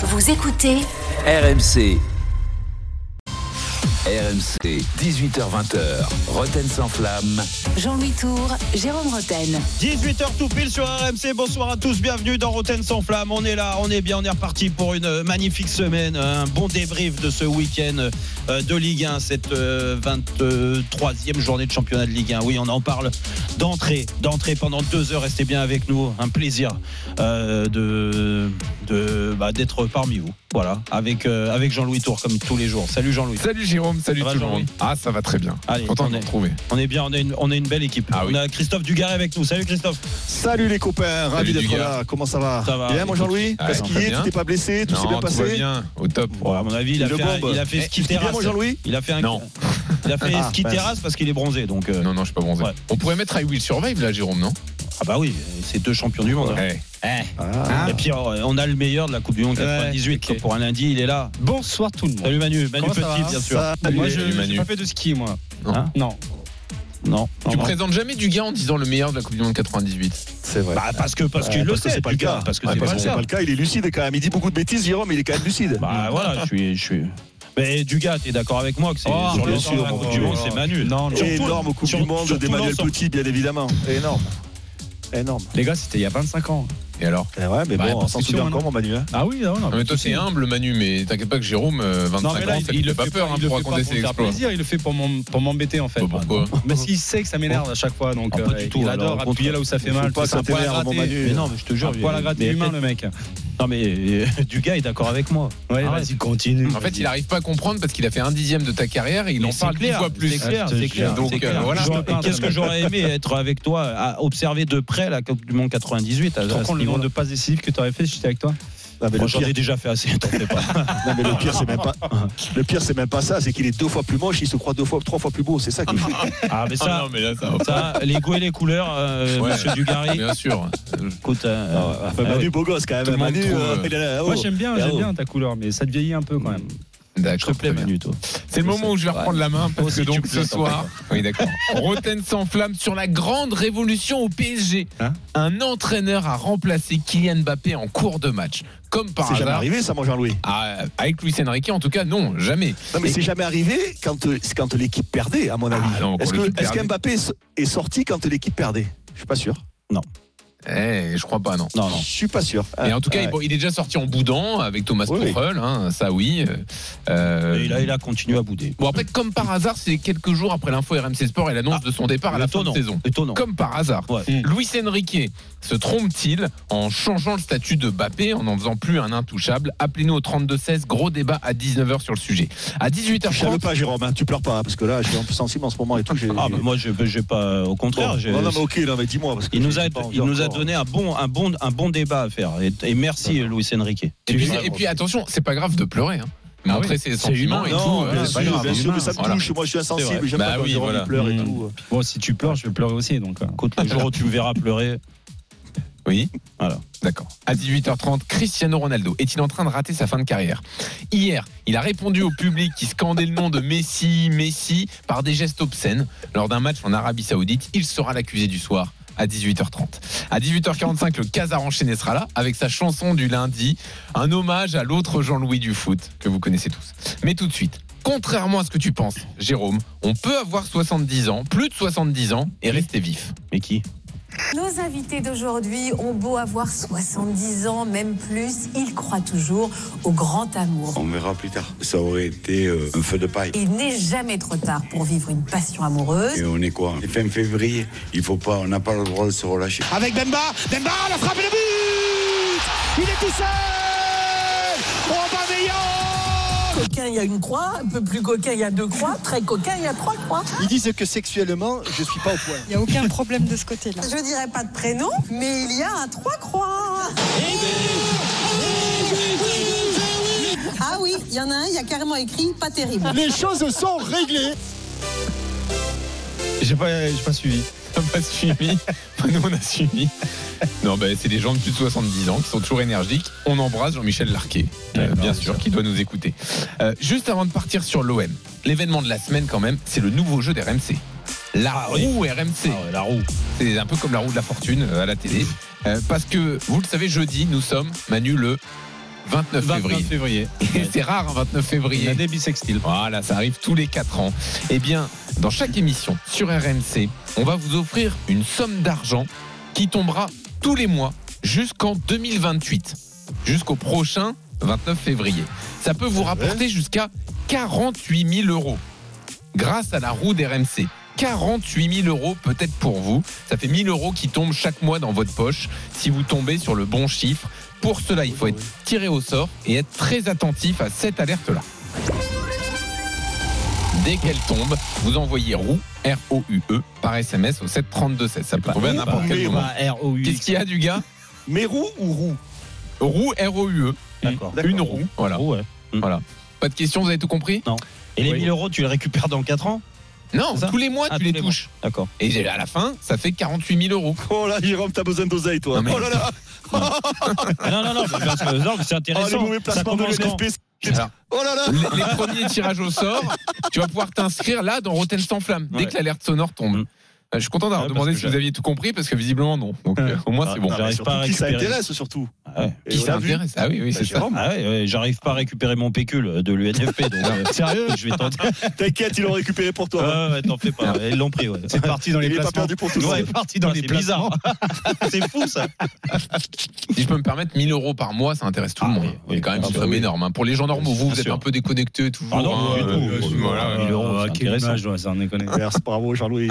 Vous écoutez RMC. RMC, 18h20h. Roten sans flamme. Jean-Louis Tour, Jérôme Roten. 18h tout pile sur RMC. Bonsoir à tous, bienvenue dans Roten sans flamme. On est là, on est bien, on est reparti pour une magnifique semaine. Un bon débrief de ce week-end euh, de Ligue 1, cette euh, 23e journée de championnat de Ligue 1. Oui, on en parle d'entrée, d'entrée pendant deux heures. Restez bien avec nous. Un plaisir euh, de, de bah, d'être parmi vous. Voilà, avec, euh, avec Jean-Louis Tour comme tous les jours. Salut Jean-Louis. Salut Jérôme, salut tout le monde. Jean-Louis Ah, ça va très bien. Allez, Content on de est- vous retrouver. On est bien, on est une, on est une belle équipe. Ah on a Christophe Dugarry avec nous. Salut Christophe. Salut les copains, ravi d'être là. Comment ça va Ça va, Bien, mon écoute. Jean-Louis Ah, Qu'est-ce on qu'il est bien. Tu t'es pas blessé Tout s'est bien tout va passé bien, au top. Ouais, à mon avis, il a, Le fait, un- il a fait ski terrasse. mon Jean-Louis Il a fait un. Non. Il a fait Ah, ski terrasse parce qu'il est bronzé. Donc, euh, Non, non, je suis pas bronzé. Ouais. On pourrait mettre I Will Survive là, Jérôme, non? Ah bah oui, c'est deux champions du monde. Ouais. Ah. Et puis euh, on a le meilleur de la Coupe du Monde 98 ok. pour un lundi, il est là. Bonsoir tout le monde. Salut Manu, Manu Comment Petit bien sûr. Salut. Moi, je n'ai pas fait de ski, moi. Non. Hein Non. Non. Tu non, non. présentes jamais du gars en disant le meilleur de la Coupe du Monde 98. C'est vrai. Bah parce que parce Ouais, qu'il le parce que sait, c'est pas le Dugas, cas. Parce que Ouais, c'est pas le c'est cas. pas le cas, il est lucide quand même. Il dit beaucoup de bêtises, Jérôme, mais il est quand même lucide. Bah voilà, je suis, je suis. Mais Dugas, t'es d'accord avec moi que c'est Oh, sur le sûr, la Coupe du Monde, c'est Manu. Non, non. Énorme Coupe du Monde d'Emmanuel. Petit, bien évidemment. Énorme. Énorme. Les gars, c'était il y a 25 ans. Et alors Eh ouais, mais Bah, bon, on s'en souvient hein, encore, mon Manu. hein. Ah oui, non, non. Mais toi, c'est humble, Manu, mais t'inquiète pas que Jérôme, euh, 25 Non, mais là, ans, il, le fait pas fait peur hein, pour raconter ses exploits. plaisir, il le fait pour m'em- pour m'embêter en fait. Bah, pourquoi Mais s'il sait que ça m'énerve à chaque fois, donc Ah, pas euh, du tout, il alors, adore appuyer là où ça fait mal. pas C'est un que ça poil à t'énerve, mon gratter. Manu. Mais non, mais je te jure, Un poil à gratter humain, le mec. Non mais euh, Dugas est d'accord avec moi. Ouais, Arrête. vas-y, continue. En fait, il arrive pas à comprendre parce qu'il a fait un dixième de ta carrière et il Mais en c'est parle dix clair, fois plus. C'est clair, Ah, c'est clair. jure. Donc, c'est euh, voilà. J'aurais- Qu'est-ce que j'aurais aimé être avec toi, à observer de près la Coupe du Monde 98 à, Tu te à rends ce compte le nombre niveau-là. de passes décisives que tu aurais fait si j'étais avec toi? Non, mais Moi, le J'en pire, ai déjà fait assez, t'en fais pas. non, mais le pire, c'est même pas. Le pire, c'est même pas ça. C'est qu'il est deux fois plus moche. Il se croit deux fois, trois fois plus beau. C'est ça qui fait. Ah mais Ah ça, non, mais là, ça les goûts et les couleurs, euh, Ouais. Monsieur Dugarry. Bien sûr. Écoute, euh, Ah, enfin, ah Manu, beau gosse quand même. Manu, trouve, euh, euh, Moi, oh. j'aime bien, Ah, j'aime oh. bien ta couleur, mais ça te vieillit un peu quand même. Je te plais. Manu, toi. C'est le moment où je vais reprendre la main parce Aussi, que donc ce soir, oui d'accord. Roten s'enflamme sur la grande révolution au PSG. Hein Un entraîneur a remplacé Kylian Mbappé en cours de match, comme par C'est jamais arrivé, ça, mon Jean-Louis. Ah, avec Luis Enrique, en tout cas, non, jamais. Non, mais Et- c'est jamais arrivé quand, c'est quand l'équipe perdait, à mon avis. Ah non, quand Est-ce que, perdait. qu'Mbappé est- est sorti quand l'équipe perdait? Je suis pas sûr. Eh, je crois pas, non. Non, non. Je suis pas sûr. Mais en tout cas, Ah, il- bon, il est déjà sorti en boudant avec Thomas Oui. Tuchel, hein, ça oui. Euh, Et il a, il a continué à bouder. Bon après, comme par hasard, c'est quelques jours après l'info RMC Sport et l'annonce Ah, de son départ à la fin de saison. Étonnant. Comme par hasard. Ouais. Luis Enrique se trompe-t-il en changeant le statut de Bappé, en n'en faisant plus un intouchable? Appelez-nous au 32-16, gros débat à 19h sur le sujet. À Tu chiales 18h30, pas, Jérôme, hein, tu pleures pas, hein, parce que là, je suis un peu sensible en ce moment et tout. Ah, mais moi, je j'ai pas. Au contraire, Bon, non, non, mais ok, non, mais dis-moi. parce que il nous j'ai a, pas envie il nous a encore. Donné un bon, un bon, un bon débat à faire. Et, et merci, Luis Enrique. et puis, et puis attention, c'est pas grave de pleurer. Hein. Ah Montrer oui, ses c'est sentiments humain. et Non, tout. bien euh, sûr, grave. bien sûr, mais ça me Voilà. touche. Moi, je suis insensible. J'aime Bah pas quand oui, voilà. pleure et Mmh. tout. Bon, si tu pleures, je vais pleurer aussi. Donc, euh. Écoute, le jour où tu me verras pleurer, Oui. Voilà. D'accord. À 18h30, Cristiano Ronaldo est-il en train de rater sa fin de carrière? Hier, il a répondu au public qui scandait le nom de Messi, Messi, par des gestes obscènes. Lors d'un match en Arabie Saoudite, il sera l'accusé du soir à 18h30. À 18h45, le Casar enchaîné sera là avec sa chanson du lundi, un hommage à l'autre Jean-Louis du foot que vous connaissez tous. Mais tout de suite, contrairement à ce que tu penses, Jérôme, on peut avoir 70 ans, plus de 70 ans et rester vif. mais qui? Nos invités d'aujourd'hui ont beau avoir 70 ans, même plus, ils croient toujours au grand amour. On verra plus tard. Ça aurait été euh, un feu de paille. Il n'est jamais trop tard pour vivre une passion amoureuse. Et on est quoi? Fin février. Il faut pas, on n'a pas le droit de se relâcher. avec Bemba. Bemba, la frappe et le but Il est tout seul Aubameyang Coquin, il y a une croix, un peu plus coquin, il y a deux croix, très coquin, il y a trois croix. Ils disent que sexuellement, je suis pas au point. Il n'y a aucun problème de ce côté-là. Je dirais pas de prénom, mais il y a un trois croix. Ah oui, il y en a un, il y a carrément écrit pas terrible. Les choses sont réglées. J'ai pas, j'ai pas suivi. On n'a pas suivi. Nous, on a suivi. Non, bah, c'est des gens de plus de 70 ans qui sont toujours énergiques. On embrasse Jean-Michel Larquet, euh, bien sûr, qui doit nous écouter. Euh, juste avant de partir sur l'OM, l'événement de la semaine, quand même, c'est le nouveau jeu d'RMC. La Ah oui. roue RMC. Ah ouais, La roue. C'est un peu comme la roue de la fortune euh, à la télé. Euh, parce que, vous le savez, jeudi, nous sommes, Manu, le 29 février. 29 février. Et c'est rare, un 29 février. Il a des bisextiles. Voilà, ça arrive tous les 4 ans. Eh bien, dans chaque émission sur RMC, on va vous offrir une somme d'argent qui tombera tous les mois jusqu'en 2028, jusqu'au prochain 29 février. Ça peut vous rapporter jusqu'à 48 000 euros grâce à la roue d'RMC. 48 000 euros peut-être pour vous. Ça fait 1000 euros qui tombent chaque mois dans votre poche si vous tombez sur le bon chiffre. Pour cela, il faut être tiré au sort et être très attentif à cette alerte-là. Dès qu'elle tombe, vous envoyez roue, R-O-U-E, par SMS au 732-16. Ça peut tomber à n'importe quel moment. Qu'est-ce qu'il y a du gars Mais roue ou roue Roue, R-O-U-E. D'accord. Une roue. Voilà. Ouais. voilà. Pas de questions, vous avez tout compris? Non. Et les Oui. 1000 euros, tu les récupères dans 4 ans? Non, tous les mois, Ah, tu les touches. D'accord. Et à la fin, ça fait 48 000 euros. Oh là, Jérôme, t'as besoin d'oseille, toi. Mais- Oh là là non, non, non, mais parce que, non, mais c'est Oh, intéressant. les mauvais ça. Alors, Oh là là les, les premiers tirages au sort, tu vas pouvoir t'inscrire là dans Rotten sans flamme dès Ouais. que l'alerte sonore tombe. Euh, Je suis content d'avoir Ouais, demandé si vous aviez tout compris parce que visiblement non. Donc euh, au moins c'est bon. Mais J'arrive surtout pas à qui ça récupérer. intéresse surtout. Ouais. Et Qui s'intéresse Ah oui, oui, Bah, c'est ça. Ah ouais, ouais, j'arrive pas à récupérer mon pécule de l'UNFP. Donc, euh, sérieux, je vais tenter. T'inquiète, ils l'ont récupéré pour toi. Ouais, ouais, t'en fais pas. Ils l'ont pris, ouais. C'est parti dans les placements. perdu pour tout Ouais, c'est parti dans les C'est bizarre. c'est fou, ça. Si je peux me permettre, 1000 euros par mois, ça intéresse tout Ah le monde. C'est quand même Ah une somme énorme. hein. Pour les gens normaux, vous, vous êtes un peu déconnectés toujours. Ah non, hein, du tout. euh, Euh, voilà. euh, 1000 euros, Ah, c'est quelle image, ouais, ça en est connu. Merci, bravo Jean-Louis.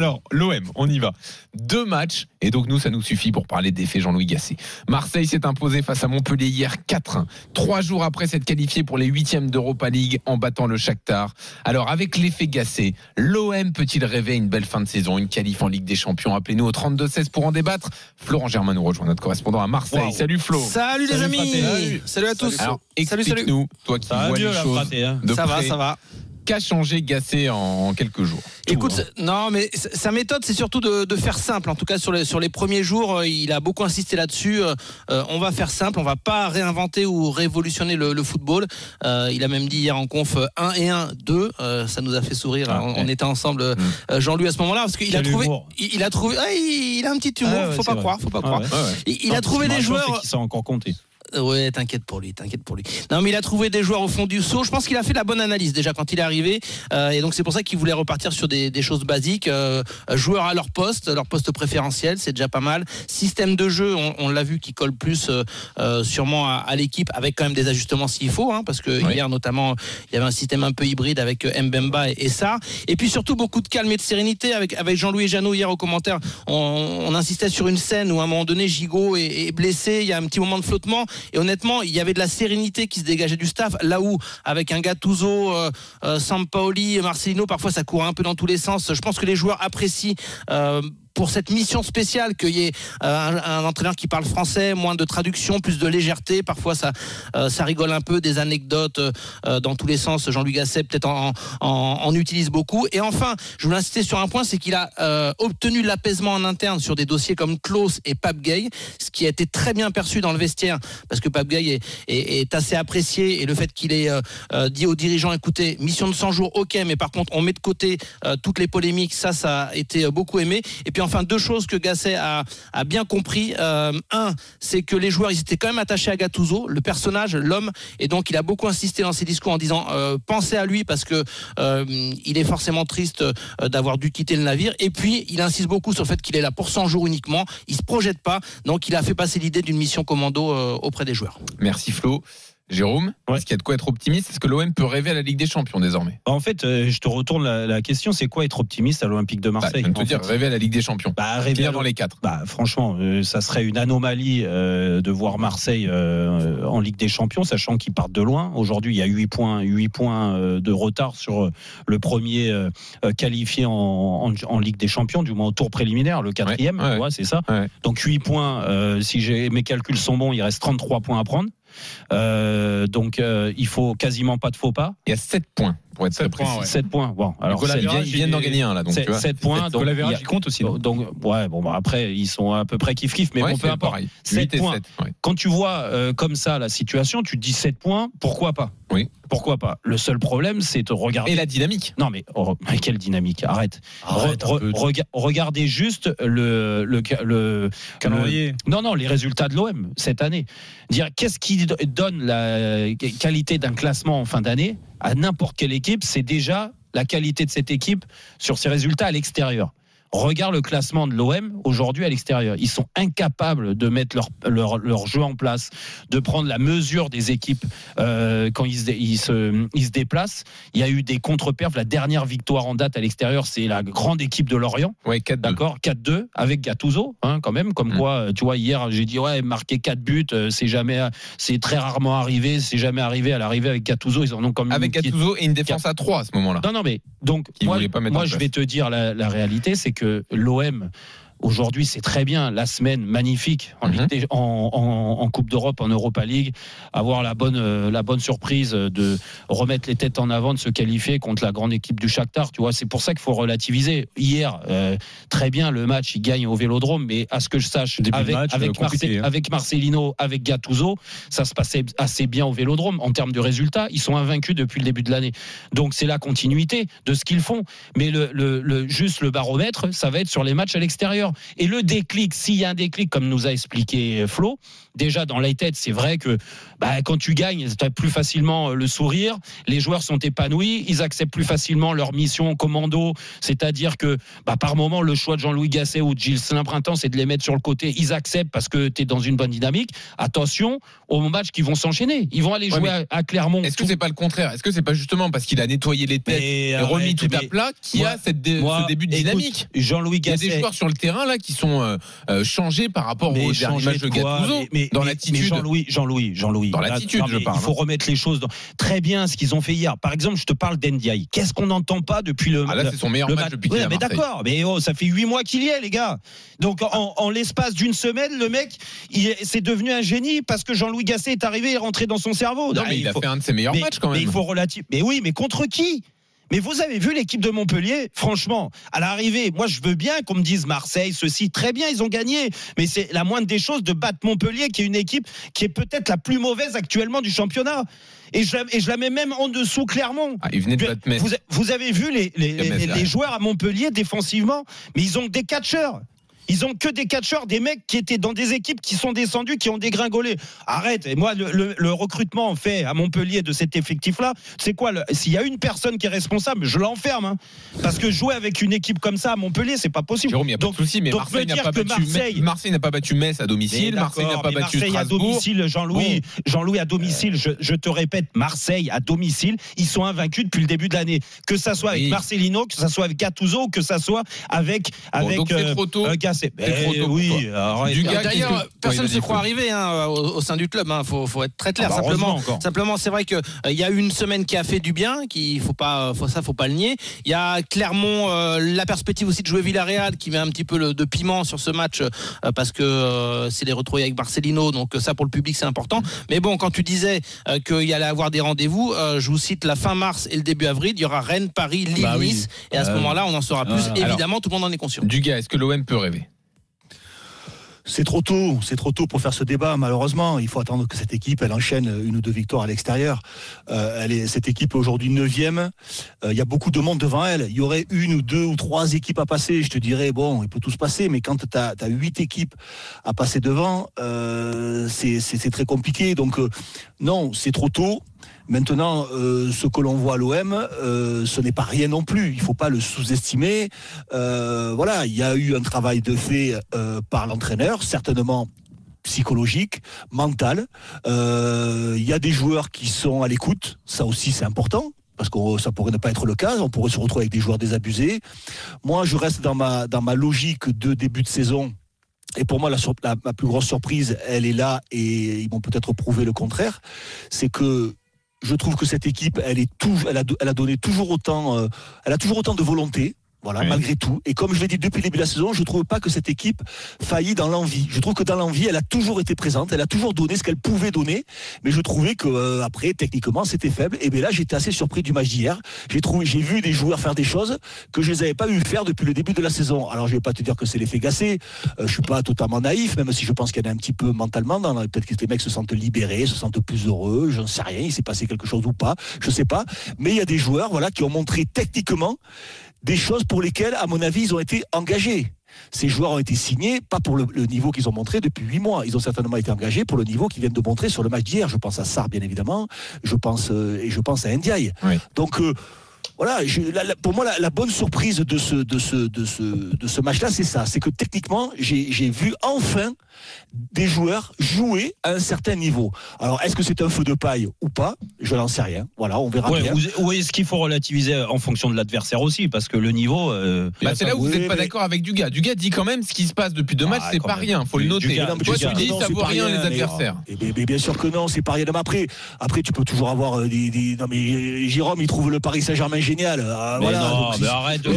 Alors, l'OM, on y va. Deux matchs, et donc nous, ça nous suffit pour parler des faits Jean-Louis Gasset. Marseille s'est imposé face à Montpellier hier 4-1. Trois jours après s'être qualifié pour les huitièmes d'Europa League en battant le Shakhtar. Alors, avec l'effet Gasset, l'OM peut-il rêver une belle fin de saison, une qualif en Ligue des Champions? Appelez-nous au 32-16 pour en débattre. Florent Germain nous rejoint, notre correspondant à Marseille. Wow. Salut Flo. Salut les Salut, amis. Salut, à tous Alors, Salut, salut. explique-nous, toi qui Ça va vois mieux, les la choses fraté. Hein. de Ça va, ça va. Qu'a changé Gasset en quelques jours Écoute, non, mais sa méthode, c'est surtout de, de faire simple. En tout cas, sur les, sur les premiers jours, euh, il a beaucoup insisté là-dessus. Euh, euh, on va faire simple, on va pas réinventer ou révolutionner le, le football. Euh, il a même dit hier en conf euh, 1 et 1, 2. Euh, ça nous a fait sourire. Ah, on, ouais. on était ensemble, Mm. euh, Jean-Louis, à ce moment-là, parce qu'il a trouvé. Il, il a trouvé. ah, il, il a un petit humour, Ah ouais, faut pas vrai. croire, faut pas Ah croire. ouais. Ouais, ouais. Il, il a trouvé qui des joueurs. qu'il s'est encore compté. Ouais, t'inquiète pour lui, t'inquiète pour lui. Non, mais il a trouvé des joueurs au fond du saut. Je pense qu'il a fait la bonne analyse déjà quand il est arrivé, Euh, et donc c'est pour ça qu'il voulait repartir sur des, des choses basiques. Euh, joueurs à leur poste, leur poste préférentiel, c'est déjà pas mal. Système de jeu, on, on l'a vu, qui colle plus euh, sûrement à, à l'équipe, avec quand même des ajustements s'il faut, hein, parce que Oui. hier notamment il y avait un système un peu hybride avec Mbemba et, et ça, et puis surtout beaucoup de calme et de sérénité avec avec Jean-Louis Jeannot hier au commentaire. On, on insistait sur une scène où à un moment donné Gigot est, est blessé, il y a un petit moment de flottement. Et honnêtement, il y avait de la sérénité qui se dégageait du staff. Là où, avec un Gattuso, euh, euh, Sampaoli, Marcelino, parfois ça court un peu dans tous les sens. Je pense que les joueurs apprécient. euh, pour cette mission spéciale, qu'il y ait euh, un, entraîneur qui parle français, moins de traduction, plus de légèreté. Parfois, ça, euh, ça rigole un peu, des anecdotes euh, dans tous les sens. Jean-Luc Gasset peut-être en, utilise beaucoup. Et enfin, je voulais insister sur un point, c'est qu'il a obtenu l'apaisement en interne sur des dossiers comme Klaus et Pape Gay, ce qui a été très bien perçu dans le vestiaire, parce que Pape Gay est, assez apprécié et le fait qu'il ait dit aux dirigeants, écoutez, mission de 100 jours, ok, mais par contre, on met de côté toutes les polémiques, ça, ça a été beaucoup aimé. Et puis enfin, deux choses que Gasset a, bien compris. Euh, un, c'est que les joueurs, ils étaient quand même attachés à Gattuso, le personnage, l'homme, et donc il a beaucoup insisté dans ses discours en disant, euh, pensez à lui parce que euh, il est forcément triste d'avoir dû quitter le navire. Et puis, il insiste beaucoup sur le fait qu'il est là pour 100 jours uniquement. Il se projette pas, donc il a fait passer l'idée d'une mission commando auprès des joueurs. Merci Flo. Jérôme, Ouais. est-ce qu'il y a de quoi être optimiste? Est-ce que l'OM peut rêver à la Ligue des Champions désormais? En fait, euh, je te retourne la, la question c'est quoi être optimiste à l'Olympique de bah, Marseille Je viens de te dire, fait? rêver à la Ligue des Champions. Bah, rêver à dans les quatre. Bah, franchement, euh, ça serait une anomalie euh, de voir Marseille euh, en Ligue des Champions, sachant qu'ils partent de loin. Aujourd'hui, il y a 8 points, 8 points de retard sur le premier qualifié en, en, en Ligue des Champions, du moins au tour préliminaire, le quatrième, Ouais, c'est ça. Donc 8 points, si mes calculs sont bons, il reste 33 points à prendre. Euh, donc euh, il faut quasiment pas de faux pas. Il y a 7 points pour être très Sept points, précis. ouais. 7 points. Bon, alors Ils viennent- d'en gagner un là, donc c'est tu vois. 7 points. Donc, Donc, la il compte aussi. non donc, ouais, bon, bah, après, ils sont à peu près kiff-kiff, mais Ouais, bon, peu importe. pareil. Sept 8 et points. 7. ouais. Quand tu vois euh, comme ça la situation, tu te dis 7 points, pourquoi pas? Oui. Pourquoi pas? Le seul problème, c'est de regarder. Et la dynamique. Non, mais oh, mais quelle dynamique Arrête. Arrête Re- re- rega- regardez juste le, le, le, Calendrier. le- Non, non, les résultats de l'OM cette année. Dire qu'est-ce qui do- donne la qualité d'un classement en fin d'année? À n'importe quelle équipe, c'est déjà la qualité de cette équipe sur ses résultats à l'extérieur. Regarde le classement de l'OM aujourd'hui à l'extérieur. Ils sont incapables de mettre leur, leur, leur jeu en place, de prendre la mesure des équipes euh, quand ils se, ils, se, ils se déplacent. Il y a eu des contre-perfs. La dernière victoire en date à l'extérieur, c'est la grande équipe de Lorient. Ouais, 4 D'accord? 4-2 avec Gattuso, hein, quand même. Comme Mm. quoi, euh, tu vois, hier, j'ai dit, ouais, marquer 4 buts, euh, c'est jamais, c'est très rarement arrivé. C'est jamais arrivé à l'arrivée avec Gattuso. Ils en ont comme Avec Gattuso et une défense à 3 à ce moment-là. non, non, mais donc, Qui moi, pas je vais te dire la, la réalité, c'est que l'OM. Aujourd'hui, c'est très bien. La semaine magnifique en, Mhm. En, en- en Coupe d'Europe, en Europa League, avoir la bonne, euh, la bonne surprise de remettre les têtes en avant, de se qualifier contre la grande équipe du Shakhtar. Tu vois, c'est pour ça qu'il faut relativiser. Hier, euh, très bien, le match, il gagne au Vélodrome, mais à ce que je sache, Début de avec, match, avec, euh, Marce- hein. avec Marcelino, avec Gattuso, ça se passait assez bien au Vélodrome en termes de résultats. Ils sont invaincus depuis le début de l'année. Donc c'est la continuité de ce qu'ils font. Mais le, le- le- juste le baromètre, ça va être sur les matchs à l'extérieur. Et le déclic, s'il y a un déclic, comme nous a expliqué Flo, déjà dans les têtes, c'est vrai que bah, quand tu gagnes, tu as plus facilement euh, le sourire. Les joueurs sont épanouis, ils acceptent plus facilement leur mission commando. C'est-à-dire que bah, par moment, le choix de Jean-Louis Gasset ou de Gilles Saint-Printemps, c'est de les mettre sur le côté. Ils acceptent parce que tu es dans une bonne dynamique. Attention aux matchs qui vont s'enchaîner. Ils vont aller jouer à, à Clermont. Est-ce que c'est pas le contraire? Est-ce que c'est pas justement parce qu'il a nettoyé les têtes et remis tout à plat qu'il y a cette dé- moi, ce début de dynamique? Jean-Louis Il y a Gasset. des joueurs sur le terrain là qui sont euh, euh, changés par rapport au dernier match de Gattuso. Mais- mais- dans mais- l'attitude. mais Jean-Louis, Jean-Louis, Jean-Louis. Dans l'attitude, je parle, Il faut remettre les choses dans... très bien ce qu'ils ont fait hier. Par exemple, je te parle d'Endiaï. Qu'est-ce qu'on n'entend pas depuis le Ah là, c'est son meilleur le match depuis Ouais, mais d'accord, mais oh, ça fait huit mois qu'il y est, les gars. Donc en, en l'espace d'une semaine, le mec, il est- c'est devenu un génie parce que Jean-Louis Gasset est arrivé et rentré dans son cerveau. Non, Ah, mais il a faut- fait un de ses meilleurs mais- matchs quand Mais même. il faut relative. Mais oui, mais contre qui? Mais vous avez vu l'équipe de Montpellier, franchement, à l'arrivée, moi je veux bien qu'on me dise Marseille, ceci, très bien, ils ont gagné, mais c'est la moindre des choses de battre Montpellier, qui est une équipe qui est peut-être la plus mauvaise actuellement du championnat. Et je, la- et je la mets même en dessous Clermont. Ah, de battre. Vous, vous avez vu les, les- Metz, les- les derrière. joueurs à Montpellier défensivement, mais ils ont des catcheurs. Ils ont que des catcheurs, des mecs qui étaient dans des équipes qui sont descendus, qui ont dégringolé. Arrête. Et moi, le, le- le recrutement fait à Montpellier de cet effectif-là, c'est quoi S'il y a une personne qui est responsable, je l'enferme. hein. Parce que jouer avec une équipe comme ça à Montpellier, c'est pas possible. Jérôme, il n'y a pas Donc- de souci, mais donc Marseille n'a pas, battu Marseille- n'a pas battu Metz à domicile. Marseille n'a pas battu Marseille à domicile, Jean-Louis, Jean-Louis à domicile, je, je te répète, Marseille à domicile, ils sont invaincus depuis le début de l'année. Que ça soit avec. Marcelino, que ça soit avec Gattuso, que ça soit avec avec donc c'est trop tôt. euh, Gasset. C'est trop tôt oui, gars, D'ailleurs, personne ne se croit arrivé hein, au, au sein du club. Il faut, faut être très clair. Ah bah, simplement, simplement, c'est vrai que euh, y a une semaine qui a fait du bien. Qui faut pas, faut, ça, faut pas le nier. Il y a Clermont, euh, la perspective aussi de jouer Villarreal, qui met un petit peu le, de piment sur ce match euh, parce que c'est les retrouver avec Marcelino. Donc ça, pour le public, c'est important. Mais bon, quand tu disais qu'il y allait avoir des rendez-vous, je vous cite la fin mars et le début avril. Il y aura Rennes, Paris, Lille, Bah oui. Nice. Et à ce moment-là, on en saura plus. Évidemment, tout le monde en est conscient. Du gars, est-ce que l'OM peut rêver? C'est trop tôt, c'est trop tôt pour faire ce débat. Malheureusement, il faut attendre que cette équipe, elle enchaîne une ou deux victoires à l'extérieur. Euh, cette équipe est aujourd'hui neuvième. Euh, Il y a beaucoup de monde devant elle. Il y aurait une ou deux ou trois équipes à passer. Je te dirais bon, il peut tout se passer, mais quand tu as, huit équipes à passer devant, euh, c'est très compliqué. Donc non, c'est trop tôt. Maintenant, euh, ce que l'on voit à l'OM, euh, ce n'est pas rien non plus. Il ne faut pas le sous-estimer. Euh, voilà, il y a eu un travail de fait par l'entraîneur, certainement psychologique, mental. Il y a des joueurs qui sont à l'écoute, ça aussi c'est important. Parce que ça pourrait ne pas être le cas, on pourrait se retrouver avec des joueurs désabusés. Moi, je reste dans ma, dans ma logique de début de saison. Et pour moi, la- ma plus grosse surprise, elle est là, et ils vont peut-être prouver le contraire. C'est que je trouve que cette équipe, elle a, donné toujours autant, euh, a toujours autant de volonté. Voilà, Oui. malgré tout. Et comme je l'ai dit depuis le début de la saison, je trouve pas que cette équipe faillit dans l'envie. Je trouve que dans l'envie, elle a toujours été présente, elle a toujours donné ce qu'elle pouvait donner, mais je trouvais que euh, après, techniquement, c'était faible. Et bien là, j'étais assez surpris du match d'hier. J'ai trouvé, j'ai vu des joueurs faire des choses que je les avais pas vu faire depuis le début de la saison. Alors, je vais pas te dire que c'est l'effet Gassé. Euh, je suis pas totalement naïf, même si je pense qu'il y en a un petit peu mentalement. dans la- Peut-être que les mecs se sentent libérés, se sentent plus heureux. J'en sais rien. Il s'est passé quelque chose ou pas. Je sais pas. Mais il y a des joueurs, voilà, qui ont montré techniquement des choses pour lesquelles, à mon avis, ils ont été engagés. Ces joueurs ont été signés, pas pour le, le niveau qu'ils ont montré depuis huit mois. Ils ont certainement été engagés pour le niveau qu'ils viennent de montrer sur le match d'hier. Je pense à Sarr, bien évidemment. Je pense euh, et je pense à Ndiaye. Oui. Donc euh, voilà, je- la- la- pour moi, la, la bonne surprise de ce, de ce, de ce, de ce match-là, c'est ça. C'est que techniquement, j'ai j'ai vu enfin des joueurs jouer à un certain niveau. Alors, est-ce que c'est un feu de paille ou pas? Je n'en sais rien. Voilà, on verra Ouais, bien. ou, est-ce qu'il faut relativiser en fonction de l'adversaire aussi Parce que le niveau. euh, Bah, c'est là où vous n'êtes pas d'accord avec Dugas. Dugas dit quand même ce qui se passe depuis deux Ah, matchs, c'est pas même. rien. Faut le noter. Dugas, Toi, tu dis non, ça vaut rien les adversaires. Et bien, mais bien sûr que non, c'est pas rien. Mais après, après, tu peux toujours avoir euh, des, des- Non, mais euh, Jérôme, il trouve le Paris Saint-Germain génial. Ah, mais voilà, non, donc, mais arrête de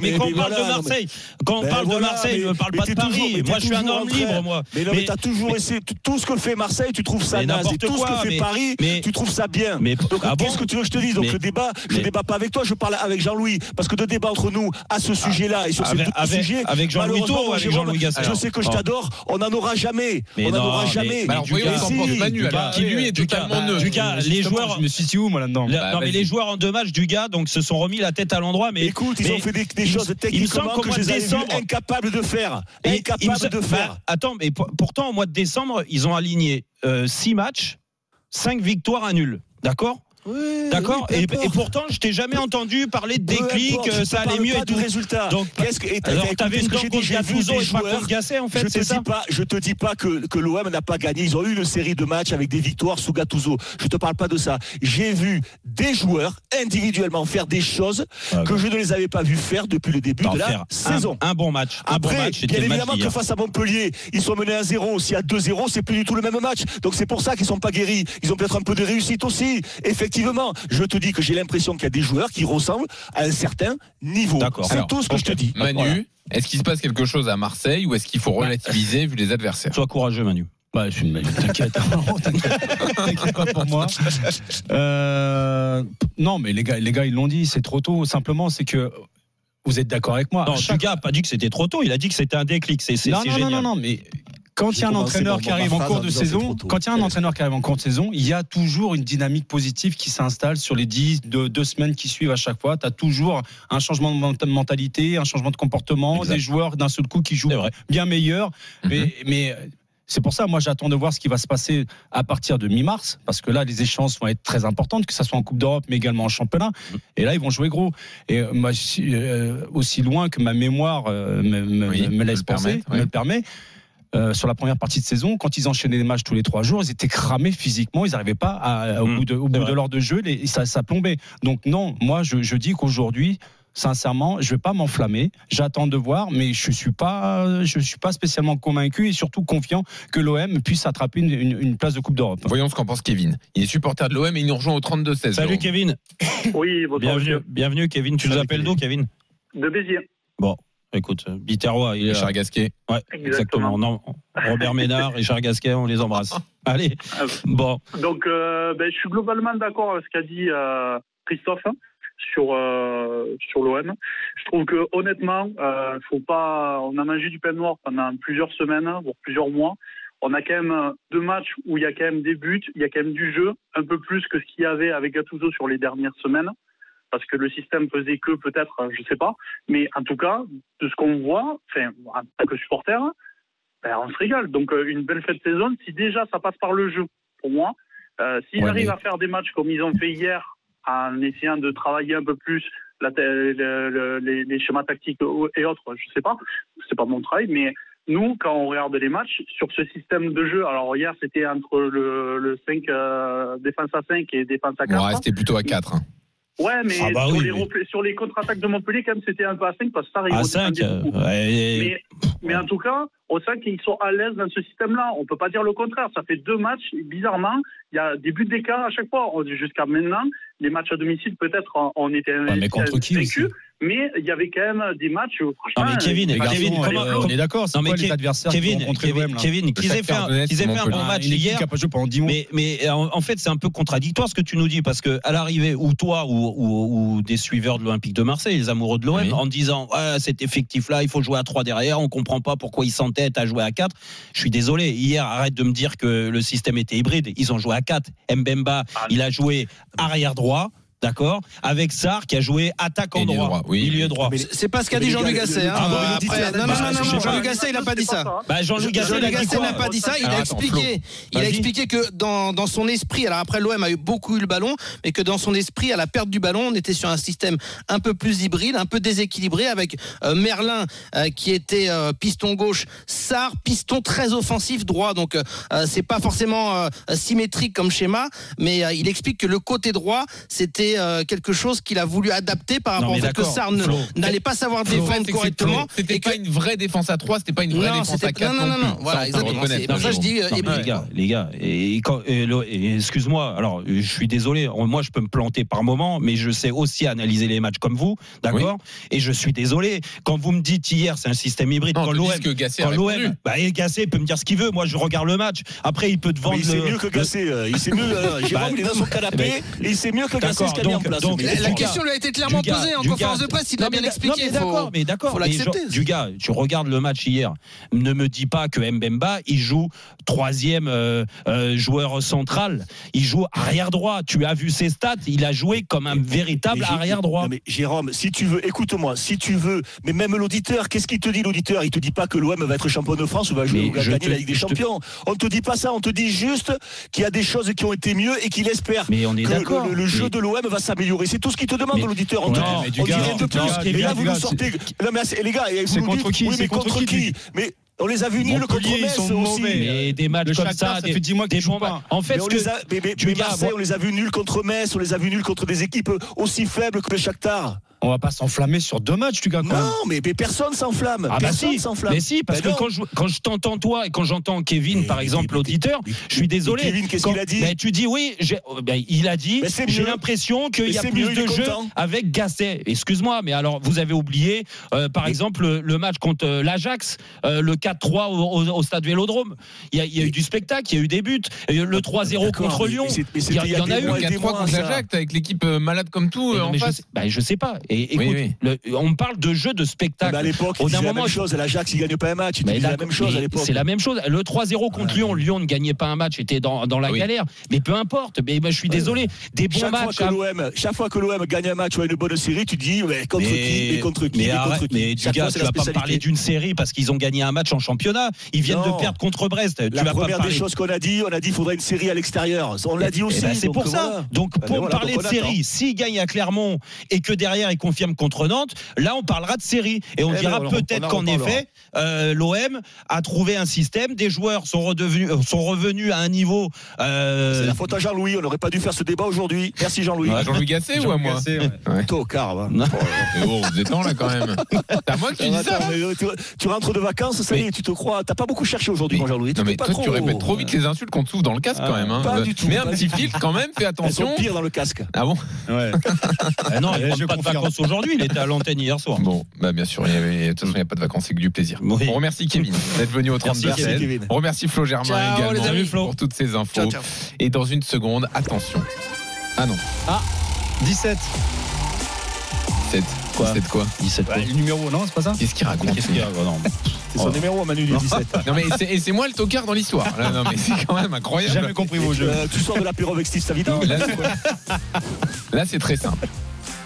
Mais quand on parle de non, Marseille, quand on Ben parle de Marseille, ne parle pas de Paris. Moi, je suis un homme libre, moi. Mais non, mais, t'as toujours essayé. tout- ce que fait Marseille, tu trouves ça naze. Et tout ce que fait Paris, mais- tu trouves ça bien. Mais Donc, ah qu'est-ce que tu veux que je te dise Donc, le débat, je débat pas avec toi, je parle avec Jean-Louis. Parce que de débat entre nous à ce sujet-là et sur ces Avec- deux avec- sujets. avec Jean-Louis avec Jean-Louis Gasset Je sais que je t'adore, on n'en aura jamais. Mais On n'en non, aura mais- jamais. Dugas, ce Dugas, qui lui est Dugas, totalement. Dugas, les joueurs. Je me situe où, moi, là-dedans La- Bah, non mais les joueurs en deux matchs du donc se sont remis la tête à l'endroit mais Écoute, ils mais ont fait des, choses techniquement qu'au que je décembre- incapables de faire. Et il me Incapables de faire. bah, attends, mais pour- pourtant, au mois de décembre, ils ont aligné 6 matchs, 5 victoires, un nul. D'accord? D'accord oui, et, importe. et pourtant, je t'ai jamais entendu parler de déclic, euh, je te ça allait mieux et du tout. résultat. Donc, qu'est-ce que Alors, t'avais une dent contre Gattuso et pas contre Gasset, en Je fait, te c'est ça dis pas, je te dis pas que, que l'OM n'a pas gagné. Ils ont eu une série de matchs avec des victoires sous Gattuso. Je te parle pas de ça. J'ai vu des joueurs individuellement faire des choses Ah, que je ne les avais pas vus faire depuis le début de la saison. Un, un bon match. Un bon Après, match, bien évidemment que face à Montpellier, ils sont menés à 0. S'il y a 2-0, c'est plus du tout le même match. Donc c'est pour ça qu'ils sont pas guéris. Ils ont peut-être un peu de réussite aussi. Effectivement, je te dis que j'ai l'impression qu'il y a des joueurs qui ressemblent à un certain niveau. D'accord. C'est tout ce que je te dis. Manu, Voilà. est-ce qu'il se passe quelque chose à Marseille ou est-ce qu'il faut relativiser vu les adversaires? Sois courageux, Manu. Bah, je suis une T'inquiète. T'inquiète. T'inquiète pas pour moi. Euh, non, mais les gars, les gars, ils l'ont dit, c'est trop tôt. Simplement, c'est que vous êtes d'accord avec moi. Non, chaque- Dugas a pas dit que c'était trop tôt, il a dit que c'était un déclic. C'est c'est- non, c'est non, non, non, mais quand il y a un entraîneur qui arrive en cours de saison, quand il y a un entraîneur qui arrive en cours de saison, il y a toujours une dynamique positive qui s'installe sur les 10, de, deux semaines qui suivent à chaque fois. Tu as toujours un changement de menta- mentalité, un changement de comportement, des joueurs d'un seul coup qui jouent bien meilleurs. Mhm. Mais, mais c'est pour ça, moi, j'attends de voir ce qui va se passer à partir de mi-mars, parce que là, les échéances vont être très importantes, que ce soit en Coupe d'Europe, mais également en championnat. Et là, ils vont jouer gros. Et euh, moi, euh, aussi loin que ma mémoire euh, me, me- Oui, me peut laisse le penser, permettre, me le permet. Euh, sur la première partie de saison, quand ils enchaînaient les matchs tous les trois jours, ils étaient cramés physiquement, ils n'arrivaient pas à- au Mm, bout de, au c'est bout vrai. de l'heure de jeu, les- ça, ça plombait. Donc non, moi je, je dis qu'aujourd'hui, sincèrement, je vais pas m'enflammer. J'attends de voir, mais je suis pas, je suis pas spécialement convaincu et surtout confiant que l'OM puisse attraper une, une- une place de Coupe d'Europe. Voyons ce qu'en pense Kevin. Il est supporter de l'OM et il nous rejoint au 32-16. Salut. Kevin. Oui, bonsoir. Bienvenue, bienvenue Kevin. Tu nous appelles d'où, Kevin? De Béziers. Écoute, euh, Biterrois, il Richard. Gasquet. Ouais, exactement. Non, Robert Ménard, Richard Gasquet, on les embrasse. Allez, Ah, bon. Donc, euh, ben, je suis globalement d'accord avec ce qu'a dit euh, Christophe hein, sur euh, sur l'OM. Je trouve que honnêtement, euh, faut pas. On a mangé du pain noir pendant plusieurs semaines, voire plusieurs mois. On a quand même deux matchs où il y a quand même des buts, il y a quand même du jeu, un peu plus que ce qu'il y avait avec Gattuso sur les dernières semaines, parce que le système faisait que peut-être, je sais pas. Mais en tout cas, de ce qu'on voit, enfin, en tant que supporter, ben, on se régale. Donc euh, une belle fête de saison, si déjà ça passe par le jeu, pour moi, euh, s'ils Ouais, arrivent mais- à faire des matchs comme ils ont fait hier, en essayant de travailler un peu plus la, le- le- les, les schémas tactiques et autres, je sais pas, c'est pas mon travail, mais nous, quand on regarde les matchs, sur ce système de jeu, alors hier c'était entre le, le 5, euh, défense à 5 et défense à On 4. va rester plutôt à 4. Ouais, mais Ah bah sur, oui, les mais- sur les contre-attaques de Montpellier, quand même, c'était un peu à 5 parce que ça, ils À redescendaient 5. beaucoup. Mais, mais en tout cas, on sent qu'ils sont à l'aise dans ce système-là. On peut pas dire le contraire. Ça fait deux matchs, bizarrement, il y a des buts d'écart à chaque fois. Jusqu'à maintenant, les matchs à domicile, peut-être, on- était Ouais, mais contre qui aussi? Mais il y avait quand même des matchs Non mais Kevin, Les garçons, Kevin, euh, comment- on est d'accord, c'est Non, mais quoi les adversaires qui Kevin, rencontrer Kevin, là Kevin, qu'ils aient fait, un- Donetsk, qu'ils aient fait un Montpellier. bon match hier. qui a pas joué pendant 10 mois. Mais, mais en en fait, c'est un peu contradictoire ce que tu nous dis parce que à l'arrivée, ou toi ou, ou- ou des suiveurs de l'Olympique de Marseille, les amoureux de l'OM, Oui. en disant ouais, cet effectif-là, il faut jouer à 3 derrière, on comprend pas pourquoi ils s'entêtent à jouer à 4. Je suis désolé, hier, arrête de me dire que le système était hybride. Ils ont joué à 4. Mbemba, Ah, il a joué arrière droit. D'accord Avec Sarr qui a joué attaquant Milieu droit, droit, oui. milieu droit. C'est pas ce qu'a dit gars, Gasset. hein. Ah, après- Non, non, non, non. Jean-Louis Gasset, il a pas dit ça. Bah, Jean-Louis Gasset, quoi n'a pas dit ça. Il a attends, expliqué, il a expliqué que dans, dans son esprit, alors après l'OM a eu beaucoup eu le ballon, mais que dans son esprit, à la perte du ballon, on était sur un système un peu plus hybride, un peu déséquilibré, avec euh, Merlin euh, qui était euh, piston gauche, Sarr piston très offensif droit. Donc c'est pas forcément euh, symétrique comme schéma, mais euh, il explique que le côté droit, c'était euh, quelque chose qu'il a voulu adapter par rapport au fait que Sarr n'allait pas savoir défendre correctement. C'était pas une vraie défense à 3, c'était pas une vraie Non, défense à c'était- 4. non, non, non, non, voilà, exactement. pour ça que je dis euh, les gars, les gars, excuse-moi, alors je suis désolé, moi je peux me planter par moment, mais je sais aussi analyser les matchs comme vous, d'accord Et je suis désolé, quand vous me dites hier c'est un système hybride, quand l'OM quand l'OM, bah, il peut me dire ce qu'il veut, moi je regarde le match, après il peut te Mais vendre il sait le- mieux que le- Gasset. euh, Il sait mieux. Jérôme, Bah, il est dans son canapé et il sait mieux que D'accord, ce en place. donc, La, question lui a été clairement posée en conférence de presse. Il l'a bien expliqué. D'accord, mais d'accord. faut mais l'accepter. genre, Du gars, tu regardes le match hier. Ne me dis pas que Mbemba, il joue troisième euh, euh, joueur central. Il joue arrière droit. Tu as vu ses stats. Il a joué comme un véritable Mais arrière droit. Non, mais Jérôme, si tu veux, écoute-moi, si tu veux, mais même l'auditeur, qu'est-ce qu'il te dit l'auditeur? Il te dit pas que l'OM va être champion de France ou va jouer ou va gagner te- la Ligue des je te- Champions. On te dit pas ça, on te dit juste qu'il y a des choses qui ont été mieux et qu'il espère Mais on est que d'accord. le, le jeu Mais- de l'OM va s'améliorer. C'est tout ce qu'il te demande l'auditeur. On te Non, dit- rien de plus. gars, Et là, vous nous sortez. Non, mais c'est- les gars, vous C'est nous contre dites, qui? Oui, mais contre contre qui? qui? Mais on les a vus nuls contre Metz sont aussi. mauvais. Mais des matchs Le comme Shakhtar, ça, ça des, fait 10 mois qu'ils jouent pas. En fait, Mais on que- les a, mais, mais- du mais gars, Marseille, moi- on les a vus nuls contre Metz, on les a vus nuls contre des équipes aussi faibles que le Shakhtar. On va pas s'enflammer sur deux matchs, tu gars. quand même. Non, mais, mais personne s'enflamme. Ah bah personne si, s'enflamme. mais si, parce Ben que non. quand je, quand je t'entends toi et quand j'entends Kevin, Mais- par exemple, l'auditeur, je suis désolé. Kevin, qu'est-ce qu'il a dit ben, Tu dis oui, j'ai- oh, ben, il a dit, j'ai l'impression qu'il y a plus mieux, de jeux avec Gasset. Excuse-moi, mais alors vous avez oublié, euh, par exemple, le, le match contre euh, l'Ajax, euh, le 4-3 au, au- au stade Vélodrome. Il y, a, il y a eu du spectacle, il y a eu des buts. Et le 3-0 D'accord, contre Lyon. Il y, en a eu. mois Il y et a des 3 mois, contre ça. l'Ajax avec l'équipe malade comme tout non, en face. ben, je sais pas. Et écoute, oui. le- on parle de jeu de spectacle. bah, à l'époque, disait la moment, même chose. L'Ajax, il gagne pas un match. Il Mais la même chose mais à l'époque. C'est la même chose. Le 3-0 contre Lyon, Lyon ne gagnait pas un match, était dans, dans la Ah oui. galère. Mais peu importe. Mais ben, je suis désolé. Des bons Chaque fois, matchs. que hein. l'OM, chaque fois que l'OM gagne un match ou a une bonne série, tu dis mais contre Mais- qui Mais contre qui mais Mais arrête, contre qui mais du gars, fois, tu vas pas parler d'une série parce qu'ils ont gagné un match en championnat. Ils viennent Non. de perdre contre Brest. Tu La vas pas me première des choses qu'on a dit, on a dit qu'il faudrait une série à l'extérieur. On l'a dit Eh aussi. ben, c'est pour ça. Donc Ben pour parler de on série, attend. s'il gagne à Clermont et que derrière il confirme contre Nantes, là on parlera de série et on Eh ben, dira peut-être qu'en effet euh, l'OM a trouvé un système, des joueurs sont redevenus euh, sont revenus à un niveau. euh, C'est la faute à Jean-Louis. On n'aurait pas dû faire ce débat aujourd'hui. Merci Jean-Louis. À Jean-Louis Gasset ou à moi Gasset, ouais. Ouais. Tocard. Non. Mais bon, vous êtes là quand même. C'est à moi que tu dis ça mais tu, tu rentres de vacances, ça y est, tu te crois. T'as pas beaucoup cherché aujourd'hui, mon Jean-Louis. Tu Non mais pas toi trop. tu répètes trop vite les insultes qu'on te souffle dans le casque Ah, quand même. hein. pas du tout, Mets un petit filtre quand même, fais attention. pires dans le casque. Ah bon Ouais. Ah non, Eh, je pas. Vacances aujourd'hui. Il était à l'antenne hier soir. Bon, bah bien sûr, il y avait- de toute façon il n'y a pas de vacances, c'est que du plaisir. Oui. On remercie Kevin d'être venu au 32 Merci, Merci, Kevin. On remercie Flo Germain Ciao, également les amis. Flo. pour toutes ces infos. Ciao, ciao. Et dans une seconde, attention. Ah non, 17. 7. Quoi 7 quoi 17 Bah, le numéro, non, c'est pas ça Qu'est-ce qu'il raconte Qu'est-ce qu'il Oh. C'est son numéro, Manu, du 17. Non mais c'est- et c'est moi le tocard dans l'histoire. Là, Non mais c'est quand même incroyable. Jamais compris vos jeux. Euh, tu sors de l'apéro avec Steve Savida Là, Là, c'est très simple.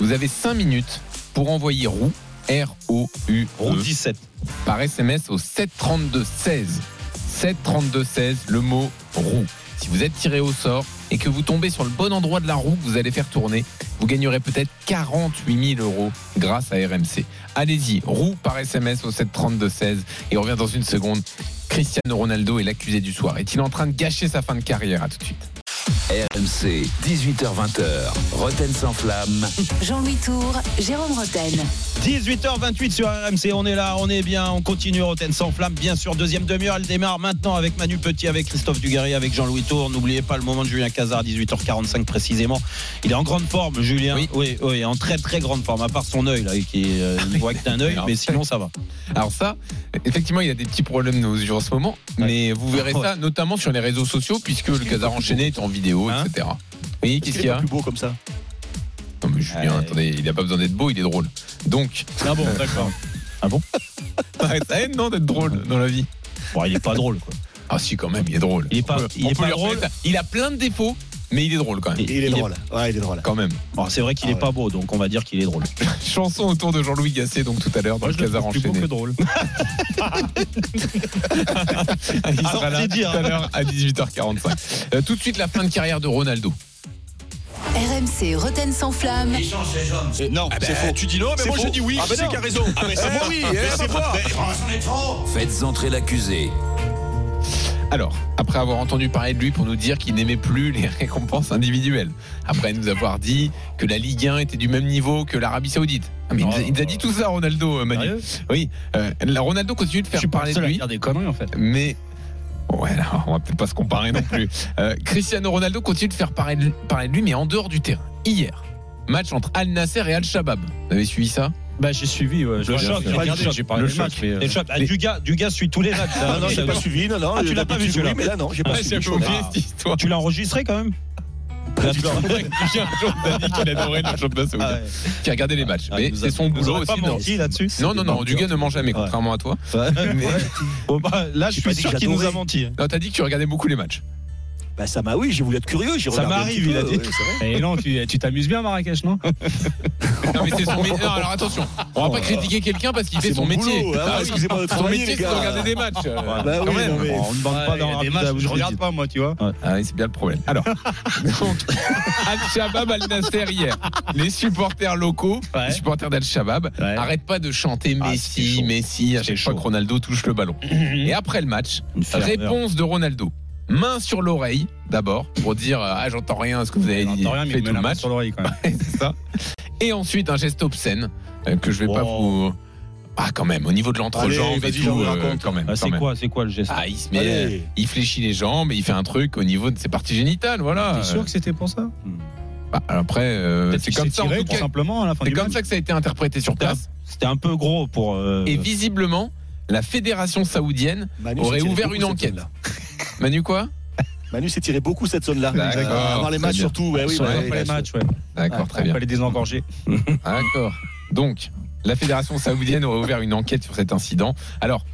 Vous avez 5 minutes pour envoyer roue R-O-U-E Route 17. par SMS au 732 16. 732 16, le mot roue. Si vous êtes tiré au sort et que vous tombez sur le bon endroit de la roue que vous allez faire tourner, vous gagnerez peut-être 48 000 euros grâce à RMC. Allez-y, roue par SMS au 732 16 et on revient dans une seconde. Cristiano Ronaldo est l'accusé du soir. Est-il en train de gâcher sa fin de carrière? À tout de suite. RMC, 18h20h. Roten sans flamme. Jean-Louis Tour, Jérôme Roten. 18h28 sur RMC, on est là, on est bien, on continue Roten sans flamme. Bien sûr, deuxième demi-heure, elle démarre maintenant avec Manu Petit, avec Christophe Dugarry, avec Jean-Louis Tour. N'oubliez pas le moment de Julien Cazard, 18h45 précisément. Il est en grande forme, Julien. Oui. oui, oui, en très très grande forme, à part son œil là, qui euh, il voit que d'un œil, mais sinon ça va. Alors ça, effectivement, il y a des petits problèmes aux yeux en ce moment, mais vous verrez Ouais. ça notamment sur les réseaux sociaux, puisque le Casar enchaîné est en vidéo, Hein etc. Oui, qu'est-ce qu'il y a plus beau comme ça. Non mais Julien, attendez, il n'a pas besoin d'être beau, il est drôle. Donc, Ah bon, d'accord. ça aide non d'être drôle dans la vie Bon, il est pas drôle quoi. Ah si, quand même, il est drôle. Il est pas- On peut- il on est peut pas lui drôle. Il a plein de défauts, mais il est drôle quand même. Il- Il est il est- drôle. Ouais, il est drôle. Quand même. Bon, c'est vrai qu'il Ah est ouais. pas beau, donc on va dire qu'il est drôle. Chanson autour de Jean-Louis Gasset, donc tout à l'heure dans Moi, le Casar plus beau enchaîné. que drôle. Il sera là c'est dire, tout à l'heure à 18h45. Euh, tout de suite, la fin de carrière de Ronaldo. RMC Roten sans flamme. Non, c'est faux. Tu dis non, mais moi je dis oui. Ah, ben c'est qui a raison. Ah, mais c'est moi, oui. C'est moi. Faites entrer l'accusé. Alors, après avoir entendu parler de lui pour nous dire qu'il n'aimait plus les récompenses individuelles, après nous avoir dit que la Ligue 1 était du même niveau que l'Arabie Saoudite. Ah, mais il, nous a, il nous a dit tout ça, Ronaldo, euh, Manu. Oui, euh, Ronaldo continue de Je faire suis parler le de lui, dire des conneries en fait. mais. Ouais, là, on va peut-être pas se comparer non plus. Euh, Cristiano Ronaldo continue de faire parler de, parler de lui, mais en dehors du terrain. Hier, match entre Al Nasser et Al Shabab. Vous avez suivi ça? Bah j'ai suivi, ouais, Le choc, j'ai le regardé, choc, j'ai parlé le choc. mais, euh, Et Chop, ah, du gars, du gars suit tous les matchs. là. Ah non, j'ai pas suivi. Non, non. Ah, tu l'as pas vu, celui-là Mais là, non, j'ai pas Ah, suivi. Histoire. Tu l'as enregistré quand même le. Ah. Qui a regardé les matchs. Ah, mais c'est son boulot pas aussi. menti là-dessus. Non, non, non, Dugas ne ment jamais, contrairement à toi. Bah, là, je suis pas sûr qu'il nous a menti. Non, t'as dit que tu regardais beaucoup les matchs. Bah, ça m'a, oui, j'ai voulu être curieux. j'ai Ça m'arrive, il a dit. ouais. Et non, tu tu t'amuses bien à Marrakech, non Non, mais c'est son métier. Non, alors attention, on va pas critiquer quelqu'un parce qu'il Ah, fait son métier. hein, Ah oui. excusez-moi de Son métier, c'est de gars. regarder des matchs. Bah quand oui, même. non, mais- On ne demande pas dans des matchs où je regarde pas, moi, tu vois. Ah oui, c'est bien le problème. Alors, donc, Al-Shabaab Al-Nasser hier. Les supporters locaux, Ouais. les supporters d'Al-Shabaab, Ouais. arrêtent pas de chanter Ah, Messi. Messi à chaque fois que Ronaldo touche le ballon. Et après le match, réponse de Ronaldo. Main sur l'oreille, d'abord, pour dire Ah, j'entends rien à ce que vous avez dit. Rien, fait tout le match. sur l'oreille quand même. c'est ça. Et ensuite, un geste obscène euh, que je vais pas vous. Ah, quand même, au niveau de l'entrejambe et tout, euh, raconte. quand même. Ah, C'est quoi, c'est quoi le geste? Ah, il se met, Allez. il fléchit les jambes et il fait un truc au niveau de ses parties génitales, voilà. T'es sûr que c'était pour ça? Bah, après, euh, c'est comme ça, tiré, tout tout cas. simplement à la fin C'est comme match. ça que ça a été interprété sur place. C'était un peu gros pour. euh, Et visiblement, la fédération saoudienne Manu aurait ouvert une enquête. Manu quoi Manu s'est tiré beaucoup cette zone-là. Avant les matchs bien. surtout. Ouais, oui, Sur- ouais, après ouais, les matchs, ouais. D'accord, très On bien. va les désengorger. D'accord. Donc, la fédération saoudienne aurait ouvert une enquête sur cet incident. Alors,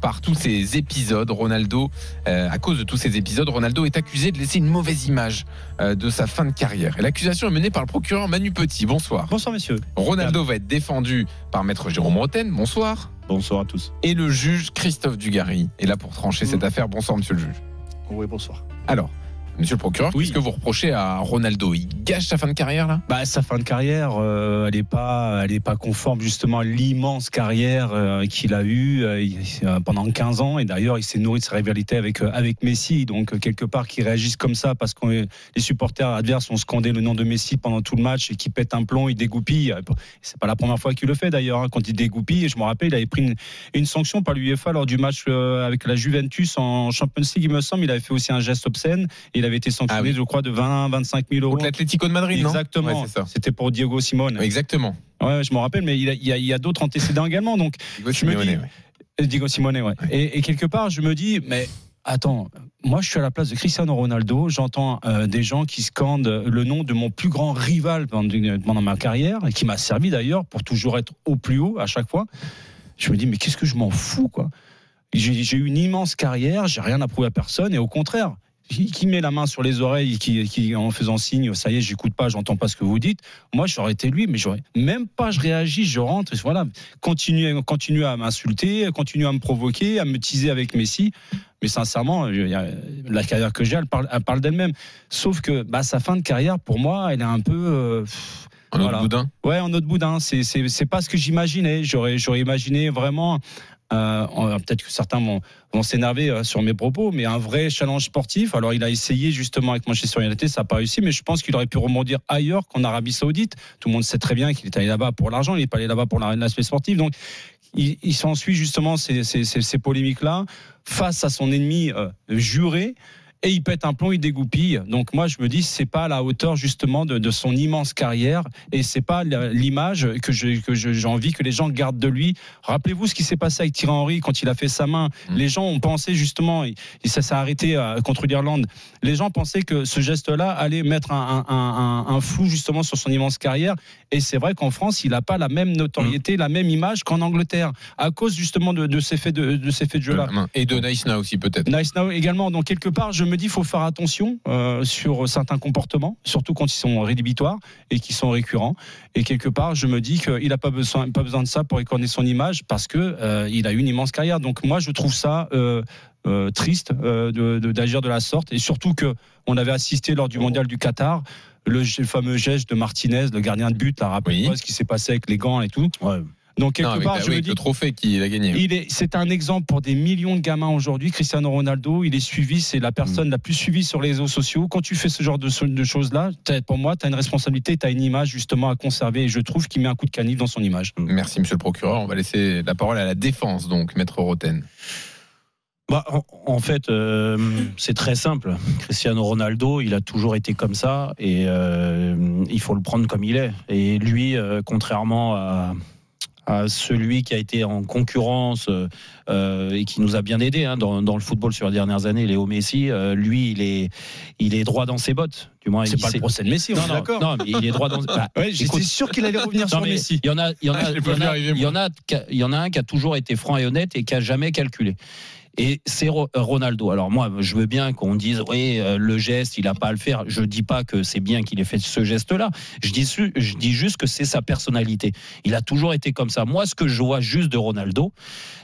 par tous ces épisodes, Ronaldo, euh, à cause de tous ces épisodes, Ronaldo est accusé de laisser une mauvaise image euh, de sa fin de carrière. Et l'accusation est menée par le procureur Manu Petit. Bonsoir. Bonsoir, messieurs. Ronaldo va être défendu par maître Jérôme Roten. Bonsoir. Bonsoir à tous. Et le juge Christophe Dugarry est là pour trancher cette affaire. Bonsoir, monsieur le juge. Oui, bonsoir. Alors, monsieur le procureur, Oui. qu'est-ce que vous reprochez à Ronaldo? Il gâche sa fin de carrière, là? Bah, sa fin de carrière, euh, elle n'est pas, elle est pas conforme justement à l'immense carrière euh, qu'il a eue euh, il- pendant 15 ans. Et d'ailleurs, il s'est nourri de sa rivalité avec avec Messi. Donc quelque part, qu'il réagisse comme ça parce que les supporters adverses ont scandé le nom de Messi pendant tout le match et qu'il pète un plomb, il dégoupille. C'est pas la première fois qu'il le fait d'ailleurs. hein. Quand il dégoupille, je me rappelle, il avait pris une, une sanction par l'UEFA lors du match avec la Juventus en Champions League, il me semble. Il avait fait aussi un geste obscène. Et il avait été sanctionné, Ah oui. je crois, de 20, 25 000 euros. Contre l'Atlético de Madrid, non Exactement. Ouais, c'est ça. C'était pour Diego Simone. Exactement. Ouais, je me rappelle, mais il y a, il y d'autres antécédents également. Donc, Diego Je me dis- ouais. Diego Simone, ouais. Et, et quelque part, je me dis, mais attends, moi, je suis à la place de Cristiano Ronaldo. J'entends euh, des gens qui scandent le nom de mon plus grand rival pendant, pendant ma carrière, et qui m'a servi d'ailleurs pour toujours être au plus haut à chaque fois. Je me dis, mais qu'est-ce que je m'en fous, quoi? J'ai j'ai eu une immense carrière, j'ai rien à prouver à personne, et au contraire. Qui qui met la main sur les oreilles, qui, qui en faisant signe, ça y est, j'écoute pas, j'entends pas ce que vous dites. Moi, j'aurais été lui, mais j'aurais même pas, je réagis, je rentre, voilà, continue, continue à m'insulter, continue à me provoquer, à me teaser avec Messi. Mais sincèrement, a- la carrière que j'ai, elle parle, elle parle d'elle-même. Sauf que bah, sa fin de carrière, pour moi, elle est un peu. euh, pff, Un autre Voilà. boudin ouais, en autre boudin. C'est, pas ce que j'imaginais. J'aurais, imaginé vraiment euh, peut-être que certains vont, s'énerver euh, sur mes propos, mais un vrai challenge sportif. Alors, il a essayé justement avec Manchester United, ça n'a pas réussi, mais je pense qu'il aurait pu rebondir ailleurs qu'en Arabie Saoudite. Tout le monde sait très bien qu'il est allé là-bas pour l'argent, il n'est pas allé là-bas pour l'aspect sportif. Donc, il, il s'ensuit justement ces polémiques-là face à son ennemi euh, juré et il pète un plomb, il dégoupille. Donc moi, je me dis, c'est pas à la hauteur justement de, de son immense carrière et c'est pas l'image que j'ai que envie que les gens gardent de lui. Rappelez-vous ce qui s'est passé avec Thierry Henry quand il a fait sa main. Mmh. Les gens ont pensé justement, et ça s'est arrêté euh, contre l'Irlande. Les gens pensaient que ce geste-là allait mettre un, un, un, un, flou justement sur son immense carrière. Et c'est vrai qu'en France, il n'a pas la même notoriété, mmh. la même image qu'en Angleterre à cause justement de, de ces faits de, de ces faits de jeu-là. Et de Nice Now aussi peut-être. Nice Now également. Donc quelque part, je me me dis qu'il faut faire attention euh, sur certains comportements, surtout quand ils sont rédhibitoires et qui sont récurrents. Et quelque part, je me dis qu'il n'a pas besoin, pas besoin de ça pour écorner son image parce que euh, il a une immense carrière. Donc moi, je trouve ça euh, euh triste d'agir de, la sorte et surtout que on avait assisté lors du mondial du Qatar. Le, le fameux geste de Martinez, le gardien de but, a rappelé oui. ce qui s'est passé avec les gants et tout. Ouais. Donc quelque non, part, je oui, me dis, le trophée qu'il a gagné. Il est, c'est un exemple pour des millions de gamins aujourd'hui. Cristiano Ronaldo, il est suivi, c'est la personne mmh. la plus suivie sur les réseaux sociaux. Quand tu fais ce genre de, de choses-là, pour moi, tu as une responsabilité, tu as une image justement à conserver. Et je trouve qu'il met un coup de canif dans son image. Merci, Monsieur le procureur. On va laisser la parole à la défense, donc, Maître Roten. Bah, en, en, fait, euh, c'est très simple. Cristiano Ronaldo, il a toujours été comme ça et euh, il faut le prendre comme il est. Et lui, euh, contrairement à à celui qui a été en concurrence euh, et qui nous a bien aidé hein, dans, dans, le football sur les dernières années, Léo Messi. Euh, lui, il est, il est droit dans ses bottes. Du moins, c'est pas le procès de Messi. Non, non, d'accord. Non, mais il est droit dans. Bah, ouais, J'étais sûr qu'il allait revenir sur Messi. Il y en a, il y en a, il y en a un qui a toujours été franc et honnête et qui a jamais calculé et c'est Ronaldo. Alors moi, je veux bien qu'on dise oui, le geste, il n'a pas à le faire. Je dis pas que c'est bien qu'il ait fait ce geste-là. Je dis, je dis juste que c'est sa personnalité. Il a toujours été comme ça. Moi, ce que je vois juste de Ronaldo,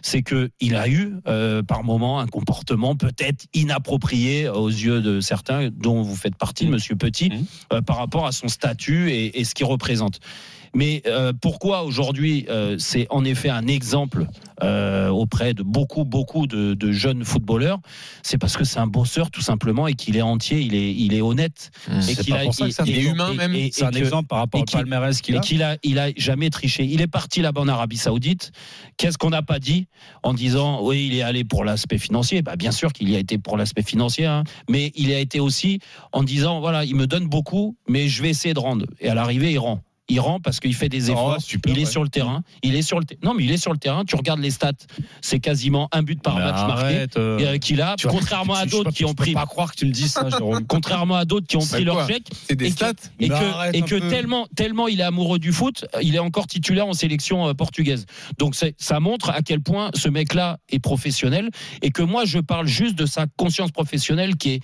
c'est que il a eu euh, par moment un comportement peut-être inapproprié aux yeux de certains, dont vous faites partie, mmh. Monsieur Petit, mmh. euh, par rapport à son statut et, et ce qu'il représente. Mais euh, pourquoi aujourd'hui euh, c'est en effet un exemple euh, auprès de beaucoup beaucoup de, de jeunes footballeurs? C'est parce que c'est un bosseur tout simplement et qu'il est entier, il est il est honnête mmh. et qu'il a pour ça que il est humain même. C'est un exemple par rapport au palmarès qu'il a. Et qu'il a il a jamais triché. Il est parti là-bas en Arabie Saoudite. Qu'est-ce qu'on n'a pas dit en disant oui il est allé pour l'aspect financier? Bah, bien sûr qu'il y a été pour l'aspect financier, hein, mais il a été aussi en disant voilà il me donne beaucoup mais je vais essayer de rendre. Et à l'arrivée il rend il rend parce qu'il fait des efforts. Oh, super, il est ouais. sur le terrain. Il est sur le non mais il est sur le terrain. Tu regardes les stats, c'est quasiment un but par mais match arrête, marqué euh... qu'il a. Contrairement à d'autres qui ont pris. Pas croire que tu me dis ça. contrairement à d'autres qui ont pris leur chèque. C'est des et stats. Que, et que, et que tellement tellement il est amoureux du foot, il est encore titulaire en sélection euh, portugaise. Donc ça montre à quel point ce mec-là est professionnel et que moi je parle juste de sa conscience professionnelle qui est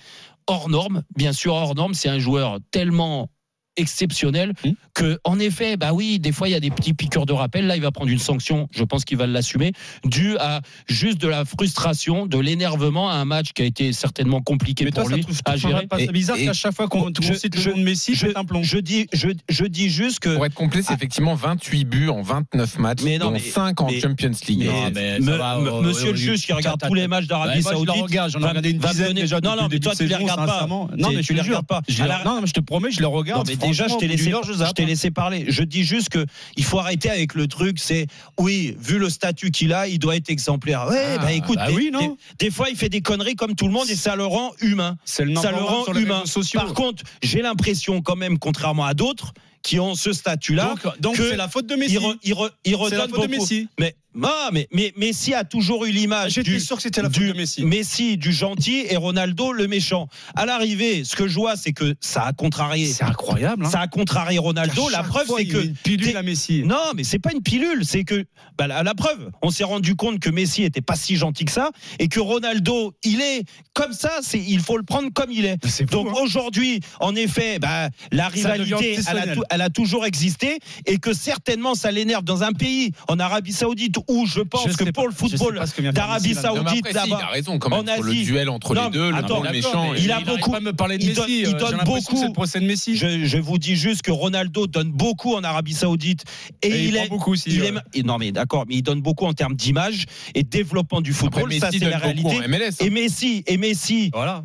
hors norme. Bien sûr hors norme, c'est un joueur tellement exceptionnel mmh. que en effet bah oui des fois il y a des petits piqueurs de rappel. Là il va prendre une sanction je pense qu'il va l'assumer dû à juste de la frustration de l'énervement à un match qui a été certainement compliqué Mais pour toi, lui ça à gérer. c'est bizarre qu'à chaque fois qu'on cite je, le Messi je, un plomb. je dis je, je dis juste que pour être complet c'est ah, effectivement 28 buts en 29 matchs mais non, dont mais, 5 en mais, Champions League. mais, mais me, va, me, monsieur le juge qui regarde tous les matchs d'Arabie Saoudite j'en ai regardé une dizaine déjà non non mais toi tu les regardes pas non mais tu les regardes pas. Non mais je te promets je les regarde déjà je t'ai laissé je t'ai laissé parler. Je dis juste que il faut arrêter avec le truc. C'est oui, vu le statut qu'il a, il doit être exemplaire. Ouais, ah, bah écoute, bah oui, non des, des, fois il fait des conneries comme tout le monde et ça le rend humain. C'est le ça le rend humain. Par contre, j'ai l'impression quand même, contrairement à d'autres qui ont ce statut-là, donc, c'est la faute de Messi. Il, re, il, re, il redonne la faute beaucoup. de Messi. Mais ah, mais, mais Messi a toujours eu l'image. J'étais sûr que c'était la faute du de Messi. Messi du gentil et Ronaldo le méchant. À l'arrivée, ce que je vois, c'est que ça a contrarié. C'est incroyable. Hein. Ça a contrarié Ronaldo. La preuve, c'est que une pilule à Messi. Non, mais c'est pas une pilule. C'est que bah, la, la, preuve, on s'est rendu compte que Messi était pas si gentil que ça et que Ronaldo, il est comme ça. C'est il faut le prendre comme il est. est fou, Donc hein. aujourd'hui, en effet, bah, la rivalité, elle a, tout, elle a toujours existé et que certainement ça l'énerve dans un pays en Arabie Saoudite où je pense Je que pour pas- le football d'Arabie Saoudite après, si, là-bas il a raison quand même en sur le Asie. duel entre Non, les deux, le attends, le méchant. il a beaucoup- pas me parler de il Messi. donne- il euh, donne beaucoup. le procès de Messi. Je, je vous dis juste que Ronaldo donne beaucoup en Arabie Saoudite et, Et il il, est beaucoup aussi, Il ouais. est, non mais d'accord, mais il donne beaucoup en termes d'image et de développement du Après, football. ça Messi c'est la réalité. MLS. hein. Et Messi, et Messi, Voilà.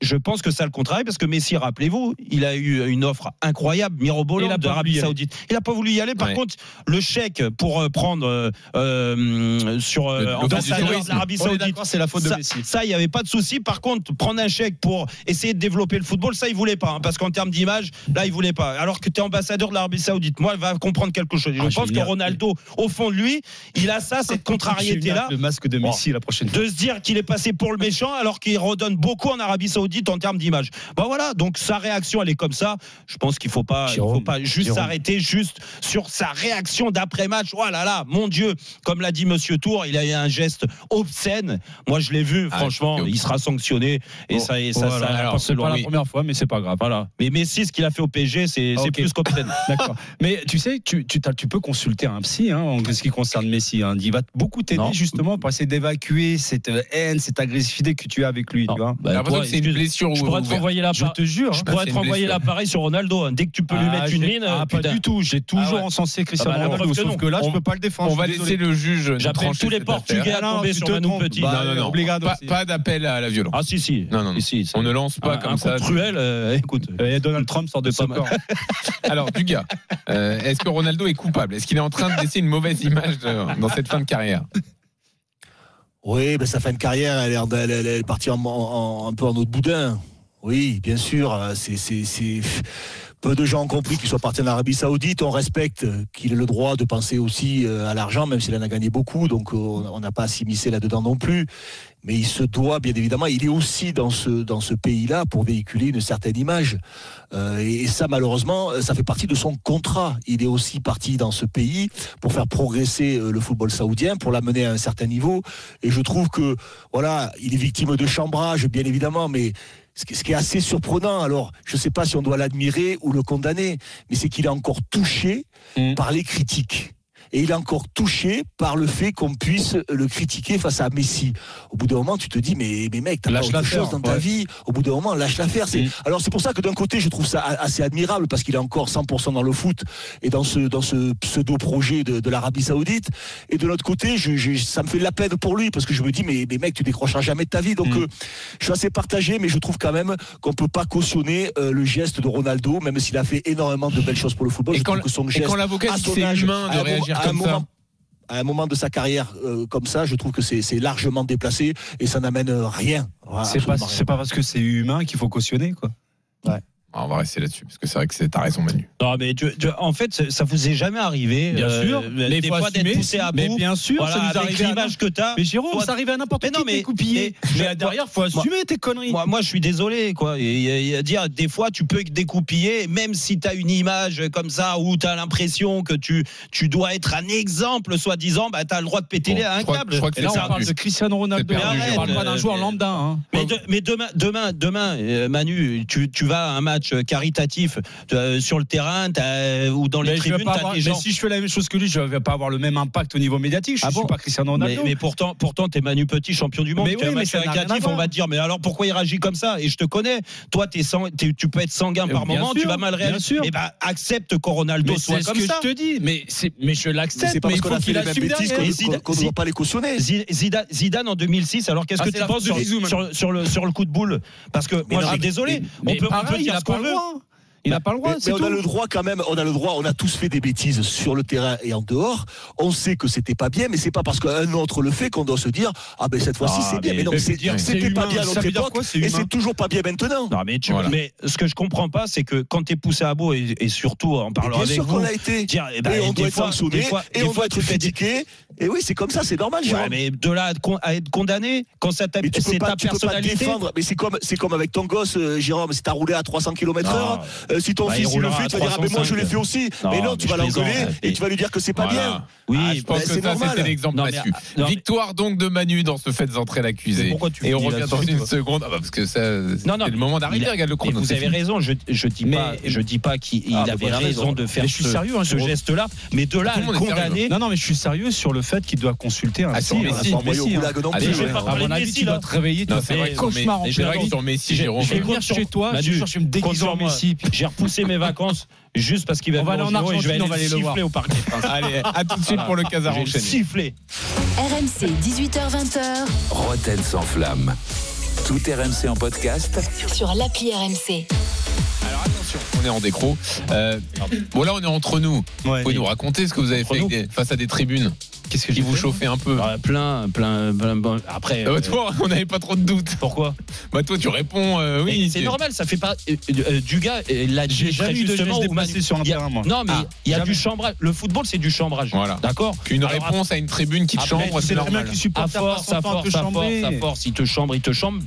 Je pense que ça le contrarie parce que Messi, rappelez-vous, il a eu une offre incroyable, mirobolante d'Arabie. Saoudite. Il n'a pas voulu y aller. Par Ouais. contre, le chèque pour euh, prendre euh, euh, sur euh, ambassadeur de l'Arabie Saoudite. c'est la faute de ça, Messi. ça, il n'y avait pas de souci. Par contre, prendre un chèque pour essayer de développer le football, ça, il voulait pas. hein, parce qu'en termes d'image, là, il voulait pas. Alors que tu es ambassadeur de l'Arabie Saoudite, moi, il va comprendre quelque chose. Et Ah, je pense que. Ronaldo, au fond de lui, il a ça, cette contrariété-là. Le masque de Messi la prochaine fois. De se dire qu'il est passé pour le méchant alors qu'il redonne beaucoup en Arabie Saoudite en termes d'image. Bon voilà, donc sa réaction elle est comme ça. Je pense qu'il faut pas, il faut pas juste s'arrêter juste sur sa réaction d'après match. Oh là là, mon Dieu, comme l'a dit Monsieur Tour, il a eu un geste obscène. Moi je l'ai vu, Ah, franchement, il sera sanctionné et Bon, ça, et ça, voilà. ça Alors, pas c'est pas la première fois, mais c'est pas grave. Voilà. Mais Messi, ce qu'il a fait au PSG, c'est plus qu'obscène. D'accord. Mais tu sais, tu, tu, t'as- tu peux consulter un psy hein, en ce qui concerne Messi. hein. Il va beaucoup t'aider justement pour essayer d'évacuer cette euh, haine, cette agressivité que tu as avec lui. Tu vois Bah, J'ai l'impression toi, que c'est une je pourrais te renvoyer la Je te jure. Je hein. pourrais te renvoyer l'appareil sur Ronaldo. hein. Dès que tu peux lui Ah, mettre une mine, ah, pas putain. du tout. J'ai toujours Ah ouais. encensé Cristiano Ah bah, Ronaldo. Sauf que là, je peux pas le défendre. On va laisser le juge. J'appelle trancher tous les Portugais à non, tomber sur trompes. Petit. Bah, Non, non, non. Obligado Pas, pas d'appel à la violence. Ah si si. Non, non, On ne lance pas comme ça. truelle, euh, écoute. Et Donald Trump sort de Ça popcorn. Alors, du gars, euh, est-ce que Ronaldo est coupable? Est-ce qu'il est en train de laisser une mauvaise image dans cette fin de carrière? Oui, ben sa fin de carrière, elle en- elle, elle est partie en- en- un peu en autre boudin. Oui, bien sûr. euh, c'est- Peu de gens ont compris qu'il soit parti en Arabie Saoudite. On respecte qu'il ait le droit de penser aussi euh, à l'argent, même s'il en a gagné beaucoup. Donc, euh, on n'a pas à s'immiscer là-dedans non plus. Mais il se doit, bien évidemment, il est aussi dans ce, pays-là pour véhiculer une certaine image. Euh, et, et ça, malheureusement, ça fait partie de son contrat. Il est aussi parti dans ce pays pour faire progresser le football saoudien, pour l'amener à un certain niveau. Et je trouve que, voilà, il est victime de chambrage, bien évidemment, mais ce qui est assez surprenant, alors je ne sais pas si on doit l'admirer ou le condamner, mais c'est qu'il est encore touché Mm. par les critiques. Et il est encore touché par le fait qu'on puisse le critiquer face à Messi. Au bout d'un moment, tu te dis, mais, mais mec, t'as pas autre chose dans ta ouais. vie. Au bout d'un moment, lâche l'affaire. C'est- Mm. Alors c'est pour ça que d'un côté, je trouve ça assez admirable parce qu'il est encore 100% dans le foot et dans ce, dans ce pseudo-projet de, de l'Arabie Saoudite. Et de l'autre côté, je, je- ça me fait de la peine pour lui parce que je me dis, mais, mais mec, tu décrocheras jamais de ta vie. Donc Mm. euh, je suis assez partagé, mais je trouve quand même qu'on peut pas cautionner euh, le geste de Ronaldo, même s'il a fait énormément de belles choses pour le football. Et Je quand, trouve que son et geste quand l'avocat à dit que son c'est âge, humain de réagir à un comme ça moment- à un moment de sa carrière euh, comme ça, je trouve que c'est largement déplacé et ça n'amène rien. Voilà, C'est pas, parce que c'est humain qu'il faut cautionner, quoi. On va rester là-dessus, parce que c'est vrai que c'est- t'as raison, Manu. Non, mais tu- tu- en fait, ça- vous est jamais arrivé. Bien euh, sûr. des il faut fois d'être poussé à bout. Mais bien sûr, Voilà, ça nous avec l'image que t'as. Mais Jérôme, Toi- ça arrive à n'importe Mais qui non, de mais- découpiller. mais- Mais, derrière, faut moi- assumer tes conneries. Moi, moi, je suis désolé, quoi. Et, dire, des fois, tu peux découpiller, même si tu as une image comme ça, où tu as l'impression que tu, tu dois être un exemple, soi-disant, bah, tu as le droit de péter Bon, les à un je crois- câble. je crois que là, on parle de Cristiano Ronaldo. On parle pas d'un joueur lambda. hein. Mais, de- mais demain, demain, demain, euh, Manu, tu, tu vas à un match caritatif euh, sur le terrain t'as- ou dans les Mais, tribunes, pas tu avoir- des mais si je fais la même chose que lui, je vais pas avoir le même impact au niveau médiatique. Je Ah suis pas Cristiano Ronaldo. mais pourtant, pourtant, t'es Manu Petit, champion du monde. Mais oui, un mais match caritatif, on va te dire, mais alors pourquoi il réagit comme ça? Et je te connais. Toi, t'es sang- t'es- tu peux être sanguin par Euh, bien moment, sûr, tu vas mal bien réagir. sûr. Et ben, accepte que Ronaldo Mais soit c'est ce comme que ça. je te dis. Mais, c'est- mais je Mais l'accepte. c'est pas Mais parce qu'on a fait les mêmes bêtises qu'on ne doit pas les cautionner. Zi- Zidane, en 2006, alors qu'est-ce Ah, que tu penses sur, le, sur le coup de boule? Parce que moi, je suis désolé. On peut, dire qu'on veut. Il n'a pas le droit, Mais, c'est mais on a le droit quand même, on a le droit, on a tous fait des bêtises sur le terrain et en dehors. On sait que c'était pas bien, mais c'est pas parce qu'un autre le fait qu'on doit se dire ah ben cette fois-ci Ah, c'est bien. mais- non, c'est- c'était c'est pas bien à notre époque quoi, c'est et c'est toujours pas bien maintenant. Non, mais, tu, Voilà. mais ce que je comprends pas, c'est que quand tu es poussé à bout, et, et surtout en parlant avec sûr vous, qu'on a été. dire, eh ben, et on des doit être fois- sanctionné, fois- et des on fois, doit être critiqué. Et oui, c'est comme ça, c'est normal, Ouais, Jérôme. mais de là à, à être condamné, quand ça t'a- Mais tu peux c'est pas, ta tu peux pas personnalité. défendre. Mais c'est comme, c'est comme avec ton gosse, euh, Jérôme. Si t'as roulé à 300 km/h, Euh, si ton Bah, il fils il le fait, tu vas dire ah, mais moi je l'ai 305. fait aussi. Non, mais non, mais tu vas l'engueuler et tu vas lui dire que c'est pas Voilà. bien. Oui, Ah, je pense bah, que c'est ça, normal. c'était l'exemple là-dessus. Victoire donc de Manu dans ce fait d'entrer l'accusé. Mais pourquoi tu Et on revient dans une seconde. Ah bah, parce que ça, Non, non, c'est le moment d'arriver. Regarde le chrono. vous avez raison, je, je dis pas, je dis pas qu'il il Ah, avait raison de faire Mais je suis ce, sérieux, hein, geste-là, mais de là condamner. Non, non, mais je suis sérieux sur le fait qu'il doit consulter un À mon avis, tu vas te réveiller, tu vas c'est faire vrai un cauchemar en Messi- c'est plein vrai que jour. sur Messi, J'ai- Jérôme. Je vais venir chez toi, je vais me déguiser en. Messi. J'ai repoussé mes vacances juste parce qu'il va On va aller en et je vais Argentine, on va aller aller le voir. au Parc des Princes. Allez, à tout de suite pour le Casar enchaîné. siffler. RMC, 18h20h, Roten sans flamme. Tout RMC en podcast sur l'appli RMC. Attention, on est en décro. Euh, bon là, on est entre nous. Vous pouvez nous raconter ce que vous avez fait des- face à des tribunes Qu'est-ce que qui vous fait chauffez un peu. Ah, plein, plein, plein, bon, Après, Ah bah, euh, toi, on n'avait pas trop de doutes. pourquoi Bah toi, tu réponds euh, oui. c'est normal, ça fait pas. euh, euh, du gars, euh, l'a dit J'ai jamais eu de geste déplacé sur un terrain, moi. Non, mais Ah, il y a jamais. du chambrage. Le football, c'est du chambrage. Voilà. D'accord Qu'une Alors, réponse à une tribune qui te après, chambre, c'est c'est normal. bien que tu À force, à force, à force, il te chambre, il te chambre.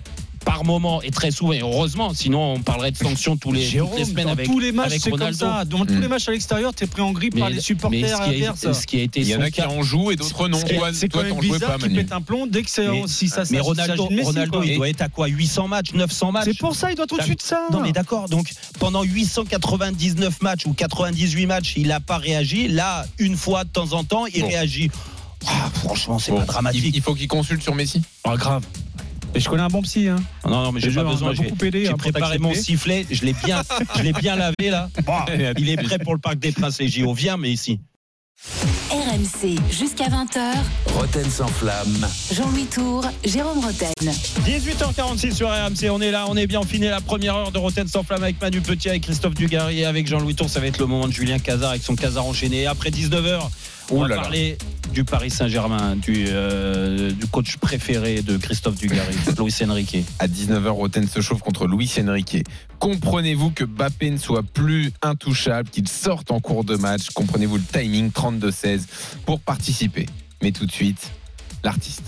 Par moment et très souvent, et heureusement, sinon on parlerait de sanctions tous les, toutes Jérôme, les semaines dans avec, tous les matchs, c'est comme Ronaldo. ça. Dans tous Mm. les matchs à l'extérieur, t'es pris en grippe Mais- par les mais supporters ce qui, a, adverses. ce qui a été Il y en a qui en jouent et d'autres non. C'est quand même bizarre pas, qu'il Manu. pète un plomb dès que c'est si ça mais Ronaldo, de il doit être à quoi 800 matchs, 900 matchs? C'est pour ça, il doit tout de suite ça. Non mais d'accord, donc pendant 899 matchs ou 98 matchs, il n'a pas réagi. Là, une fois de temps en temps, il Bon. réagit. Ah, franchement, c'est Bon, pas dramatique. Il, il faut qu'il consulte sur Messi? Ah, grave. Et je connais un bon psy. Hein. Non, non, mais j'ai pas jure, besoin. J'ai hein, préparé mon sifflet. Je l'ai bien, je l'ai bien lavé là. Tout Il est prêt pour le Parc des Princes et JO. Viens, mais ici. RMC, jusqu'à 20h, Roten sans flamme. Jean-Louis Tour, Jérôme Roten. 18h46 sur RMC, on est là, on est bien, on finit la première heure de Roten sans flamme avec Manu Petit, avec Christophe Dugarry et avec Jean-Louis Tour. Ça va être le moment de Julien Cazard avec son Cazard enchaîné. Après 19h, on va là là. parler du Paris Saint-Germain, du, euh, du coach préféré de Christophe Dugarry, Luis Enrique. À 19h, Roten se chauffe contre Luis Enrique. Comprenez-vous que Bappé ne soit plus intouchable, qu'il sorte en cours de match? Comprenez-vous le timing 32-16 pour participer? Mais tout de suite, l'artiste.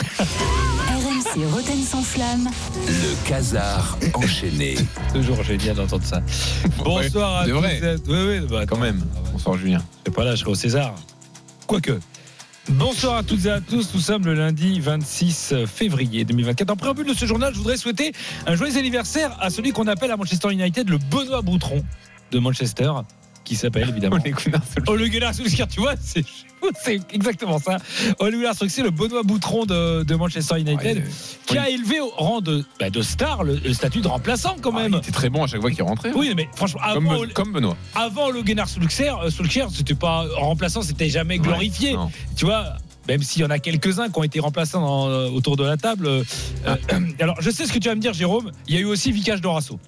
RMC, Roten sans flamme. Le casar enchaîné. Toujours génial d'entendre ça. Bonsoir à C'est tous. vrai. Oui, oui, bah, Quand même. Bonsoir Julien. Je sais pas là, je serai au César. Quoique. Bonsoir à toutes et à tous. Nous sommes le lundi 26 février 2024. En préambule de ce journal, je voudrais souhaiter un joyeux anniversaire à celui qu'on appelle à Manchester United le Benoît Boutron de Manchester, qui s'appelle évidemment. Ole Gunnar Solskjaer. Ole tu vois, c'est exactement ça. Ole Gunnar Solskjaer, le Benoît Boutron de, de Manchester United, Ouais, qui a élevé au rang de, bah, de star le, le statut de remplaçant quand Ah, même. il était très bon à chaque fois qu'il rentrait. oui, mais franchement, Comme, avant, Ben- comme Benoît. avant le Gunnar Solskjaer, euh, Solskjaer, c'était pas remplaçant, c'était jamais glorifié. Ouais. Tu vois, même s'il y en a quelques-uns qui ont été remplaçants dans- euh, autour de la table. euh, euh, alors, je sais ce que tu vas me dire, Jérôme. Il y a eu aussi Vicage Dorasso.